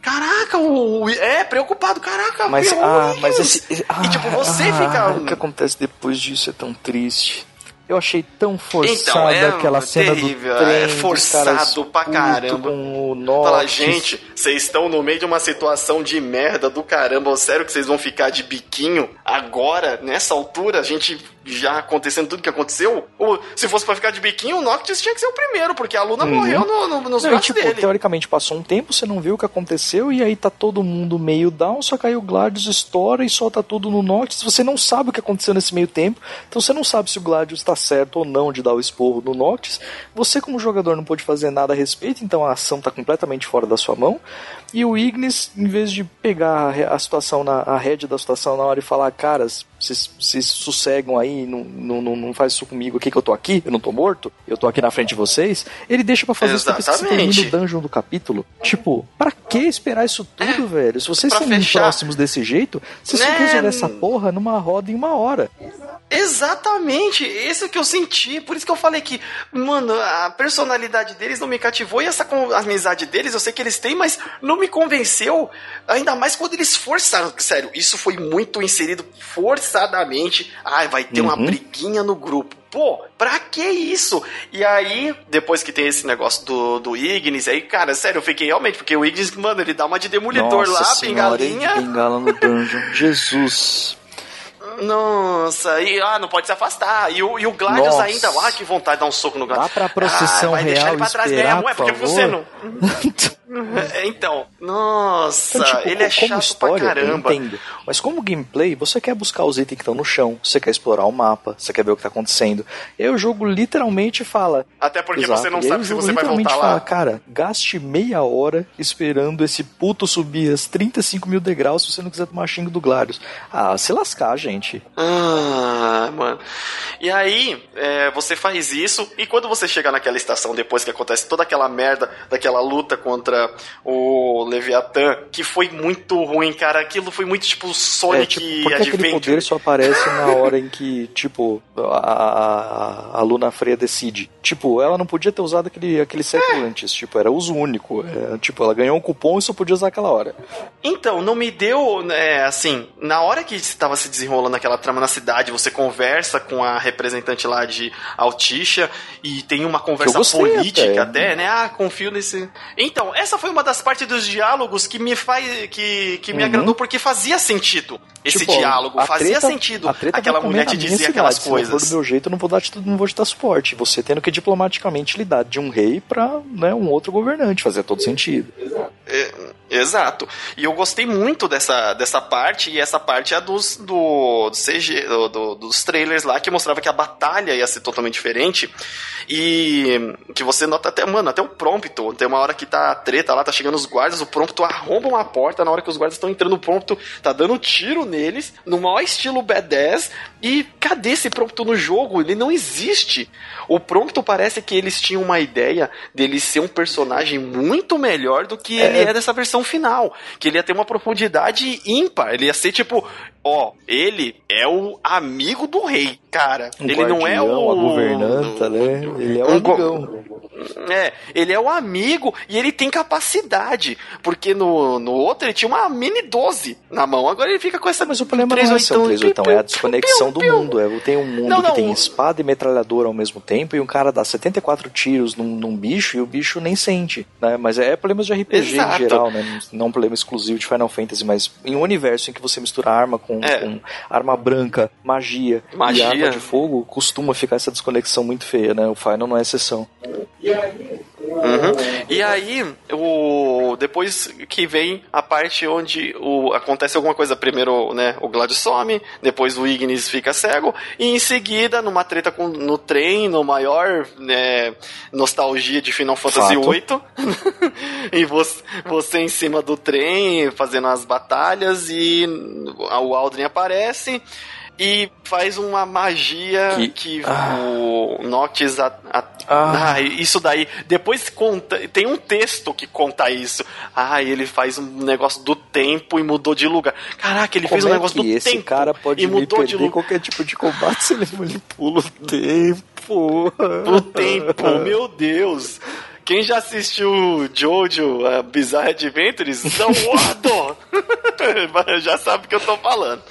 Caraca, o, é preocupado, caraca, mas, ah, mas esse, ah, e tipo, você ah, fica. O que acontece depois disso é tão triste. Eu achei tão forçada então, é aquela cena terrível, do trem, é forçado pra caramba. Com o Fala, gente, vocês estão no meio de uma situação de merda do caramba. Sério que vocês vão ficar de biquinho agora, nessa altura? A gente já acontecendo tudo que aconteceu, ou se fosse para ficar de biquinho, o Noctis tinha que ser o primeiro, porque a Luna uhum. morreu no, no, nos não, braços tipo, dele. Teoricamente passou um tempo, você não viu o que aconteceu, e aí tá todo mundo meio down, só caiu o Gladius, estoura e solta tudo no Noctis. Você não sabe o que aconteceu nesse meio tempo, então você não sabe se o Gladius tá certo ou não de dar o esporro no Noctis. Você, como jogador, não pode fazer nada a respeito, então a ação tá completamente fora da sua mão. E o Ignis, em vez de pegar a situação, na, a rede da situação na hora e falar, caras, vocês, vocês sossegam aí, não, não, não faz isso comigo aqui que eu tô aqui, eu não tô morto, eu tô aqui na frente de vocês, ele deixa para fazer Exatamente. isso depois que você termina o dungeon do capítulo. Tipo, pra que esperar isso tudo, é, velho? Se vocês são fechar. próximos desse jeito, vocês né? resolver essa porra numa roda em uma hora. Exatamente, esse que eu senti, por isso que eu falei que, mano, a personalidade deles não me cativou e essa amizade deles, eu sei que eles têm, mas não me convenceu, ainda mais quando eles forçaram, sério, isso foi muito inserido forçadamente, ai, vai ter uhum. uma briguinha no grupo. Pô, pra que isso? E aí, depois que tem esse negócio do, do Ignis, aí, cara, sério, eu fiquei realmente, porque o Ignis, mano, ele dá uma de demolidor Nossa lá, senhora, bengalinha. Bengala no dungeon. Jesus. Nossa, e ah, não pode se afastar. E o, e o Gladius Nossa. ainda, ah, que vontade de dar um soco no Gladius. Dá pra procissão ah, vai real deixar ele pra trás esperar, mesmo, é porque você não. *laughs* É, então, nossa, então, tipo, ele é chato história, pra caramba. entendo. Mas como gameplay, você quer buscar os itens que estão no chão, você quer explorar o mapa, você quer ver o que tá acontecendo. E aí o jogo literalmente fala. Até porque exato, você não sabe se você vai voltar lá. Fala, cara, gaste meia hora esperando esse puto subir as 35 mil degraus se você não quiser tomar xingo do Gladius. Ah, se lascar, gente. Ah, mano. E aí, é, você faz isso, e quando você chega naquela estação, depois que acontece toda aquela merda daquela luta contra o Leviatã, que foi muito ruim, cara. Aquilo foi muito tipo Sonic é, tipo, porque Adventure. aquele poder só aparece na hora em que, tipo, a, a, a Luna Freya decide. Tipo, ela não podia ter usado aquele, aquele século é. antes. Tipo, era uso único. É, tipo, ela ganhou um cupom e só podia usar aquela hora. Então, não me deu, né, assim, na hora que estava se desenrolando aquela trama na cidade, você conversa com a representante lá de Altisha e tem uma conversa política até. até, né? Ah, confio nesse. Então, é essa foi uma das partes dos diálogos que me faz que, que me uhum. agradou porque fazia sentido esse tipo, diálogo, fazia treta, sentido aquela mulher te dizer aquelas coisas. Se for do meu jeito, eu não vou dar não vou te dar suporte. Você tendo que diplomaticamente lidar de um rei para né, um outro governante, fazia todo sentido. É, exato. E eu gostei muito dessa, dessa parte, e essa parte é dos, do, do CG, do, dos trailers lá, que mostrava que a batalha ia ser totalmente diferente. E que você nota até, mano, até o prompto. Tem uma hora que tá treta lá, tá chegando os guardas, o prompto arromba uma porta, na hora que os guardas estão entrando, o prompto tá dando tiro neles, no maior estilo B10. E cadê esse prompto no jogo? Ele não existe. O prompto parece que eles tinham uma ideia dele ser um personagem muito melhor do que é. ele é dessa versão final. Que ele ia ter uma profundidade ímpar. Ele ia ser tipo, ó, ele é o amigo do rei, cara. Um ele não é o. A governanta, né? Ele é um amigão. É, ele é o amigo e ele tem capacidade. Porque no, no outro ele tinha uma mini 12 na mão. Agora ele fica com essa. Mas o problema não é esse 38, é a desconexão do mundo. É, tem um mundo não, não. que tem espada e metralhadora ao mesmo tempo e um cara dá 74 tiros num, num bicho e o bicho nem sente. Né? Mas é problemas de RPG Exato. em geral, né? Não um problema exclusivo de Final Fantasy, mas em um universo em que você mistura arma com, é. com arma branca, magia, magia, e arma de fogo, costuma ficar essa desconexão muito feia, né? O Final não é exceção. Uhum. E aí, o, depois que vem a parte onde o, acontece alguma coisa, primeiro né, o Gladius some, depois o Ignis fica cego, e em seguida, numa treta com, no trem, no maior né, nostalgia de Final Fantasy VIII, *laughs* e você, você em cima do trem, fazendo as batalhas, e o Aldrin aparece e faz uma magia que, que ah. o Noctis. A, a, ah. ah. isso daí. Depois conta. Tem um texto que conta isso. Ah, ele faz um negócio do tempo e mudou de lugar. Caraca, ele Como fez um é negócio do esse tempo. cara pode e mudou de lugar. qualquer tipo de combate se ele manipula o tempo. O tempo, meu Deus. Quem já assistiu Jojo, a Bizarre Adventures, não *laughs* já sabe o que eu tô falando.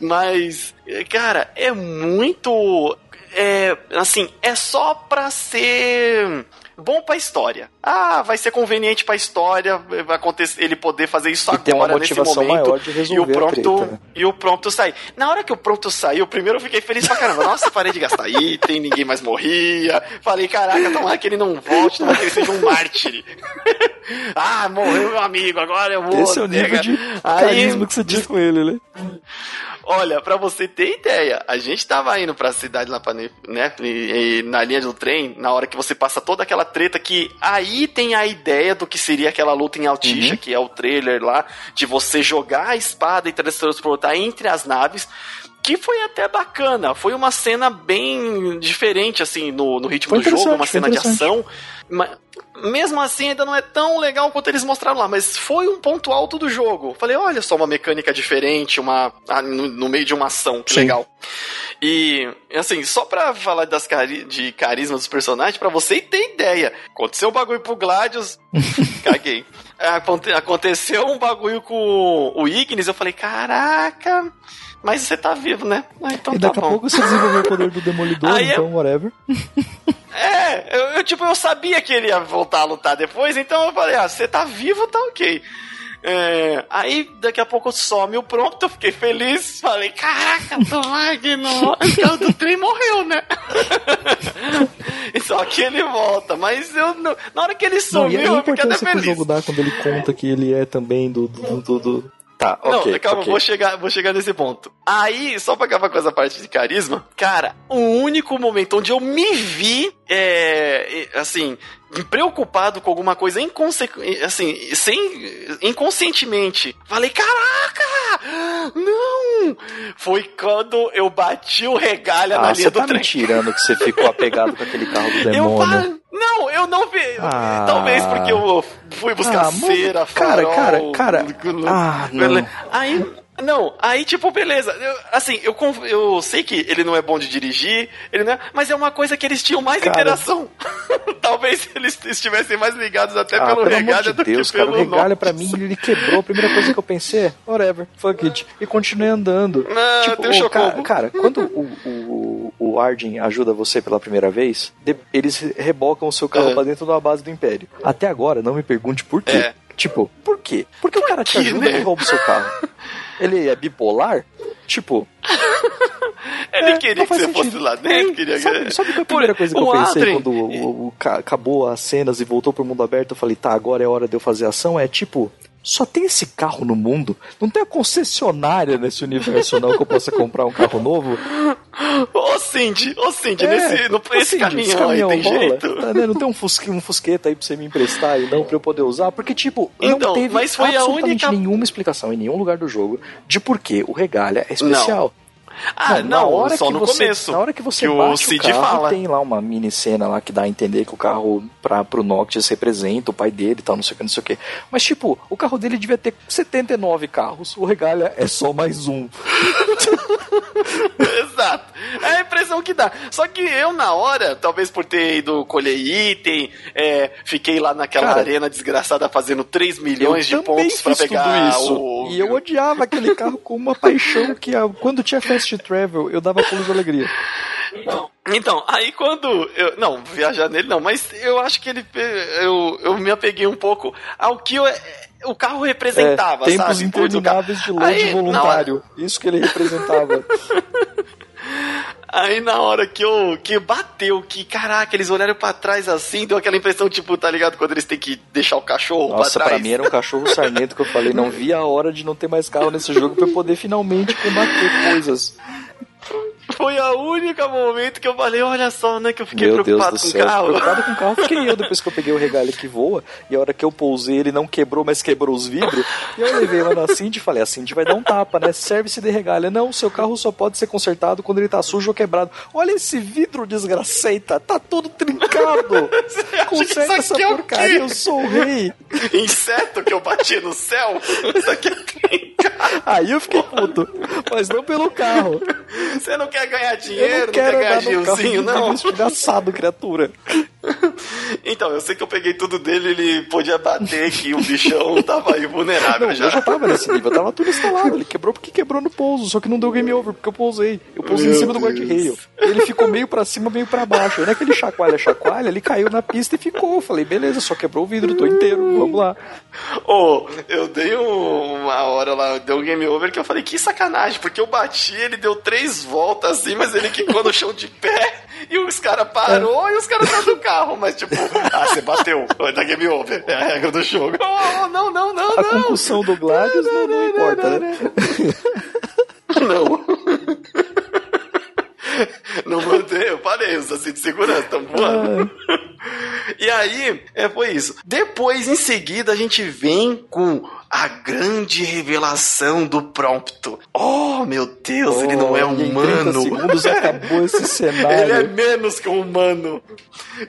Mas, cara, é muito. É, assim, é só pra ser bom pra história. Ah, vai ser conveniente pra história, vai acontecer ele poder fazer isso e agora, nesse momento. e o prompto né? E o prompto sair. Na hora que o prompto saiu, primeiro eu fiquei feliz pra caramba. Nossa, parei de gastar item, ninguém mais morria. Falei, caraca, tomara que ele não volte, tomara que ele seja um mártir. *laughs* ah, morreu meu amigo, agora eu vou. Esse é o nível de Aí, carisma que você diz com ele, né? Olha, para você ter ideia, a gente tava indo pra cidade lá, pra, né, e, e, na linha do trem, na hora que você passa toda aquela treta que aí tem a ideia do que seria aquela luta em Altisha, uhum. que é o trailer lá, de você jogar a espada e transportar entre as naves que foi até bacana. Foi uma cena bem diferente, assim, no, no ritmo foi do jogo, uma cena de ação. Mas, mesmo assim, ainda não é tão legal quanto eles mostraram lá, mas foi um ponto alto do jogo. Falei, olha só, uma mecânica diferente, uma ah, no, no, meio de uma ação, que Sim. legal. E, assim, só pra falar das cari de carisma dos personagens, para você ter ideia, aconteceu um bagulho pro Gladius, *laughs* caguei. Aconteceu um bagulho com o Ignis, eu falei, caraca, mas você tá vivo, né? Ah, então e tá daqui bom. a pouco você desenvolveu o poder do *laughs* Demolidor, Aí então, eu... whatever. *laughs* É, eu, eu, tipo, eu sabia que ele ia voltar a lutar depois, então eu falei, ah, você tá vivo, tá ok. É, aí daqui a pouco some o pronto, eu fiquei feliz, falei, caraca, não. O cara do trem morreu, né? *laughs* Só que ele volta, mas eu não, na hora que ele sumiu, não, eu fiquei até feliz. Que o jogo dá quando ele conta que ele é também do, do, do, do Tá, ok. Não, calma, okay. vou, chegar, vou chegar nesse ponto. Aí, só pra acabar com essa parte de carisma, cara, o único momento onde eu me vi, é, assim, preocupado com alguma coisa inconse assim, sem, inconscientemente. Falei, caraca! Não! Foi quando eu bati o regalho ah, na linha do tá trem. Me tirando que você ficou apegado com aquele carro do *laughs* demônio. Eu, não, eu não vi. Ah, Talvez porque eu fui buscar ah, cera, cara, farol, cara, cara. *laughs* Ah, não. Aí não, aí tipo, beleza. Eu, assim, eu, eu sei que ele não é bom de dirigir, ele não é, mas é uma coisa que eles tinham mais Cara. interação. *laughs* Talvez eles estivessem mais ligados até ah, pelo, pelo regalho de do Deus, que pelo cara, o regalho pra mim ele quebrou. A primeira coisa que eu pensei é, whatever, fuck it. E continuei andando. Não, tipo, tem um cara, cara, quando o, o, o Arden ajuda você pela primeira vez, eles rebocam o seu carro é. pra dentro da base do Império. Até agora, não me pergunte por quê. É. Tipo, por quê? Porque por o cara te ajuda né? e rouba o seu carro. *laughs* Ele é bipolar? Tipo. *laughs* Ele é, queria que você sentido. fosse lá dentro. É, queria sabe, que... sabe qual é a primeira coisa que eu pensei Adrien... quando o, o, acabou as cenas e voltou pro mundo aberto? Eu falei, tá, agora é hora de eu fazer ação. É tipo, só tem esse carro no mundo? Não tem a concessionária nesse universo não que eu possa comprar um carro novo? Ô Cindy, ô Cindy, é, nesse, no, esse Cindy, caminhão, esse caminhão aí tem rola? jeito? Tá, né? Não tem um, fusque, um fusqueta aí pra você me emprestar e não pra eu poder usar? Porque, tipo, então, não teve mas foi absolutamente a única... nenhuma explicação em nenhum lugar do jogo de por que o regalha é especial. Não. Ah, não, hora só no você, começo. Na hora que você que bate o, o carro, fala. tem lá uma mini cena lá que dá a entender que o carro pra, pro Noctis representa o pai dele e tal, não sei o que, não sei o que. Mas, tipo, o carro dele devia ter 79 carros, o Regalha é só mais um. *laughs* Exato. É a impressão que dá. Só que eu, na hora, talvez por ter ido colher item, é, fiquei lá naquela Cara, arena desgraçada fazendo 3 milhões de pontos para pegar isso. o. E eu odiava aquele carro com uma paixão que quando tinha fast travel eu dava pulos de alegria. Então, aí quando. Eu, não, viajar nele não, mas eu acho que ele. Eu, eu me apeguei um pouco ao que eu, o carro representava, é, tempos sabe? intermináveis de aí, voluntário. Hora... Isso que ele representava. *laughs* Aí na hora que eu que bateu, que caraca, eles olharam para trás assim, deu aquela impressão, tipo, tá ligado? Quando eles têm que deixar o cachorro Nossa, pra trás. pra mim era um cachorro sarnento que eu falei, não vi a hora de não ter mais carro nesse jogo pra eu poder finalmente combater coisas. Foi a única momento que eu falei, olha só, né, que eu fiquei Meu preocupado com o carro. Preocupado com o carro fiquei eu *laughs* depois que eu peguei o regalho que voa, e a hora que eu pousei ele não quebrou, mas quebrou os vidros, e eu levei lá na Cindy e falei, a Cindy vai dar um tapa, né, serve-se de regalho. Não, seu carro só pode ser consertado quando ele tá sujo ou quebrado. Olha esse vidro desgraceita, tá todo trincado. *laughs* Conserta essa é porcaria, eu sou o rei. *laughs* Inseto que eu bati no céu? Isso aqui é trincado. Aí eu fiquei puto, mas não pelo carro. Você não quer ganhar dinheiro, não, quero não quer ganhar Gilzinho, não. Desgraçado, criatura. *laughs* Então, eu sei que eu peguei tudo dele, ele podia bater que o bichão tava aí vulnerável não, já. Eu já tava nesse nível, tava tudo instalado. Ele quebrou porque quebrou no pouso, só que não deu game over, porque eu pousei. Eu pousei Meu em cima Deus. do guard-rail. Ele ficou meio pra cima, meio pra baixo. Aí naquele chacoalha, chacoalha, ele caiu na pista e ficou. Eu falei, beleza, só quebrou o vidro, tô inteiro, vamos lá. Ô, oh, eu dei um, uma hora lá, deu um game over que eu falei, que sacanagem, porque eu bati, ele deu três voltas assim, mas ele quicou no chão de pé e os caras parou é. e os caras saíram do carro, mas tipo, ah, você bateu, vai dar game over, é a regra do jogo. Oh, não, não, não, a não. A concussão do Gladius não, não, *laughs* não, não importa, não, né? Não. Não mantei, eu parei, os assim de segurança, estão voando. Ah. E aí, é, foi isso. Depois, em seguida, a gente vem com a grande revelação do Prompto. Oh, meu Deus, oh, ele não é humano. Em segundos *laughs* acabou esse cenário. Ele é menos que um humano.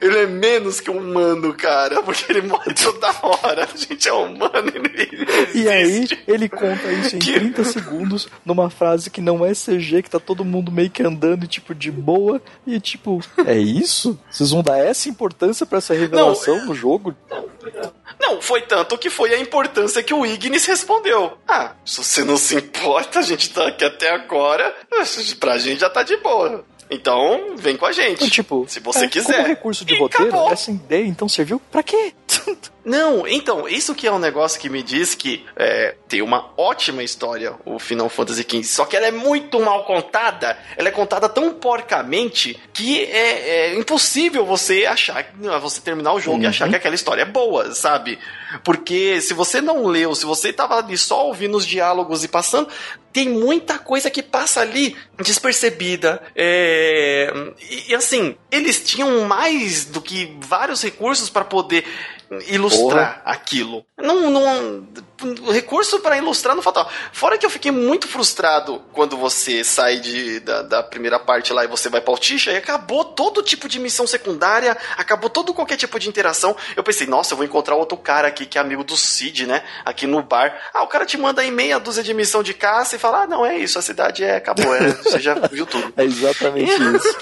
Ele é menos que um humano, cara, porque ele morre toda hora. A gente é humano ele E aí, ele conta isso em que... 30 segundos numa frase que não é CG, que tá todo mundo meio que andando, tipo, de boa. E tipo, é isso? Vocês vão dar essa importância para essa revelação não, no jogo? Não, foi tanto que foi a importância que o Ignis respondeu. Ah, se você não se importa, a gente tá aqui até agora, pra gente já tá de boa. Então, vem com a gente. Então, tipo, se você é, quiser. Como recurso de e roteiro, acabou. essa ideia então serviu para quê? *laughs* Não, então, isso que é um negócio que me diz que é, tem uma ótima história, o Final Fantasy XV. Só que ela é muito mal contada. Ela é contada tão porcamente que é, é impossível você achar, você terminar o jogo uhum. e achar que aquela história é boa, sabe? Porque se você não leu, se você tava ali só ouvindo os diálogos e passando, tem muita coisa que passa ali despercebida. É... E, e assim, eles tinham mais do que vários recursos para poder ilustrar Porra. aquilo. Não, não, recurso para ilustrar não faltava. Fora que eu fiquei muito frustrado quando você sai de, da, da primeira parte lá e você vai pra Altisha e acabou todo tipo de missão secundária, acabou todo qualquer tipo de interação. Eu pensei, nossa, eu vou encontrar outro cara aqui que é amigo do Cid, né? Aqui no bar. Ah, o cara te manda aí meia dúzia de missão de caça e fala: ah, não, é isso, a cidade é, acabou, é, *laughs* você já viu tudo. É exatamente *laughs* isso.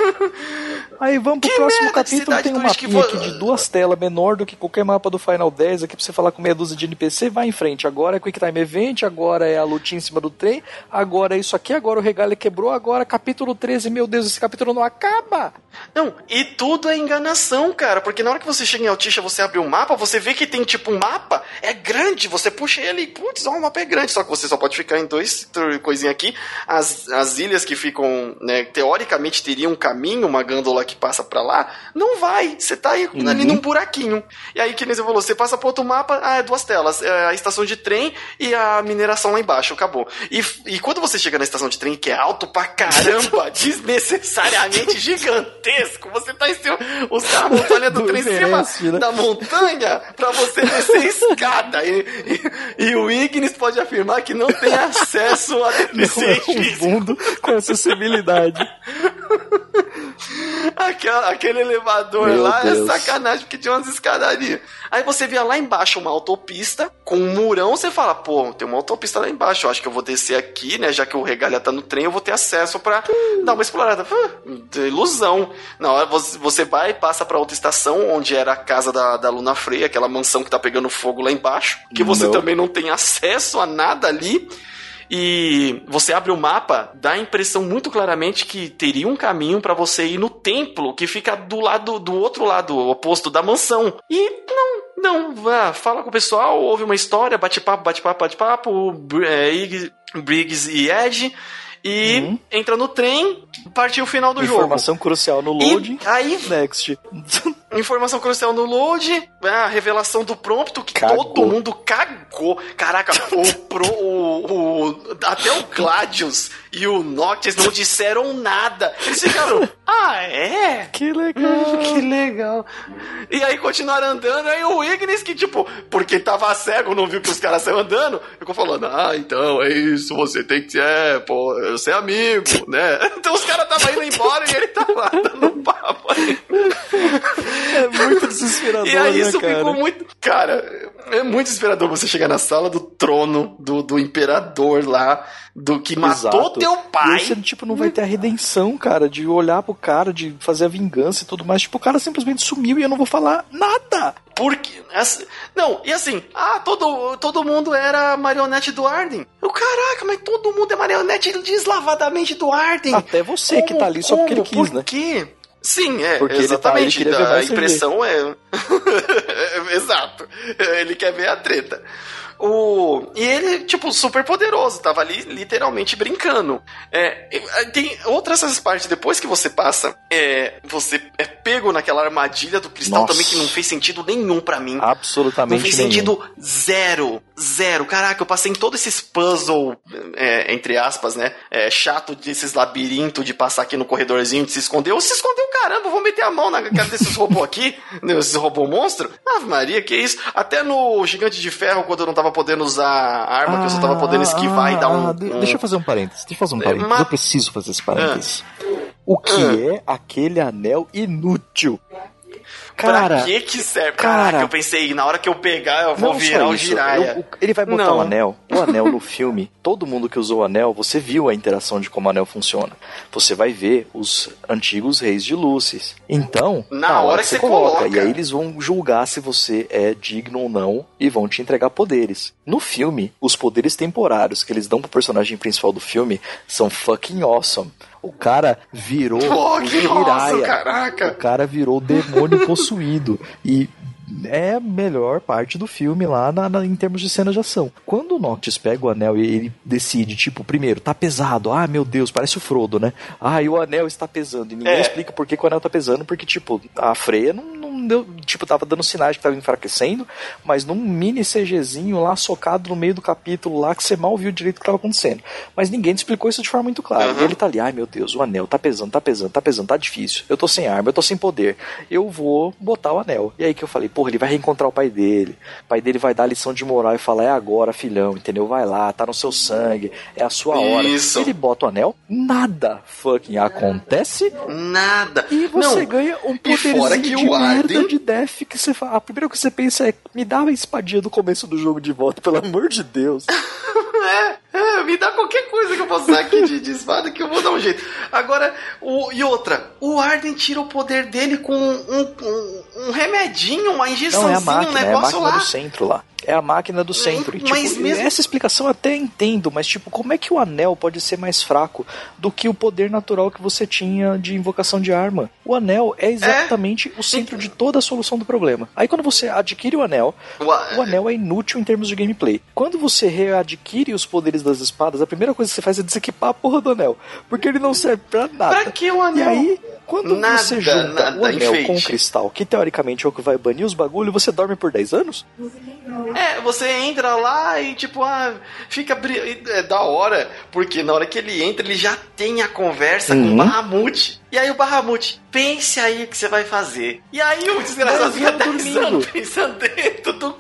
Aí vamos pro que próximo capítulo, tem um mapinha aqui de duas telas, menor do que qualquer mapa do Final 10, aqui pra você falar com meia dúzia de NPC, vai em frente. Agora é Quick Time Event, agora é a lutinha em cima do trem, agora é isso aqui, agora o regalho quebrou, agora capítulo 13, meu Deus, esse capítulo não acaba! Não, e tudo é enganação, cara, porque na hora que você chega em Altisha, você abre o um mapa, você vê que tem tipo um mapa, é grande, você puxa ele e, putz, ó, o mapa é grande, só que você só pode ficar em dois coisinha aqui. As, as ilhas que ficam, né, teoricamente teriam um caminho, uma gândola que passa para lá, não vai, você tá aí, uhum. ali num buraquinho. E aí, que nem você falou, você passa pro outro mapa, ah, é duas telas, é a estação de trem e a mineração lá embaixo, acabou. E, e quando você chega na estação de trem, que é alto pra caramba, *laughs* desnecessariamente *laughs* gigantesco, você tá em cima, os caras montanha do trem em cima né? da montanha pra você descer escada. E, e, e, o Ignis pode afirmar que não tem acesso a. *laughs* Não é um mundo com acessibilidade. Aquele, aquele elevador Meu lá é Deus. é sacanagem, porque tinha umas escadarias. Aí você via lá embaixo uma autopista com um murão, você fala, pô, tem uma autopista lá embaixo, eu acho que eu vou descer aqui, né? Já que o regalha tá no trem, eu vou ter acesso para dar uma explorada. Ilusão. Na hora você vai e passa para outra estação, onde era a casa da, da Luna Freia, aquela mansão que tá pegando fogo lá embaixo, que você não. também não tem acesso a nada ali e você abre o mapa, dá a impressão muito claramente que teria um caminho para você ir no templo que fica do lado do outro lado oposto da mansão. E não, não, vá, fala com o pessoal, ouve uma história, bate-papo, bate-papo, bate-papo, é, Briggs e Ed e uhum. entra no trem, partiu o final do Informação jogo. Informação crucial no load. E aí, next. *laughs* Informação crucial no load, a revelação do prompto que cagou. todo mundo cagou. Caraca, o, pro, o, o, até o Gladius e o Noctis não disseram nada. Eles ficaram, *laughs* ah, é? Que legal. Hum, que legal. E aí continuaram andando, aí o Ignis, que tipo, porque tava cego, não viu que os caras saíram andando, ficou falando, ah, então é isso, você tem que ser, é, pô, ser amigo, né? *laughs* Então os caras estavam indo embora e ele tava lá dando papo aí. *laughs* É muito *laughs* desesperador, E aí né, isso cara? ficou muito. Cara, é muito desesperador você chegar na sala do trono do, do imperador lá, do que matou Exato. teu pai. E você, tipo, não vai ter a redenção, cara, de olhar pro cara, de fazer a vingança e tudo mais. Tipo, o cara simplesmente sumiu e eu não vou falar nada. Porque. Não, e assim, ah, todo, todo mundo era marionete do Arden. Eu, caraca, mas todo mundo é marionete deslavadamente do Arden. Até você como, que tá ali só porque ele quis, Por né? Por quê? Sim, é, Porque exatamente. Ele tá, a impressão *laughs* é. Exato. Ele quer ver a treta. O... E ele, tipo, super poderoso, tava ali literalmente brincando. É, tem outras essas partes, depois que você passa, é, você é pego naquela armadilha do cristal Nossa. também que não fez sentido nenhum para mim. Absolutamente Não fez nenhum. sentido zero. Zero. Caraca, eu passei em todos esses puzzle, é, entre aspas, né? É, chato desses labirintos de passar aqui no corredorzinho de se esconder. Ou se escondeu, caramba, vou meter a mão na cara desses robôs aqui, *laughs* esses robô monstro. Ave Maria, que isso? Até no Gigante de Ferro, quando eu não tava tava podendo usar a arma, ah, que eu só tava podendo esquivar ah, e dar um, ah, um, Deixa eu fazer um parênteses. Deixa eu fazer um parênteses. Mas... Eu preciso fazer esse parênteses. Ah. O que ah. é aquele anel inútil? Cara, pra que que serve? Cara, Caraca, eu pensei, na hora que eu pegar, eu vou virar o Jiraiya. Ele vai botar o um anel. O anel no filme, todo mundo que usou o anel, você viu a interação de como o anel funciona. Você vai ver os antigos reis de Lúcis. Então, na, na hora, hora, que você coloca, coloca, e aí eles vão julgar se você é digno ou não e vão te entregar poderes. No filme, os poderes temporários que eles dão pro personagem principal do filme são fucking awesome. O cara virou oh, que Jiraiya. caraca. O cara virou demônio possuído. E é a melhor parte do filme lá na, na, em termos de cena de ação. Quando o Noctis pega o anel e ele decide, tipo, primeiro, tá pesado, ah, meu Deus, parece o Frodo, né? Ah, e o anel está pesando. E ninguém é. explica por que, que, o anel tá pesando, porque, tipo, a freia não, não deu, tipo, tava dando sinais que tava enfraquecendo, mas num mini CGzinho lá socado no meio do capítulo lá que você mal viu direito o que tava acontecendo. Mas ninguém explicou isso de forma muito clara. Uhum. E ele tá ali, ai meu Deus, o anel tá pesando, tá pesando, tá pesando, tá difícil. Eu tô sem arma, eu tô sem poder. Eu vou botar o anel. E aí que eu falei, porra, ele vai reencontrar o pai dele. O pai dele vai dar a lição de moral e falar: é agora, filhão, entendeu? Vai lá, tá no seu sangue, é a sua hora. Isso. Ele bota o anel, nada fucking acontece. Nada. E você Não. ganha um poderzinho que de o de death que você fala. A primeira que você pensa é: me dá a espadinha do começo do jogo de volta, pelo amor de Deus. *laughs* é, é, me dá qualquer coisa que eu possa usar aqui de, de espada que eu vou dar um jeito. Agora, o, e outra, o Arden tira o poder dele com um, um, um remedinho, uma injeçãozinha, Não, é máquina, um negócio é a máquina lá. do centro lá. É a máquina do centro. E, tipo, Mas mesmo- Essa explicação eu até entendo, mas tipo, como é que o anel pode ser mais fraco do que o poder natural que você tinha de invocação de arma? O anel é exatamente o centro de toda a solução do problema. Aí quando você adquire o anel, O anel é inútil em termos de gameplay. Quando você readquire os poderes das espadas, a primeira coisa que você faz é desequipar a porra do anel. Porque ele não serve pra nada. Pra que o anel? E aí, quando Nada, você junta nada, o anel enfeite. com o cristal, que teoricamente é o que vai banir os bagulho, você dorme por 10 anos? É, você entra lá e tipo, ah, fica é da hora, porque na hora que ele entra, ele já tem a conversa com Uhum. o Bahamut. E aí o Bahamut, pense aí o que você vai fazer. E aí o desgraçado fica anos 10 dormindo. anos pensando *laughs* dentro do,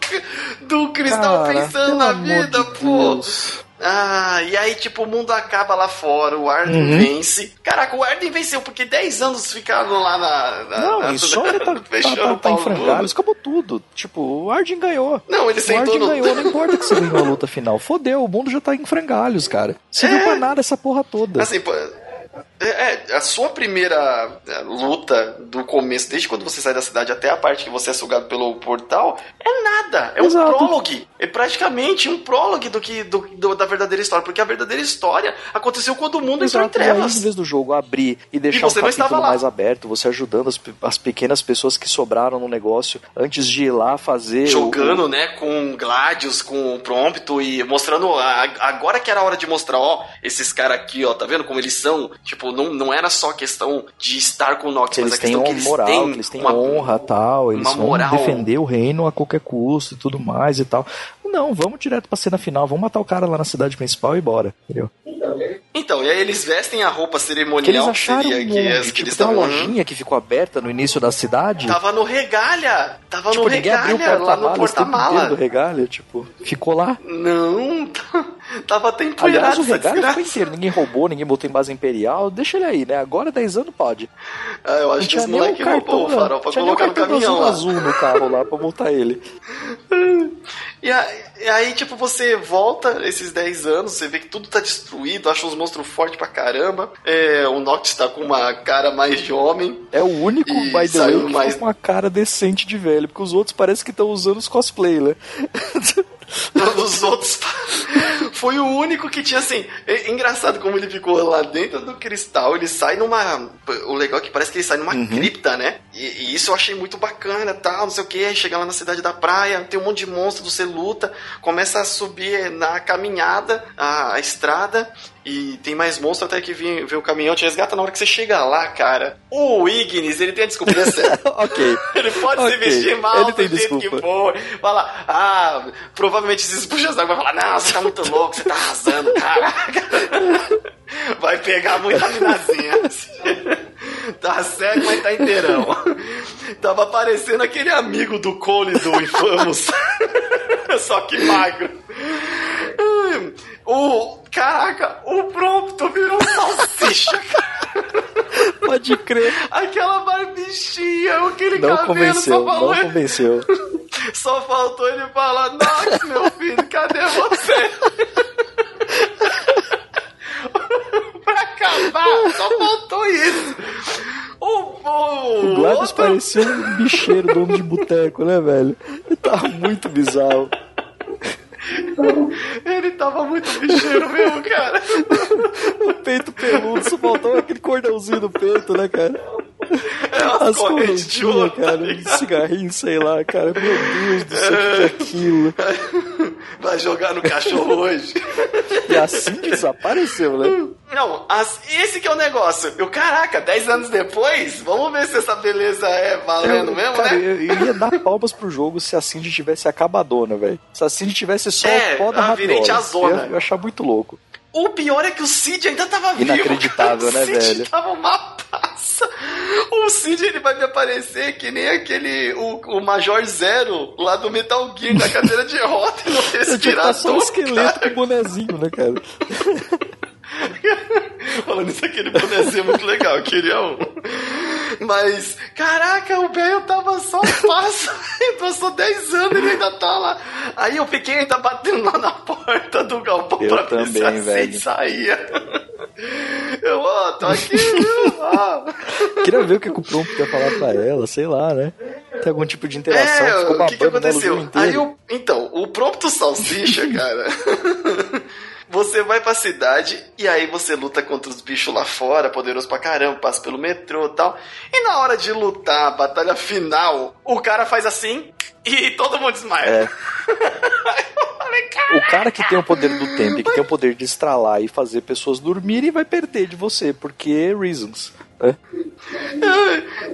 do cristal, Cara, pensando na vida, pô. Deus. Ah, e aí, tipo, o mundo acaba lá fora, o Arden Uhum. vence. Caraca, o Arden venceu, porque 10 anos ficaram lá na. na Não, na, e só ele tá, tá, *laughs* tá, tá em frangalhos, acabou tudo. Tipo, o Arden ganhou. Não, ele O sentou Arden no. ganhou, não importa que você ganhou a *laughs* luta final. Fodeu, o mundo já tá em frangalhos, cara. Você viu pra nada essa porra toda. Assim, pô, é, é, a sua primeira é, luta do começo, desde quando você sai da cidade até a parte que você é sugado pelo portal, é nada. É um Exato. prólogo. É praticamente um prólogo do que do, do- da verdadeira história. Porque a verdadeira história aconteceu quando o mundo entrou em Exato, e aí, em trevas. vez do jogo abrir e deixar você um não estava capítulo mais aberto, você ajudando as, as pequenas pessoas que sobraram no negócio antes de ir lá fazer. o- Jogando, né, com Gladius, com Prompto e mostrando. a- agora que era a hora de mostrar, ó, esses caras aqui, ó, tá vendo como eles são? Tipo, não, não era só questão de estar com o Nox, que mas eles a têm questão que eles moral, têm eles têm uma- honra tal, eles vão moral. defender o reino a qualquer custo e tudo mais e tal. Não, vamos direto pra cena final, vamos matar o cara lá na cidade principal e bora, entendeu? Então, e aí eles vestem a roupa Que eles cerimonial que acharam seria um que, as que tipo, eles tem uma lojinha que ficou aberta no início da cidade. Tava no regalha! Tava tipo, no ninguém abriu o regalha, lá no tempo inteiro do porta-mala. tipo, ficou lá. Não, *laughs* tava temporário Aliás, o desgraça. ficou inteiro, ninguém roubou, ninguém botou em base imperial, deixa ele aí, né? Agora 10 anos pode. Ah, eu acho que os o moleques roubou o farol pra colocar no caminhão azul, azul no carro lá pra multar ele. *laughs* E aí, tipo, você volta esses 10 anos, você vê que tudo tá destruído, acha uns monstros fortes pra caramba. É, o Nox tá com uma cara mais de homem. É o único, by the way, que mais- tá com uma cara decente de velho, porque os outros parece que estão usando os cosplay, né? *laughs* Os outros. *laughs* Foi o único que tinha assim. É engraçado como ele ficou lá dentro do cristal. Ele sai numa. O legal é que parece que ele sai numa Uhum. cripta, né? E, e isso eu achei muito bacana, tal, não sei o que. Aí chega lá na cidade da praia, tem um monte de monstro, você luta, começa a subir na caminhada, a, a estrada. E tem mais monstro até que vem, vem o caminhão te resgata na hora que você chega lá, cara. O Ignis, ele tem a desculpa certa. *laughs* ok. Ele pode se Ok, vestir mal ele tem do jeito que desculpa. for. Fala, ah, provavelmente esses puxas d'água vai falar, não, você tá muito louco, você tá arrasando, caraca. *laughs* Vai pegar muita minazinha. *laughs* Tá cego, mas tá inteirão. Tava parecendo aquele amigo do Cole do Infamous. Só que magro. O. Caraca, o Prompto virou salsicha, *laughs* cara. Pode crer. Aquela barbichinha, aquele Não cabelo, convenceu, só falou, não convenceu. *laughs* só faltou ele falar, Nox, meu filho, cadê você? *laughs* pra acabar, só faltou isso. O, o, O Gladys outro- parecia um bicheiro, dono de boteco, né, velho? Ele tava muito bizarro. *laughs* Ele tava muito bicheiro mesmo, cara. *laughs* O peito peludo, só faltou aquele cordãozinho no peito, né, cara? É As de correntinhas, cara, tá ligado? cigarrinho, sei lá, cara. Meu Deus do céu, o que é aquilo? *laughs* Vai jogar no cachorro hoje. E assim que desapareceu, né? Não, as- esse que é o negócio. Eu, caraca, 10 anos depois, vamos ver se essa beleza é valendo Eu- mesmo, cara, né? eu, eu ia dar palmas pro jogo se a Cindy tivesse acabadona, velho. Se a Cindy tivesse só É, o pó da a virente rabiola. azona. Eu eu achar muito louco. O pior é que o Cid ainda tava vivo. Inacreditável, *laughs* né, O Cid velho? tava uma passa. O Cid ele vai me aparecer que nem aquele. O, o Major Zero lá do Metal Gear na cadeira de roda e no *laughs* Eu tinha que respirador. estar só um esqueleto cara. com bonezinho, né, cara? *laughs* *laughs* Falando isso, aquele bonezinho é muito legal, eu queria um. Mas, caraca, o velho tava só passo. *laughs* Passou 10 anos e ele ainda tá lá. Aí eu fiquei ainda batendo lá na porta do galpão eu pra também, ver se assim velho. saía. Eu, ó, oh, tô aqui, viu? Queria ver o que o Prompt ia falar pra ela, sei lá, né? Tem algum tipo de interação. É, Ficou o que, que aconteceu? Aí o, então, o prompto salsicha, *laughs* cara. Você vai pra cidade e aí você luta contra os bichos lá fora, poderoso pra caramba, passa pelo metrô e tal. E na hora de lutar, a batalha final, o cara faz assim e todo mundo desmaia. É. *laughs* o cara que tem o poder do tempo, que tem o poder de estralar e fazer pessoas dormirem, vai perder de você, porque reasons. É. *laughs*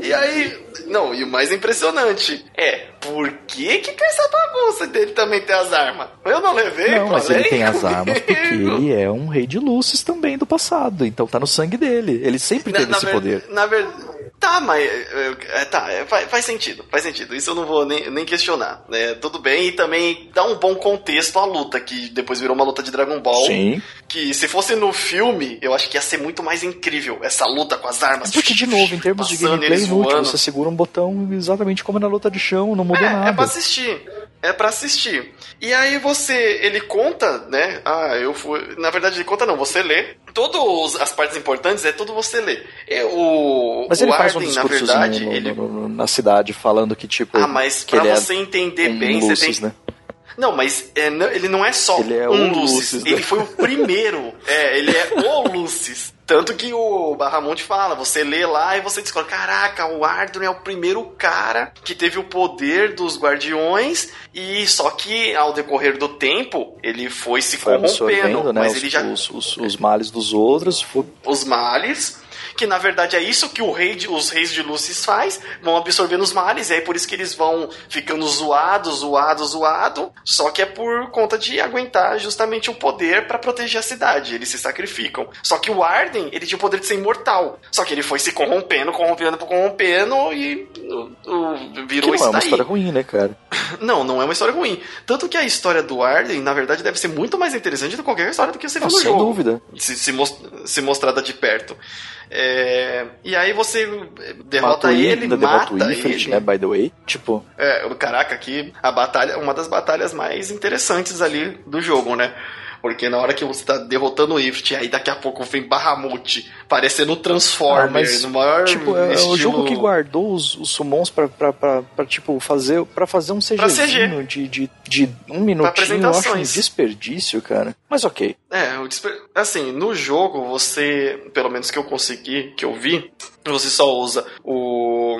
E aí, não, e o mais impressionante é por que que com essa bagunça dele também tem as armas? Eu não levei, Não, mas ele tem as *laughs* armas porque ele é um rei de Lucis também do passado, então tá no sangue dele. Ele sempre teve na esse ver, poder. Na verdade, tá, mas é, tá, é, faz, faz, sentido, faz sentido. Isso eu não vou nem, nem questionar. Né? Tudo bem, e também dá um bom contexto à luta, que depois virou uma luta de Dragon Ball. Sim. Que se fosse no filme, eu acho que ia ser muito mais incrível essa luta com as armas. Porque, de novo, em termos de gameplay inútil, você segura um botão exatamente como na luta de chão, não muda é, nada. É pra assistir. É pra assistir. E aí você, ele conta, né? Ah, eu fui. Na verdade, ele conta não, você lê. Todas as partes importantes é tudo você lê. É, o, mas ele o faz Arden, um na verdade, no, ele... na cidade falando que tipo. Ah, mas pra você é entender um bem, Lucis, você tem. Né? Não, mas é, não, ele não é só ele é um Lucis. Lucis. Ele foi o primeiro. é, ele é o Lucis. Tanto que o Barramonte fala, você lê lá e você descobre, caraca, o Ardor é o primeiro cara que teve o poder dos guardiões e só que ao decorrer do tempo ele foi se foi corrompendo, né, mas os, ele já os, os, os males dos outros, foi... os males que na verdade é isso que o rei de, os reis de Lucis faz, vão absorvendo os males, e aí por isso que eles vão ficando zoados, zoados, zoado, só que é por conta de aguentar justamente o poder para proteger a cidade, eles se sacrificam. Só que o Arden, ele tinha o poder de ser imortal, só que ele foi se corrompendo, corrompendo, corrompendo e o, o, virou que isso não é uma história ruim, né, cara? *laughs* Não, não é uma história ruim. Tanto que a história do Arden, na verdade, deve ser muito mais interessante do que qualquer história do que você viu no sem jogo. Sem dúvida. Se, se, most, se mostrada de perto. É, e aí você derrota Matou ele, ainda mata derrota o Ifrit, ele. né, by the way. Tipo... É, caraca, aqui a batalha, uma das batalhas mais interessantes ali do jogo, né? Porque na hora que você tá derrotando o Ifrit, aí daqui a pouco vem Bahamut, parecendo Transformer, ah, mas, no maior tipo, é, estilo... o jogo que guardou os, os summons pra, pra, pra, pra, tipo, fazer, pra fazer um CGzinho CG. de, de, de um minutinho, eu acho um desperdício, cara. Mas ok. É, assim, no jogo você, pelo menos que eu consegui, que eu vi, você só usa o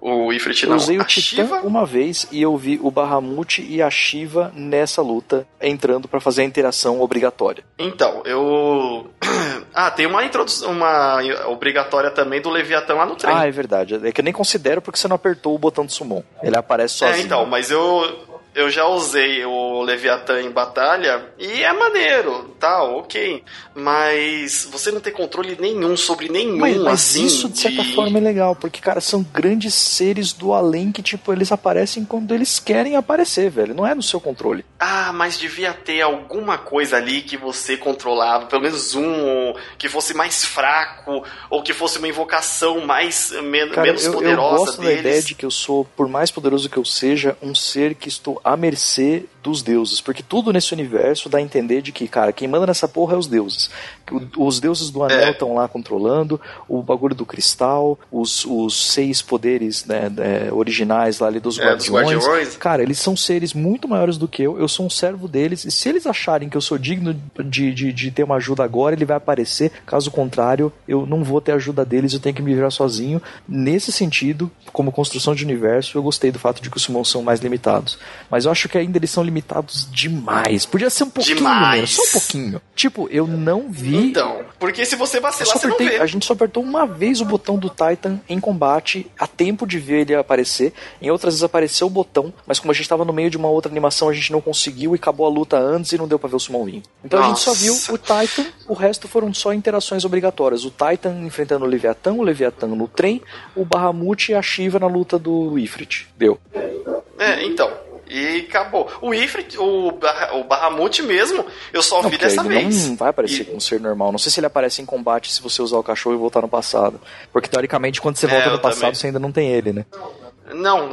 o Ifrit não, Eu usei o a Titã Shiva. uma vez e eu vi o Bahamut e a Shiva nessa luta entrando para fazer a interação obrigatória. Então, eu *clears throat* Ah, tem uma introdução, uma obrigatória também do Leviatã lá no trem. Ah, é verdade. É que eu nem considero porque você não apertou o botão de summon. Ele aparece sozinho. É, então, mas eu eu já usei o Leviatã em batalha e é maneiro, tá, ok. Mas você não tem controle nenhum sobre nenhum, mas, mas assim, isso, de certa de... forma, é legal, porque, cara, são grandes seres do além que, tipo, eles aparecem quando eles querem aparecer, velho. Não é no seu controle. Ah, mas devia ter alguma coisa ali que você controlava, pelo menos um, que fosse mais fraco, ou que fosse uma invocação mais men cara, menos eu, poderosa eu gosto deles. da ideia de que eu sou, por mais poderoso que eu seja, um ser que estou à mercê dos deuses, porque tudo nesse universo dá a entender de que, cara, quem manda nessa porra é os deuses. Os deuses do anel estão é. lá controlando, o bagulho do cristal, os, os seis poderes né, é, originais lá ali dos, é, guardiões. dos guardiões. Cara, eles são seres muito maiores do que eu, eu sou um servo deles, e se eles acharem que eu sou digno de, de, de ter uma ajuda agora, ele vai aparecer, caso contrário, eu não vou ter ajuda deles, eu tenho que me virar sozinho. Nesse sentido, como construção de universo, eu gostei do fato de que os summons são mais limitados. Mas eu acho que ainda eles são limitados demais. Podia ser um pouquinho demais. menos, só um pouquinho. Tipo, eu não vi. Então, porque se você vacilar, você apertei, não vê. A gente só apertou uma vez o botão do Titan em combate, a tempo de ver ele aparecer. Em outras vezes apareceu o botão, mas como a gente tava no meio de uma outra animação, a gente não conseguiu e acabou a luta antes e não deu pra ver o summon. Então Nossa. a gente só viu o Titan, o resto foram só interações obrigatórias. O Titan enfrentando o Leviatã, o Leviatã no trem, o Bahamut e a Shiva na luta do Ifrit. Deu. É, então. E acabou. O Ifrit, o, o Bahamut mesmo, eu só não, vi dessa vez. Não vai aparecer e... como ser normal. Não sei se ele aparece em combate se você usar o cachorro e voltar no passado. Porque teoricamente, quando você volta é, no passado, também. você ainda não tem ele, né? Não,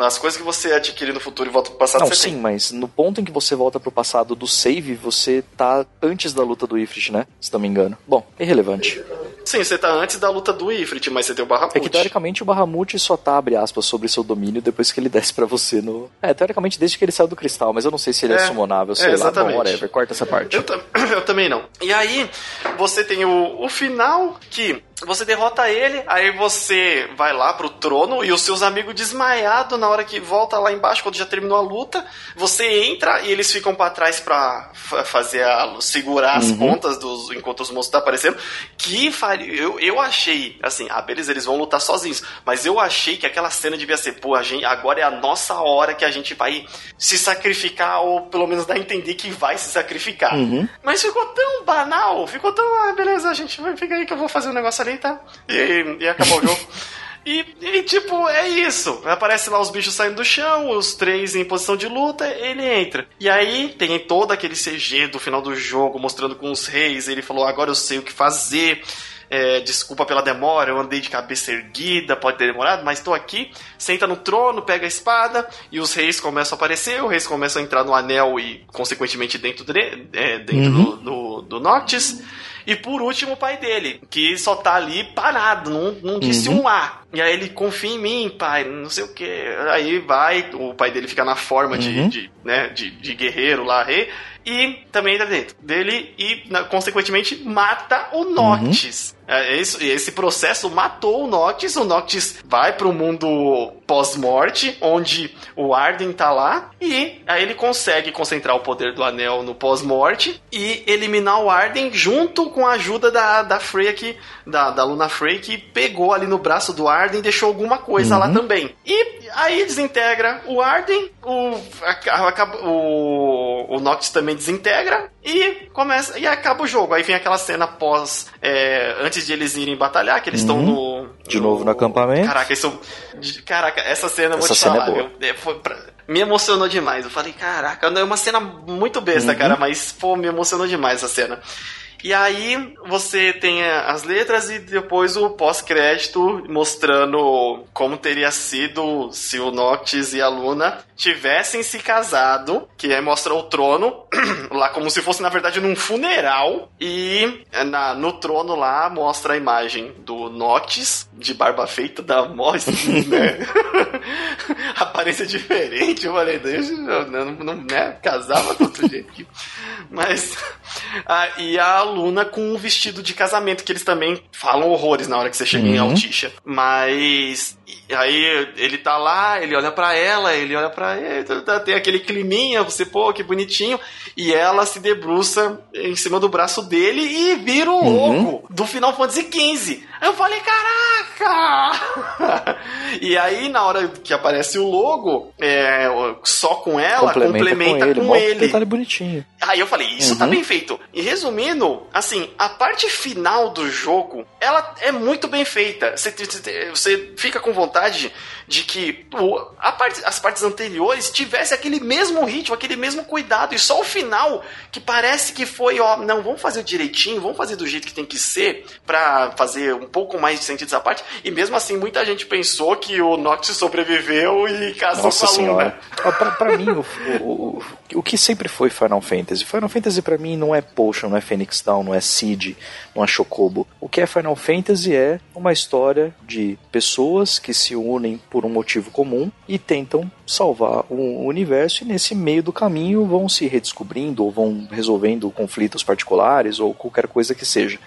as coisas que você adquire no futuro e volta pro passado, não, sim, tem. mas no ponto em que você volta pro passado do save, você tá antes da luta do Ifrit, né? Se não me engano. Bom, irrelevante. Sim, você tá antes da luta do Ifrit, mas você tem o Bahamut. É que teoricamente o Bahamut só tá, abre aspas, sobre seu domínio depois que ele *laughs* desce para você no. É, teoricamente desde que ele saiu do cristal, mas eu não sei se ele é, é summonável, sei é, exatamente. lá. Bom, whatever, corta essa parte. Eu, *coughs* eu, também não. E aí, você tem o, o final que você derrota ele, aí você vai lá pro trono e os seus amigos desmaiados na hora que volta lá embaixo, quando já terminou a luta. Você entra e eles ficam para trás pra fazer a, segurar as uhum. pontas dos, enquanto os monstros estão tá aparecendo. Que eu, eu achei, assim, ah, beleza, eles vão lutar sozinhos. Mas eu achei que aquela cena devia ser, pô, a gente, agora é a nossa hora que a gente vai se sacrificar, ou pelo menos dar a entender que vai se sacrificar. Uhum. Mas ficou tão banal, ficou tão, ah, beleza, a gente vai ficar aí que eu vou fazer um negócio ali, tá? E, e acabou o jogo. E, e, tipo, é isso. Aparece lá os bichos saindo do chão, os três em posição de luta, ele entra. E aí tem todo aquele CG do final do jogo, mostrando com os reis. Ele falou: agora eu sei o que fazer. É, desculpa pela demora, eu andei de cabeça erguida, pode ter demorado, mas estou aqui. Senta no trono, pega a espada e os reis começam a aparecer. Os reis começam a entrar no anel e, consequentemente, dentro, de, é, dentro uhum. do, do, do Noctis. E por último, o pai dele, que só tá ali parado, não, não disse uhum. um A. E aí ele confia em mim, pai, não sei o que. Aí vai, o pai dele fica na forma uhum. de, de, né, de, de guerreiro lá, rei e também entra dentro dele e, consequentemente, mata o Noctis. Uhum. É, esse, esse processo matou o Noctis. O Noctis vai para o mundo pós-morte, onde o Arden tá lá, e aí ele consegue concentrar o poder do anel no pós-morte e eliminar o Arden junto com a ajuda da, da Freya, que, da, da Luna Frey, que pegou ali no braço do Arden e deixou alguma coisa uhum. lá também. E aí desintegra o Arden, o, o, o Noctis também desintegra e começa e acaba o jogo. Aí vem aquela cena pós é, antes de eles irem batalhar, que eles estão uhum. no de novo no acampamento. Caraca, isso caraca, essa cena eu vou te falar, é eu, pra, me emocionou demais. Eu falei, caraca, é uma cena muito besta, uhum. cara, mas pô, me emocionou demais essa cena. E aí você tem as letras e depois o pós-crédito mostrando como teria sido se o Noctis e a Luna tivessem se casado, que mostra o trono, *clears throat* lá como se fosse na verdade num funeral, e na, no trono lá mostra a imagem do Noctis, de barba feita, da morte, né? *laughs* Aparência diferente, eu falei, Deus, não, não, não né? casava do outro jeito. Mas, *laughs* ah, e a Luna com um vestido de casamento, que eles também falam horrores na hora que você chega uhum. em Altisha. Mas aí ele tá lá, ele olha para ela, ele olha para ele, tá, tá, tem aquele climinha, você, pô, que bonitinho. E ela se debruça em cima do braço dele e vira o uhum. logo do Final Fantasy XV. Eu falei, caraca! *laughs* e aí, na hora que aparece o logo, é, só com ela, complementa, complementa com ele. Com ele. Detalhe bonitinho. Aí eu falei, isso tá uhum. tá bem feito. E resumindo, assim, a parte final do jogo, ela é muito bem feita. Você, você fica com vontade de que o, parte, as partes anteriores tivesse aquele mesmo ritmo, aquele mesmo cuidado. E só o final, que parece que foi, ó, não, vamos fazer direitinho, vamos fazer do jeito que tem que ser, para fazer um pouco mais de sentido essa parte. E mesmo assim, muita gente pensou que o Nox sobreviveu e casou Nossa com a Luna. Pra, pra mim, o, o, o que sempre foi Final Fantasy? Final Fantasy para mim não é Potion, não é Phoenix Down, não é Seed, não é Chocobo. O que é Final Fantasy é uma história de pessoas que se unem por um motivo comum e tentam salvar o universo e nesse meio do caminho vão se redescobrindo ou vão resolvendo conflitos particulares ou qualquer coisa que seja.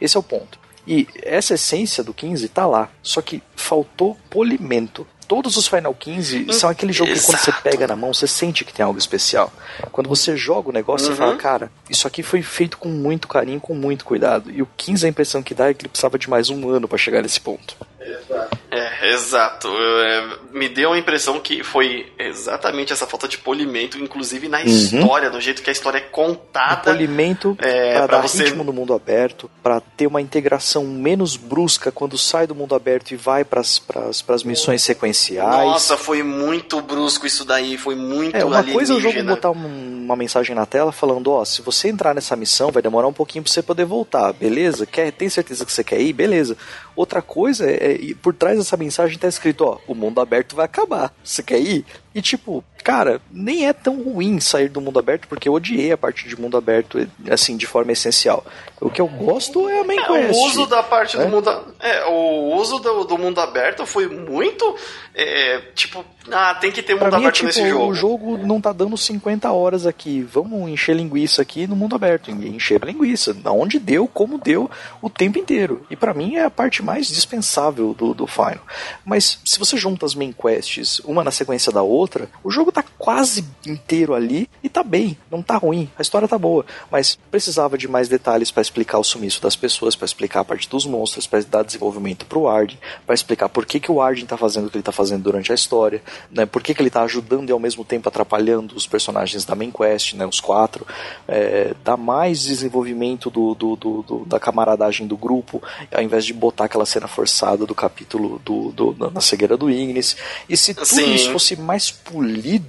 Esse é o ponto. E essa essência do 15 tá lá, só que faltou polimento. Todos os Final 15 são aquele jogo Exato. que quando você pega na mão, você sente que tem algo especial. Quando você joga o negócio, uhum. você fala, uhum. cara, isso aqui foi feito com muito carinho, com muito cuidado. E o 15 a impressão que dá é que ele precisava de mais um ano para chegar nesse ponto. Exato. É, exato. É, me deu a impressão que foi exatamente essa falta de polimento, inclusive na uhum. história, do jeito que a história é contada. Um polimento é, para dar você... ritmo no mundo aberto, para ter uma integração menos brusca quando sai do mundo aberto e vai para as missões sequenciais. Nossa, foi muito brusco isso daí, foi muito É, uma coisa é o jogo botar uma mensagem na tela falando, ó, oh, se você entrar nessa missão vai demorar um pouquinho para você poder voltar, beleza? Quer, tem certeza que você quer ir? Beleza. Outra coisa é, é por trás dessa mensagem tá escrito, ó, o mundo aberto vai acabar. Você quer ir? E tipo, cara, nem é tão ruim sair do mundo aberto, porque eu odiei a parte de mundo aberto, assim, de forma essencial. O que eu gosto é a main é, quest. O uso da parte é? do mundo. É, o uso do, do mundo aberto foi muito. É, tipo, ah, tem que ter mundo pra aberto mim é, tipo, nesse jogo. O jogo não tá dando 50 horas aqui. Vamos encher linguiça aqui no mundo aberto. Encher linguiça. Onde deu, como deu, o tempo inteiro. E para mim é a parte mais dispensável do, do Final. Mas se você junta as main quests, uma na sequência da outra, outra, o jogo tá quase inteiro ali e tá bem, não tá ruim, a história tá boa, mas precisava de mais detalhes para explicar o sumiço das pessoas, para explicar a parte dos monstros, para dar desenvolvimento pro Arden, para explicar por que, que o Arden tá fazendo o que ele tá fazendo durante a história, né, por que, que ele tá ajudando e ao mesmo tempo atrapalhando os personagens da main quest, né, os quatro, é, dar mais desenvolvimento do, do, do, do, da camaradagem do grupo, ao invés de botar aquela cena forçada do capítulo do, do na cegueira do Ignis, e se tudo Sim. isso fosse mais polido,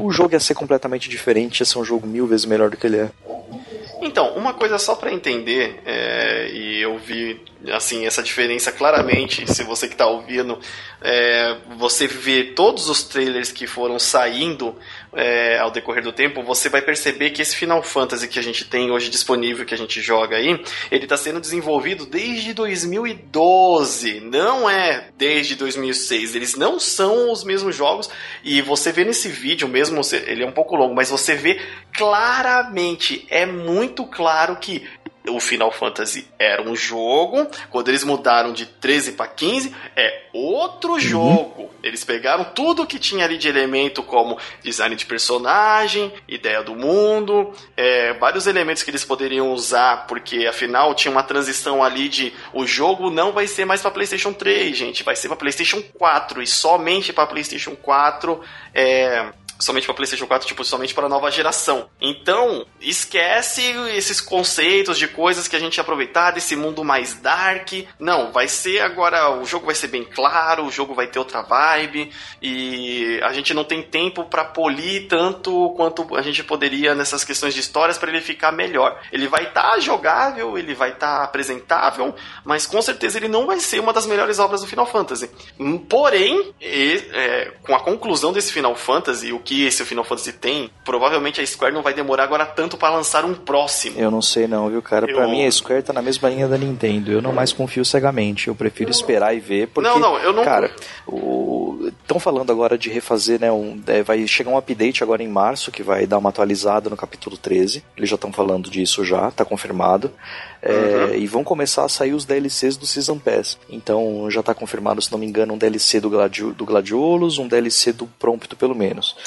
o jogo ia ser completamente diferente, ia ser um jogo mil vezes melhor do que ele é. Então, uma coisa só para entender, é, e eu vi assim essa diferença claramente, se você que está ouvindo, é, você vê todos os trailers que foram saindo é, ao decorrer do tempo, você vai perceber que esse Final Fantasy que a gente tem hoje disponível, que a gente joga aí, ele está sendo desenvolvido desde 2012, não é desde 2006. Eles não são os mesmos jogos e você vê nesse vídeo mesmo, ele é um pouco longo, mas você vê claramente, é muito claro que o Final Fantasy era um jogo, quando eles mudaram de 13 para 15, é outro uhum. jogo. Eles pegaram tudo que tinha ali de elemento, como design de personagem, ideia do mundo, é, vários elementos que eles poderiam usar, porque afinal tinha uma transição ali de o jogo não vai ser mais para PlayStation 3, gente, vai ser para PlayStation 4 e somente para PlayStation 4. É, somente para PlayStation 4, tipo, somente para nova geração. Então, esquece esses conceitos de coisas que a gente ia aproveitar desse mundo mais dark. Não, vai ser agora, o jogo vai ser bem claro, o jogo vai ter outra vibe e a gente não tem tempo para polir tanto quanto a gente poderia nessas questões de histórias para ele ficar melhor. Ele vai estar tá jogável, ele vai estar tá apresentável, mas com certeza ele não vai ser uma das melhores obras do Final Fantasy. Porém, e, é, com a conclusão desse Final Fantasy, o que esse Final Fantasy tem, provavelmente a Square não vai demorar agora tanto para lançar um próximo. Eu não sei não, viu, cara? Eu... Pra mim a Square tá na mesma linha da Nintendo. Eu não mais confio cegamente. Eu prefiro esperar e ver, porque, não, não, eu não... cara, estão falando agora de refazer, né, um, é, vai chegar um update agora em março que vai dar uma atualizada no capítulo 13. Eles já estão falando disso já, tá confirmado. É, uhum. E vão começar a sair os DLCs do Season Pass. Então já está confirmado, se não me engano, um DLC do, Gladi do Gladiolus, um DLC do Prompto pelo menos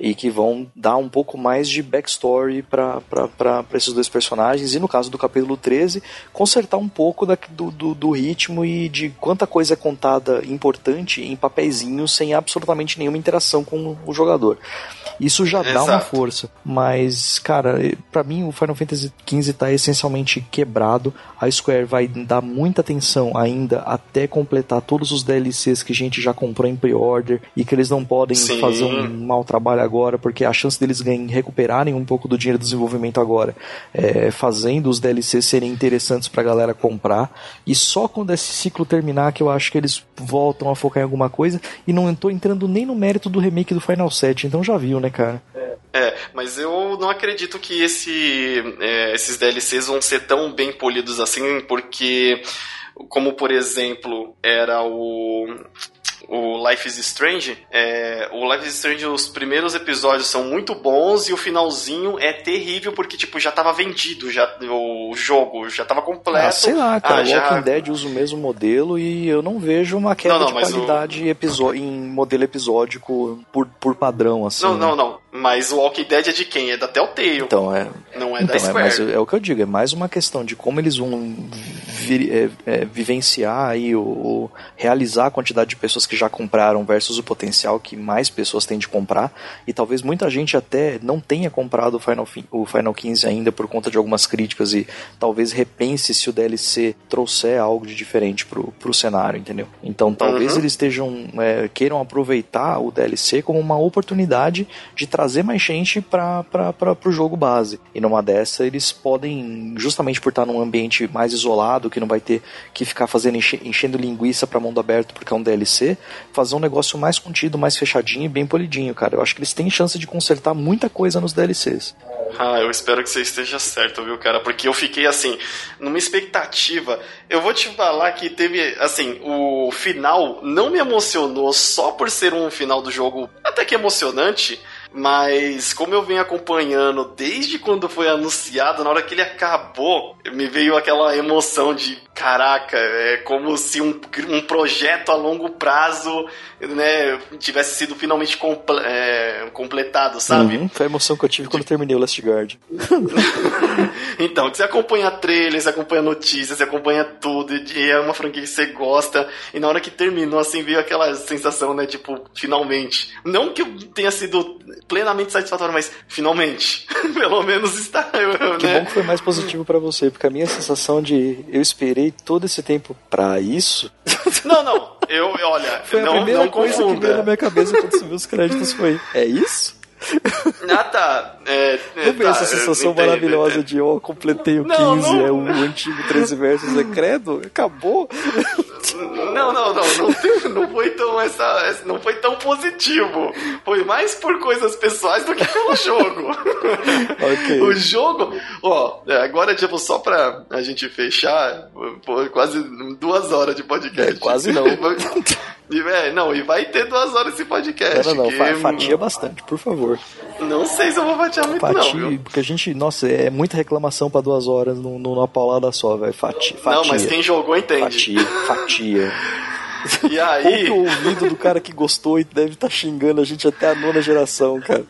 e que vão dar um pouco mais de backstory para esses dois personagens e no caso do capítulo 13 consertar um pouco da, do, do, do, ritmo e de quanta coisa é contada importante em papeizinhos sem absolutamente nenhuma interação com o jogador. Isso já Exato. dá uma força, mas cara, para mim o Final Fantasy XV está essencialmente quebrado. A Square vai dar muita atenção ainda até completar todos os DLCs que a gente já comprou em pre-order e que eles não podem Sim. fazer um mau trabalho agora, porque a chance deles ganhem, recuperarem um pouco do dinheiro do desenvolvimento agora, é, fazendo os DLCs serem interessantes pra galera comprar. E só quando esse ciclo terminar que eu acho que eles voltam a focar em alguma coisa. E não estou entrando nem no mérito do remake do Final 7, então já viu, né, cara? É, mas eu não acredito que esse, é, esses DLCs vão ser tão bem polidos assim, porque como por exemplo era o o Life is Strange, é, o Life is Strange, os primeiros episódios são muito bons e o finalzinho é terrível porque, tipo, já tava vendido já, o jogo, já tava completo. Ah, sei lá, cara, ah, já... Walking Dead usa o mesmo modelo e eu não vejo uma queda não, não, de qualidade o... em modelo episódico por, por padrão, assim. Não, não, não. Mas o Walking Dead é de quem? É da Telltale. Então, é. Não é então, da Square. É, é o que eu digo, é mais uma questão de como eles vão vi, é, é, vivenciar aí o, realizar a quantidade de pessoas que já compraram versus o potencial que mais pessoas têm de comprar. E talvez muita gente até não tenha comprado o Final, o Final 15 ainda por conta de algumas críticas e talvez repense se o DLC trouxer algo de diferente pro, pro cenário, entendeu? Então talvez uhum. eles estejam é, queiram aproveitar o DLC como uma oportunidade de trazer mais gente para o jogo base. E numa dessa eles podem, justamente por estar num ambiente mais isolado, que não vai ter que ficar fazendo enchendo linguiça para mundo aberto porque é um DLC, fazer um negócio mais contido, mais fechadinho e bem polidinho, cara. Eu acho que eles têm chance de consertar muita coisa nos DLCs. Ah, eu espero que você esteja certo, viu, cara? Porque eu fiquei assim, numa expectativa. Eu vou te falar que teve, assim, o final não me emocionou só por ser um final do jogo até que emocionante mas como eu venho acompanhando desde quando foi anunciado, na hora que ele acabou, me veio aquela emoção de caraca, é como se um, um projeto a longo prazo né, tivesse sido finalmente comple é, completado, sabe? Uhum, foi a emoção que eu tive quando terminei o Last Guard. *laughs* então, você acompanha trailers, você acompanha notícias, você acompanha tudo, e é uma franquia que você gosta, e na hora que terminou, assim, veio aquela sensação, né, tipo, finalmente. Não que tenha sido plenamente satisfatório, mas finalmente, *laughs* pelo menos está. *laughs* Que né? bom que foi mais positivo para você, porque a minha sensação de eu esperei todo esse tempo para isso. *laughs* Não, não. Eu, olha, foi não, a primeira não coisa confunda. que veio na minha cabeça quando subiu os créditos foi. É isso? Ah, tá. É, é, tá, essa sensação entendo, maravilhosa de, ó, oh, completei o não, 15, não... é o antigo 13 versos, é credo? Acabou? Não, não, não, não, não, foi tão essa, não foi tão positivo. Foi mais por coisas pessoais do que pelo jogo. *laughs* okay. O jogo, ó, agora tipo só pra a gente fechar, pô, quase duas horas de podcast. É, quase não. *laughs* E, é, não, e vai ter duas horas esse podcast. Não, não, não, que... fatia bastante, por favor. Não sei se eu vou fatiar muito, fatia, não. Viu? Porque a gente, nossa, é muita reclamação pra duas horas numa paulada só, velho. Fatia, fatia. Não, mas quem jogou entende. Fatia, fatia. *laughs* E aí. o ouvido do cara que gostou e deve estar tá xingando a gente até a nona geração, cara.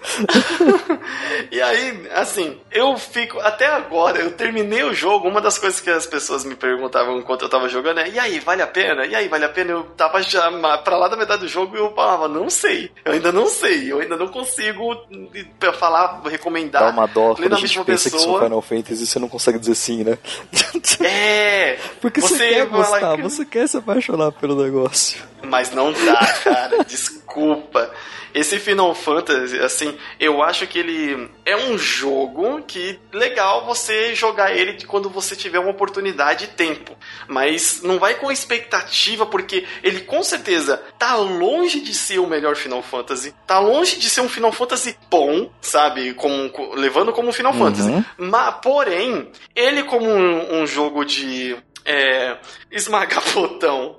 *laughs* e aí, assim, eu fico. Até agora, eu terminei o jogo. Uma das coisas que as pessoas me perguntavam enquanto eu tava jogando é: e aí, vale a pena? E aí, vale a pena? Eu tava já pra lá da metade do jogo e eu falava: não sei. Eu ainda não sei. Eu ainda não consigo falar, recomendar. Dá uma dó quando a gente pensa pessoa. que são Final Fantasy e você não consegue dizer sim, né? É! *laughs* Porque você, você quer gostar, você quer se apaixonar pelo negócio negócio. Mas não dá, cara. *laughs* Desculpa. Esse Final Fantasy, assim, eu acho que ele é um jogo que legal você jogar ele quando você tiver uma oportunidade e tempo. Mas não vai com expectativa, porque ele com certeza tá longe de ser o melhor Final Fantasy. Tá longe de ser um Final Fantasy bom, sabe? Como, levando como Final uhum. Fantasy. Mas, porém, ele como um, um jogo de é, esmagar *laughs* botão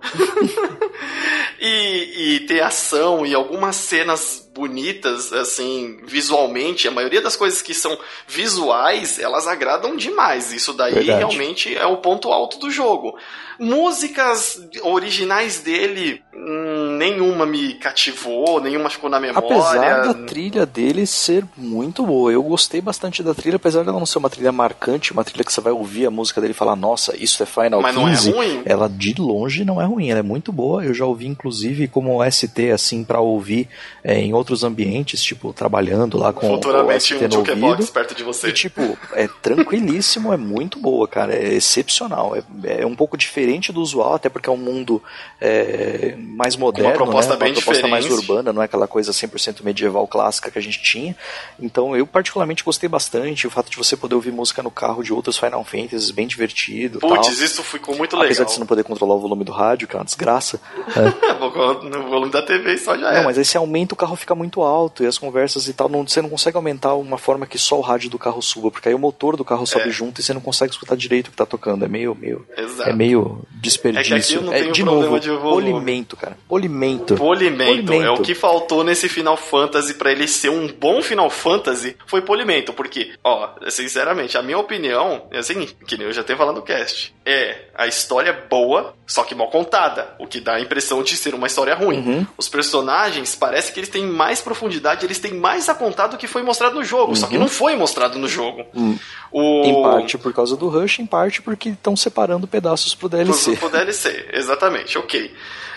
*laughs* e, e ter ação e algumas cenas bonitas, assim, visualmente. A maioria das coisas que são visuais, elas agradam demais. Isso daí Verdade. realmente é o ponto alto do jogo. Músicas originais dele, hum, nenhuma me cativou, nenhuma ficou na memória. Apesar da trilha dele ser muito boa, eu gostei bastante da trilha, apesar dela não ser uma trilha marcante, uma trilha que você vai ouvir a música dele e falar, nossa, isso é Final Mas 15. Não é ruim? Ela de longe não é ruim, ela é muito boa. Eu já ouvi inclusive como ST assim para ouvir é, em outros ambientes, tipo trabalhando lá com Futuramente o ST um ouvido. perto de você. E tipo, é tranquilíssimo, é muito boa, cara, é excepcional, é, é um pouco diferente diferente do usual, até porque é um mundo é, mais moderno, uma proposta, né? bem uma proposta mais urbana, não é aquela coisa 100% medieval clássica que a gente tinha. Então eu particularmente gostei bastante, o fato de você poder ouvir música no carro de outros Final Fantasy, bem divertido. Putz, isso ficou muito legal. Apesar de você não poder controlar o volume do rádio, que é uma desgraça. *laughs* é. no volume da TV só já Não, mas aí você aumenta o carro fica muito alto e as conversas e tal, não, você não consegue aumentar uma forma que só o rádio do carro suba, porque aí o motor do carro sobe é. junto e você não consegue escutar direito o que tá tocando. É meio, meio, Exato. é meio desperdício. É que aqui eu não é, de novo, de polimento, cara. Polimento Polimento. polimento. É o que faltou nesse Final Fantasy para ele ser um bom Final Fantasy, foi polimento. Porque, ó, sinceramente, a minha opinião, é assim, que eu já tenho falado no cast, é a história boa, só que mal contada. O que dá a impressão de ser uma história ruim. Uhum. Os personagens, parece que eles têm mais profundidade, eles têm mais a contar do que foi mostrado no jogo. Uhum. Só que uhum. não foi mostrado no jogo. Uhum. O... Em parte por causa do Rush, em parte porque estão separando pedaços pro DLC. Pro, pro DLC, exatamente, ok.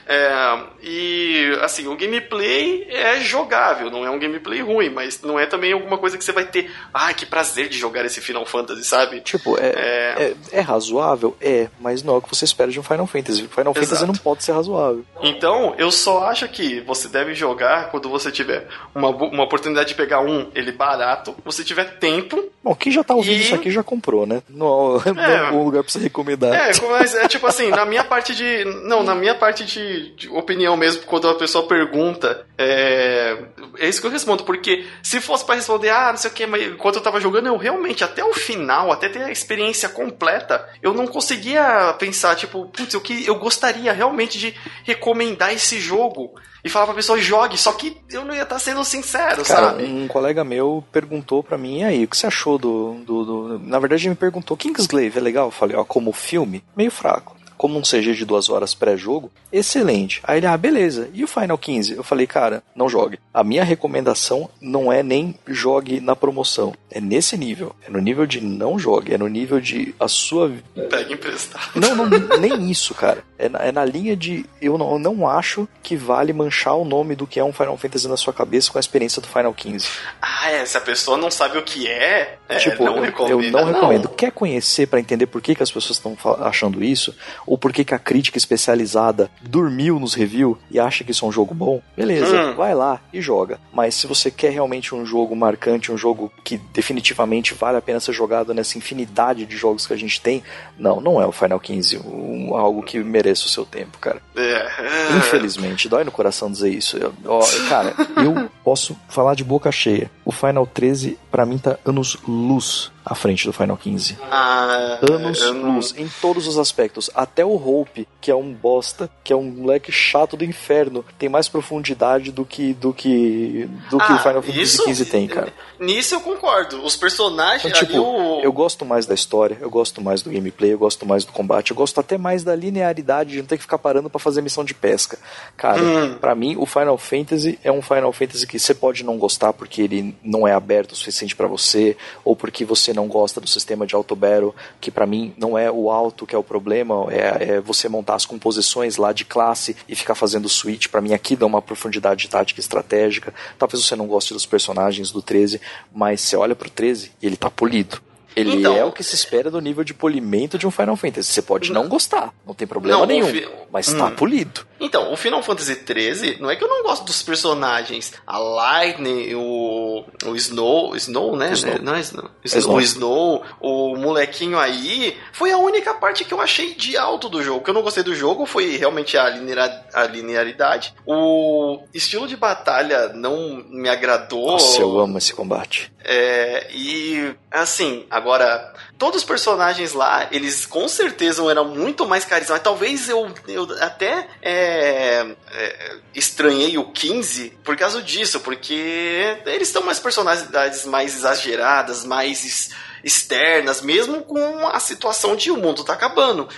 É, e assim, o gameplay é jogável, não é um gameplay ruim, mas não é também alguma coisa que você vai ter, ah, que prazer de jogar esse Final Fantasy, sabe? Tipo, é, é... é, é razoável? É, mas não é o que você espera de um Final Fantasy. Final Exato. Fantasy não pode ser razoável. Então, eu só acho que você deve jogar quando você tiver uma, uma oportunidade de pegar um, ele barato, você tiver tempo. Bom, quem já tá ouvindo e... isso aqui já comprou, né? Não, é, *laughs* não é um lugar pra você recomendar. É, mas é tipo assim, na minha parte de. Não, na minha parte de de, opinião mesmo, quando a pessoa pergunta, é, é isso que eu respondo, porque se fosse para responder, ah, não sei o que, mas enquanto eu tava jogando, eu realmente, até o final, até ter a experiência completa, eu não conseguia pensar, tipo, putz, eu, que, eu gostaria realmente de recomendar esse jogo e falar pra pessoa jogue, só que eu não ia estar tá sendo sincero, Cara, sabe? Um colega meu perguntou pra mim, e aí, o que você achou do. do, do... Na verdade, ele me perguntou: Kingsglaive é legal? Eu falei, ó, como filme, meio fraco como um CG de duas horas pré-jogo, excelente. Aí ele, ah, beleza. E o Final 15? Eu falei, cara, não jogue. A minha recomendação não é nem jogue na promoção. É nesse nível. É no nível de não jogue. É no nível de a sua. Pega emprestado. Não, não, nem isso, cara. É na, é na linha de eu não, eu não acho que vale manchar o nome do que é um Final Fantasy na sua cabeça com a experiência do Final 15. Ah, é. Se a pessoa não sabe o que é, é tipo, não eu, eu não recomendo. Quer conhecer para entender por que, que as pessoas estão achando isso? Ou por que, que a crítica especializada dormiu nos reviews e acha que isso é um jogo bom, beleza, hum. vai lá e joga. Mas se você quer realmente um jogo marcante, um jogo que definitivamente vale a pena ser jogado nessa infinidade de jogos que a gente tem, não, não é o Final 15 um, algo que mereça o seu tempo, cara. É. Infelizmente, dói no coração dizer isso. Eu, ó, cara, eu posso falar de boca cheia. O Final 13, para mim, tá anos luz à frente do Final 15. Ah, Anos luz, em todos os aspectos. Até o Hope, que é um bosta, que é um moleque chato do inferno, tem mais profundidade do que do que do ah, que o Final Fantasy 15 tem, cara. Nisso eu concordo. Os personagens então, tipo, o... eu gosto mais da história, eu gosto mais do gameplay, eu gosto mais do combate, eu gosto até mais da linearidade de não ter que ficar parando para fazer missão de pesca. Cara, hum. para mim o Final Fantasy é um Final Fantasy que você pode não gostar porque ele não é aberto o suficiente para você ou porque você não gosta do sistema de auto battle, que para mim não é o alto que é o problema, é, é, você montar as composições lá de classe e ficar fazendo switch. Para mim aqui dá uma profundidade tática estratégica. Talvez você não goste dos personagens do 13, mas você olha pro 13 e ele tá polido. Ele então, é o que se espera do nível de polimento de um Final Fantasy. Você pode não gostar, não tem problema não, nenhum, fi... mas está hum. polido. Então, o Final Fantasy XIII, não é que eu não gosto dos personagens. A Lightning, o, o Snow, Snow, né? Snow. Não é Snow. Snow. O Snow, o molequinho aí, foi a única parte que eu achei de alto do jogo. O que eu não gostei do jogo foi realmente a, linear, a linearidade. O estilo de batalha não me agradou. Nossa, eu amo esse combate. É, e assim, agora todos os personagens lá, eles com certeza eram muito mais carismáticos. Talvez eu, eu até é, é, estranhei o 15 por causa disso, porque eles estão mais personalidades mais exageradas, mais externas, mesmo com a situação de o mundo tá acabando.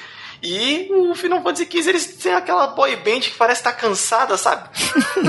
E o Final Fantasy XV, eles têm aquela boy band que parece estar tá cansada, sabe?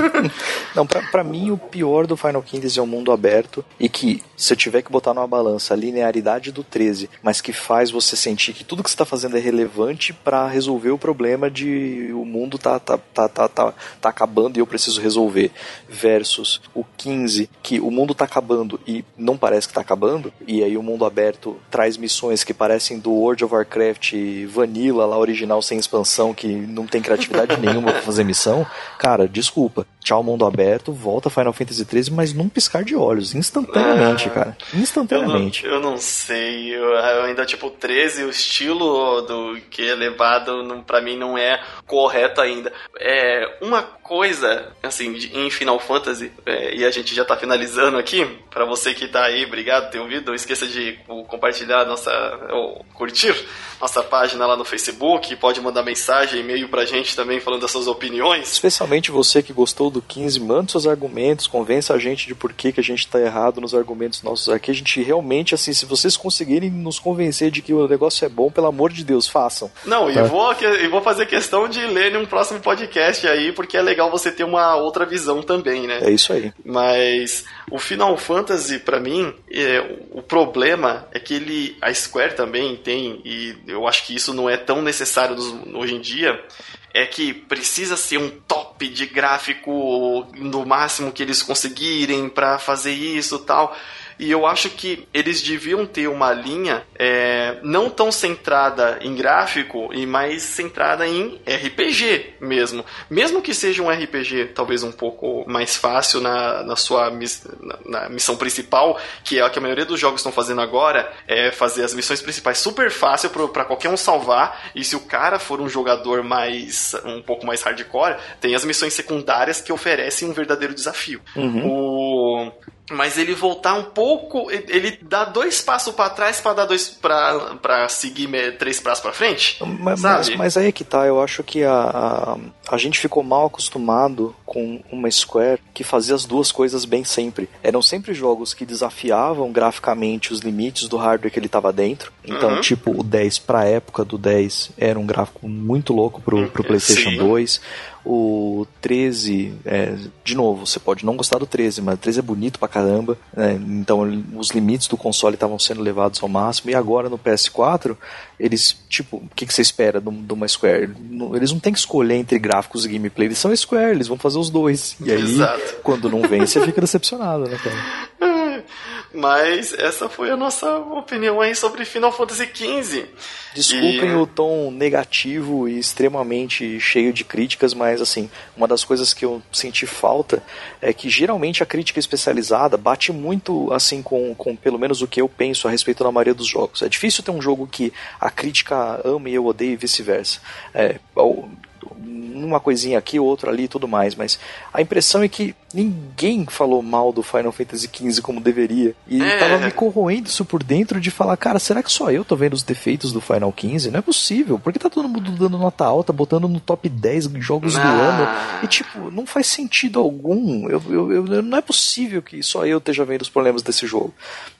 *laughs* Não, pra, pra mim o pior do Final Fantasy é o mundo aberto e que, se eu tiver que botar numa balança a linearidade do 13, mas que faz você sentir que tudo que você tá fazendo é relevante para resolver o problema de o mundo tá, tá, tá, tá, tá, tá acabando e eu preciso resolver, versus o 15, que o mundo tá acabando e não parece que tá acabando, e aí o mundo aberto traz missões que parecem do World of Warcraft Vanilla lá original sem expansão que não tem criatividade *laughs* nenhuma pra fazer missão, cara, desculpa. Tchau, mundo aberto, volta Final Fantasy XIII, mas num piscar de olhos, instantaneamente, ah, cara. Instantaneamente. Eu não, eu não sei, eu, eu, ainda, tipo, 13, o estilo do que é levado, não, pra mim, não é correto ainda. É, uma coisa, assim, em Final Fantasy, é, e a gente já tá finalizando aqui, para você que tá aí, obrigado por ter ouvido, não esqueça de compartilhar nossa, ou curtir nossa página lá no Facebook Facebook, pode mandar mensagem, e-mail pra gente também falando das suas opiniões. Especialmente você que gostou do 15, manda seus argumentos, convença a gente de por que, que a gente tá errado nos argumentos nossos aqui. A gente realmente, assim, se vocês conseguirem nos convencer de que o negócio é bom, pelo amor de Deus, façam. Não, tá? e vou, e vou fazer questão de ler em um próximo podcast aí, porque é legal você ter uma outra visão também, né? É isso aí. Mas o Final Fantasy, para mim, é, o problema é que ele, a Square também tem, e eu acho que isso não é tão necessário nos, hoje em dia, é que precisa ser um top de gráfico no máximo que eles conseguirem para fazer isso tal. E eu acho que eles deviam ter uma linha é, não tão centrada em gráfico e mais centrada em RPG mesmo. Mesmo que seja um RPG talvez um pouco mais fácil na, na sua miss, na, na missão principal, que é o que a maioria dos jogos estão fazendo agora, é fazer as missões principais super fácil para qualquer um salvar. E se o cara for um jogador mais um pouco mais hardcore, tem as missões secundárias que oferecem um verdadeiro desafio. Uhum. O mas ele voltar um pouco, ele dá dois passos para trás para dar dois para seguir três passos para frente. Mas, mas, mas, aí é que tá, eu acho que a, a, a, gente ficou mal acostumado com uma Square que fazia as duas coisas bem sempre. Eram sempre jogos que desafiavam graficamente os limites do hardware que ele estava dentro. Então, uhum. tipo, o 10 para época do 10 era um gráfico muito louco pro, pro PlayStation Sim. 2 o 13, é, de novo, você pode não gostar do 13, mas o 13 é bonito pra caramba. Né? Então os limites do console estavam sendo levados ao máximo. E agora no PS4, eles, tipo, o que, que você espera de uma Square? Eles não têm que escolher entre gráficos e gameplay, eles são Square, eles vão fazer os dois. E aí, Exato. quando não vem, você fica decepcionado, né, cara? *laughs* Mas essa foi a nossa opinião aí sobre Final Fantasy XV. Desculpem e... o tom negativo e extremamente cheio de críticas, mas assim, uma das coisas que eu senti falta é que geralmente a crítica especializada bate muito assim com, com pelo menos o que eu penso a respeito da maioria dos jogos. É difícil ter um jogo que a crítica ama e eu odeio e vice-versa. É, uma coisinha aqui, outra ali e tudo mais, mas a impressão é que ninguém falou mal do Final Fantasy XV como deveria. E é. tava me corroendo isso por dentro de falar, cara, será que só eu tô vendo os defeitos do Final XV? Não é possível. Porque tá todo mundo dando nota alta, botando no top 10 jogos ah. do ano. E tipo, não faz sentido algum. Eu, eu, eu, não é possível que só eu esteja vendo os problemas desse jogo.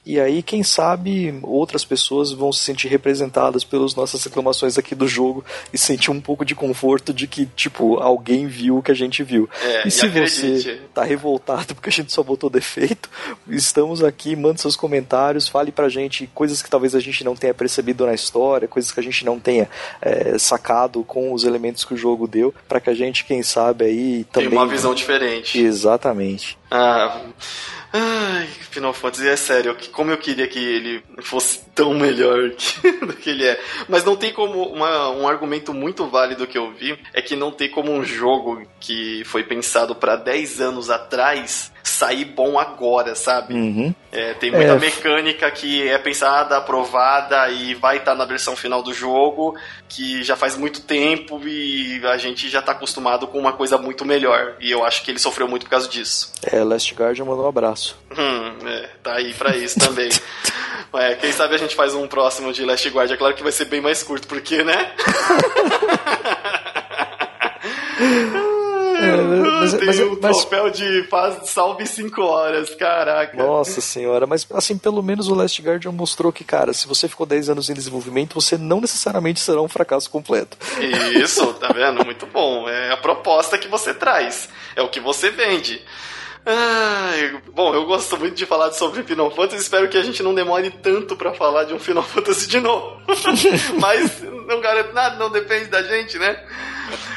E aí, quem sabe, outras pessoas vão se sentir representadas pelas nossas reclamações aqui do jogo e sentir um pouco de conforto de que, tipo, alguém viu o que a gente viu. É, e se você tá revoltado porque a gente só botou defeito, estamos aqui, manda seus comentários, fale pra gente coisas que talvez a gente não tenha percebido na história, coisas que a gente não tenha é, sacado com os elementos que o jogo deu, para que a gente, quem sabe, aí também. Tem uma visão diferente. Exatamente. Ah. Ai, Final Fantasy é sério, como eu queria que ele fosse tão melhor *laughs* que, do que ele é. Mas não tem como. Uma, um argumento muito válido que eu vi é que não tem como um jogo que foi pensado para 10 anos atrás sair bom agora, sabe? Uhum. É, tem muita é. mecânica que é pensada, aprovada e vai estar tá na versão final do jogo, que já faz muito tempo e a gente já tá acostumado com uma coisa muito melhor. E eu acho que ele sofreu muito por causa disso. É, Last Guardian mandou um abraço. Hum, é, tá aí pra isso também. *laughs* é, quem sabe a gente faz um próximo de Last Guardian, é claro que vai ser bem mais curto, porque, né? *laughs* É, mas, Tem mas, um mas, papel de faz, salve 5 horas, caraca. Nossa senhora, mas assim, pelo menos o Last Guardian mostrou que, cara, se você ficou 10 anos em desenvolvimento, você não necessariamente será um fracasso completo. Isso, *laughs* tá vendo? Muito bom. É a proposta que você traz, é o que você vende. Ai, bom, eu gosto muito de falar sobre Final Fantasy. Espero que a gente não demore tanto para falar de um Final Fantasy de novo. *laughs* Mas *laughs* não garanto nada, não depende da gente, né?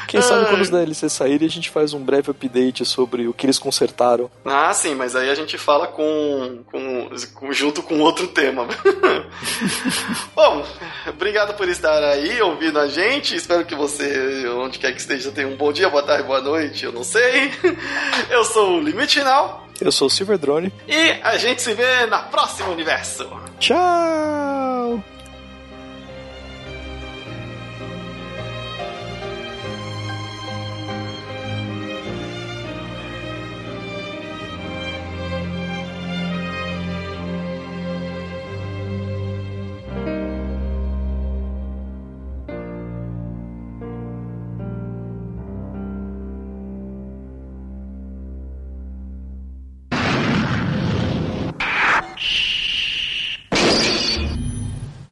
Quem sabe quando os DLC saírem a gente faz um breve update sobre o que eles consertaram. Ah, sim, mas aí a gente fala com, com, com junto com outro tema. *laughs* Bom, obrigado por estar aí ouvindo a gente. Espero que você, onde quer que esteja, tenha um bom dia, boa tarde, boa noite, eu não sei. *laughs* Eu sou o Limite Final. Eu sou o Silver Drone. E a gente se vê na próxima universo. Tchau!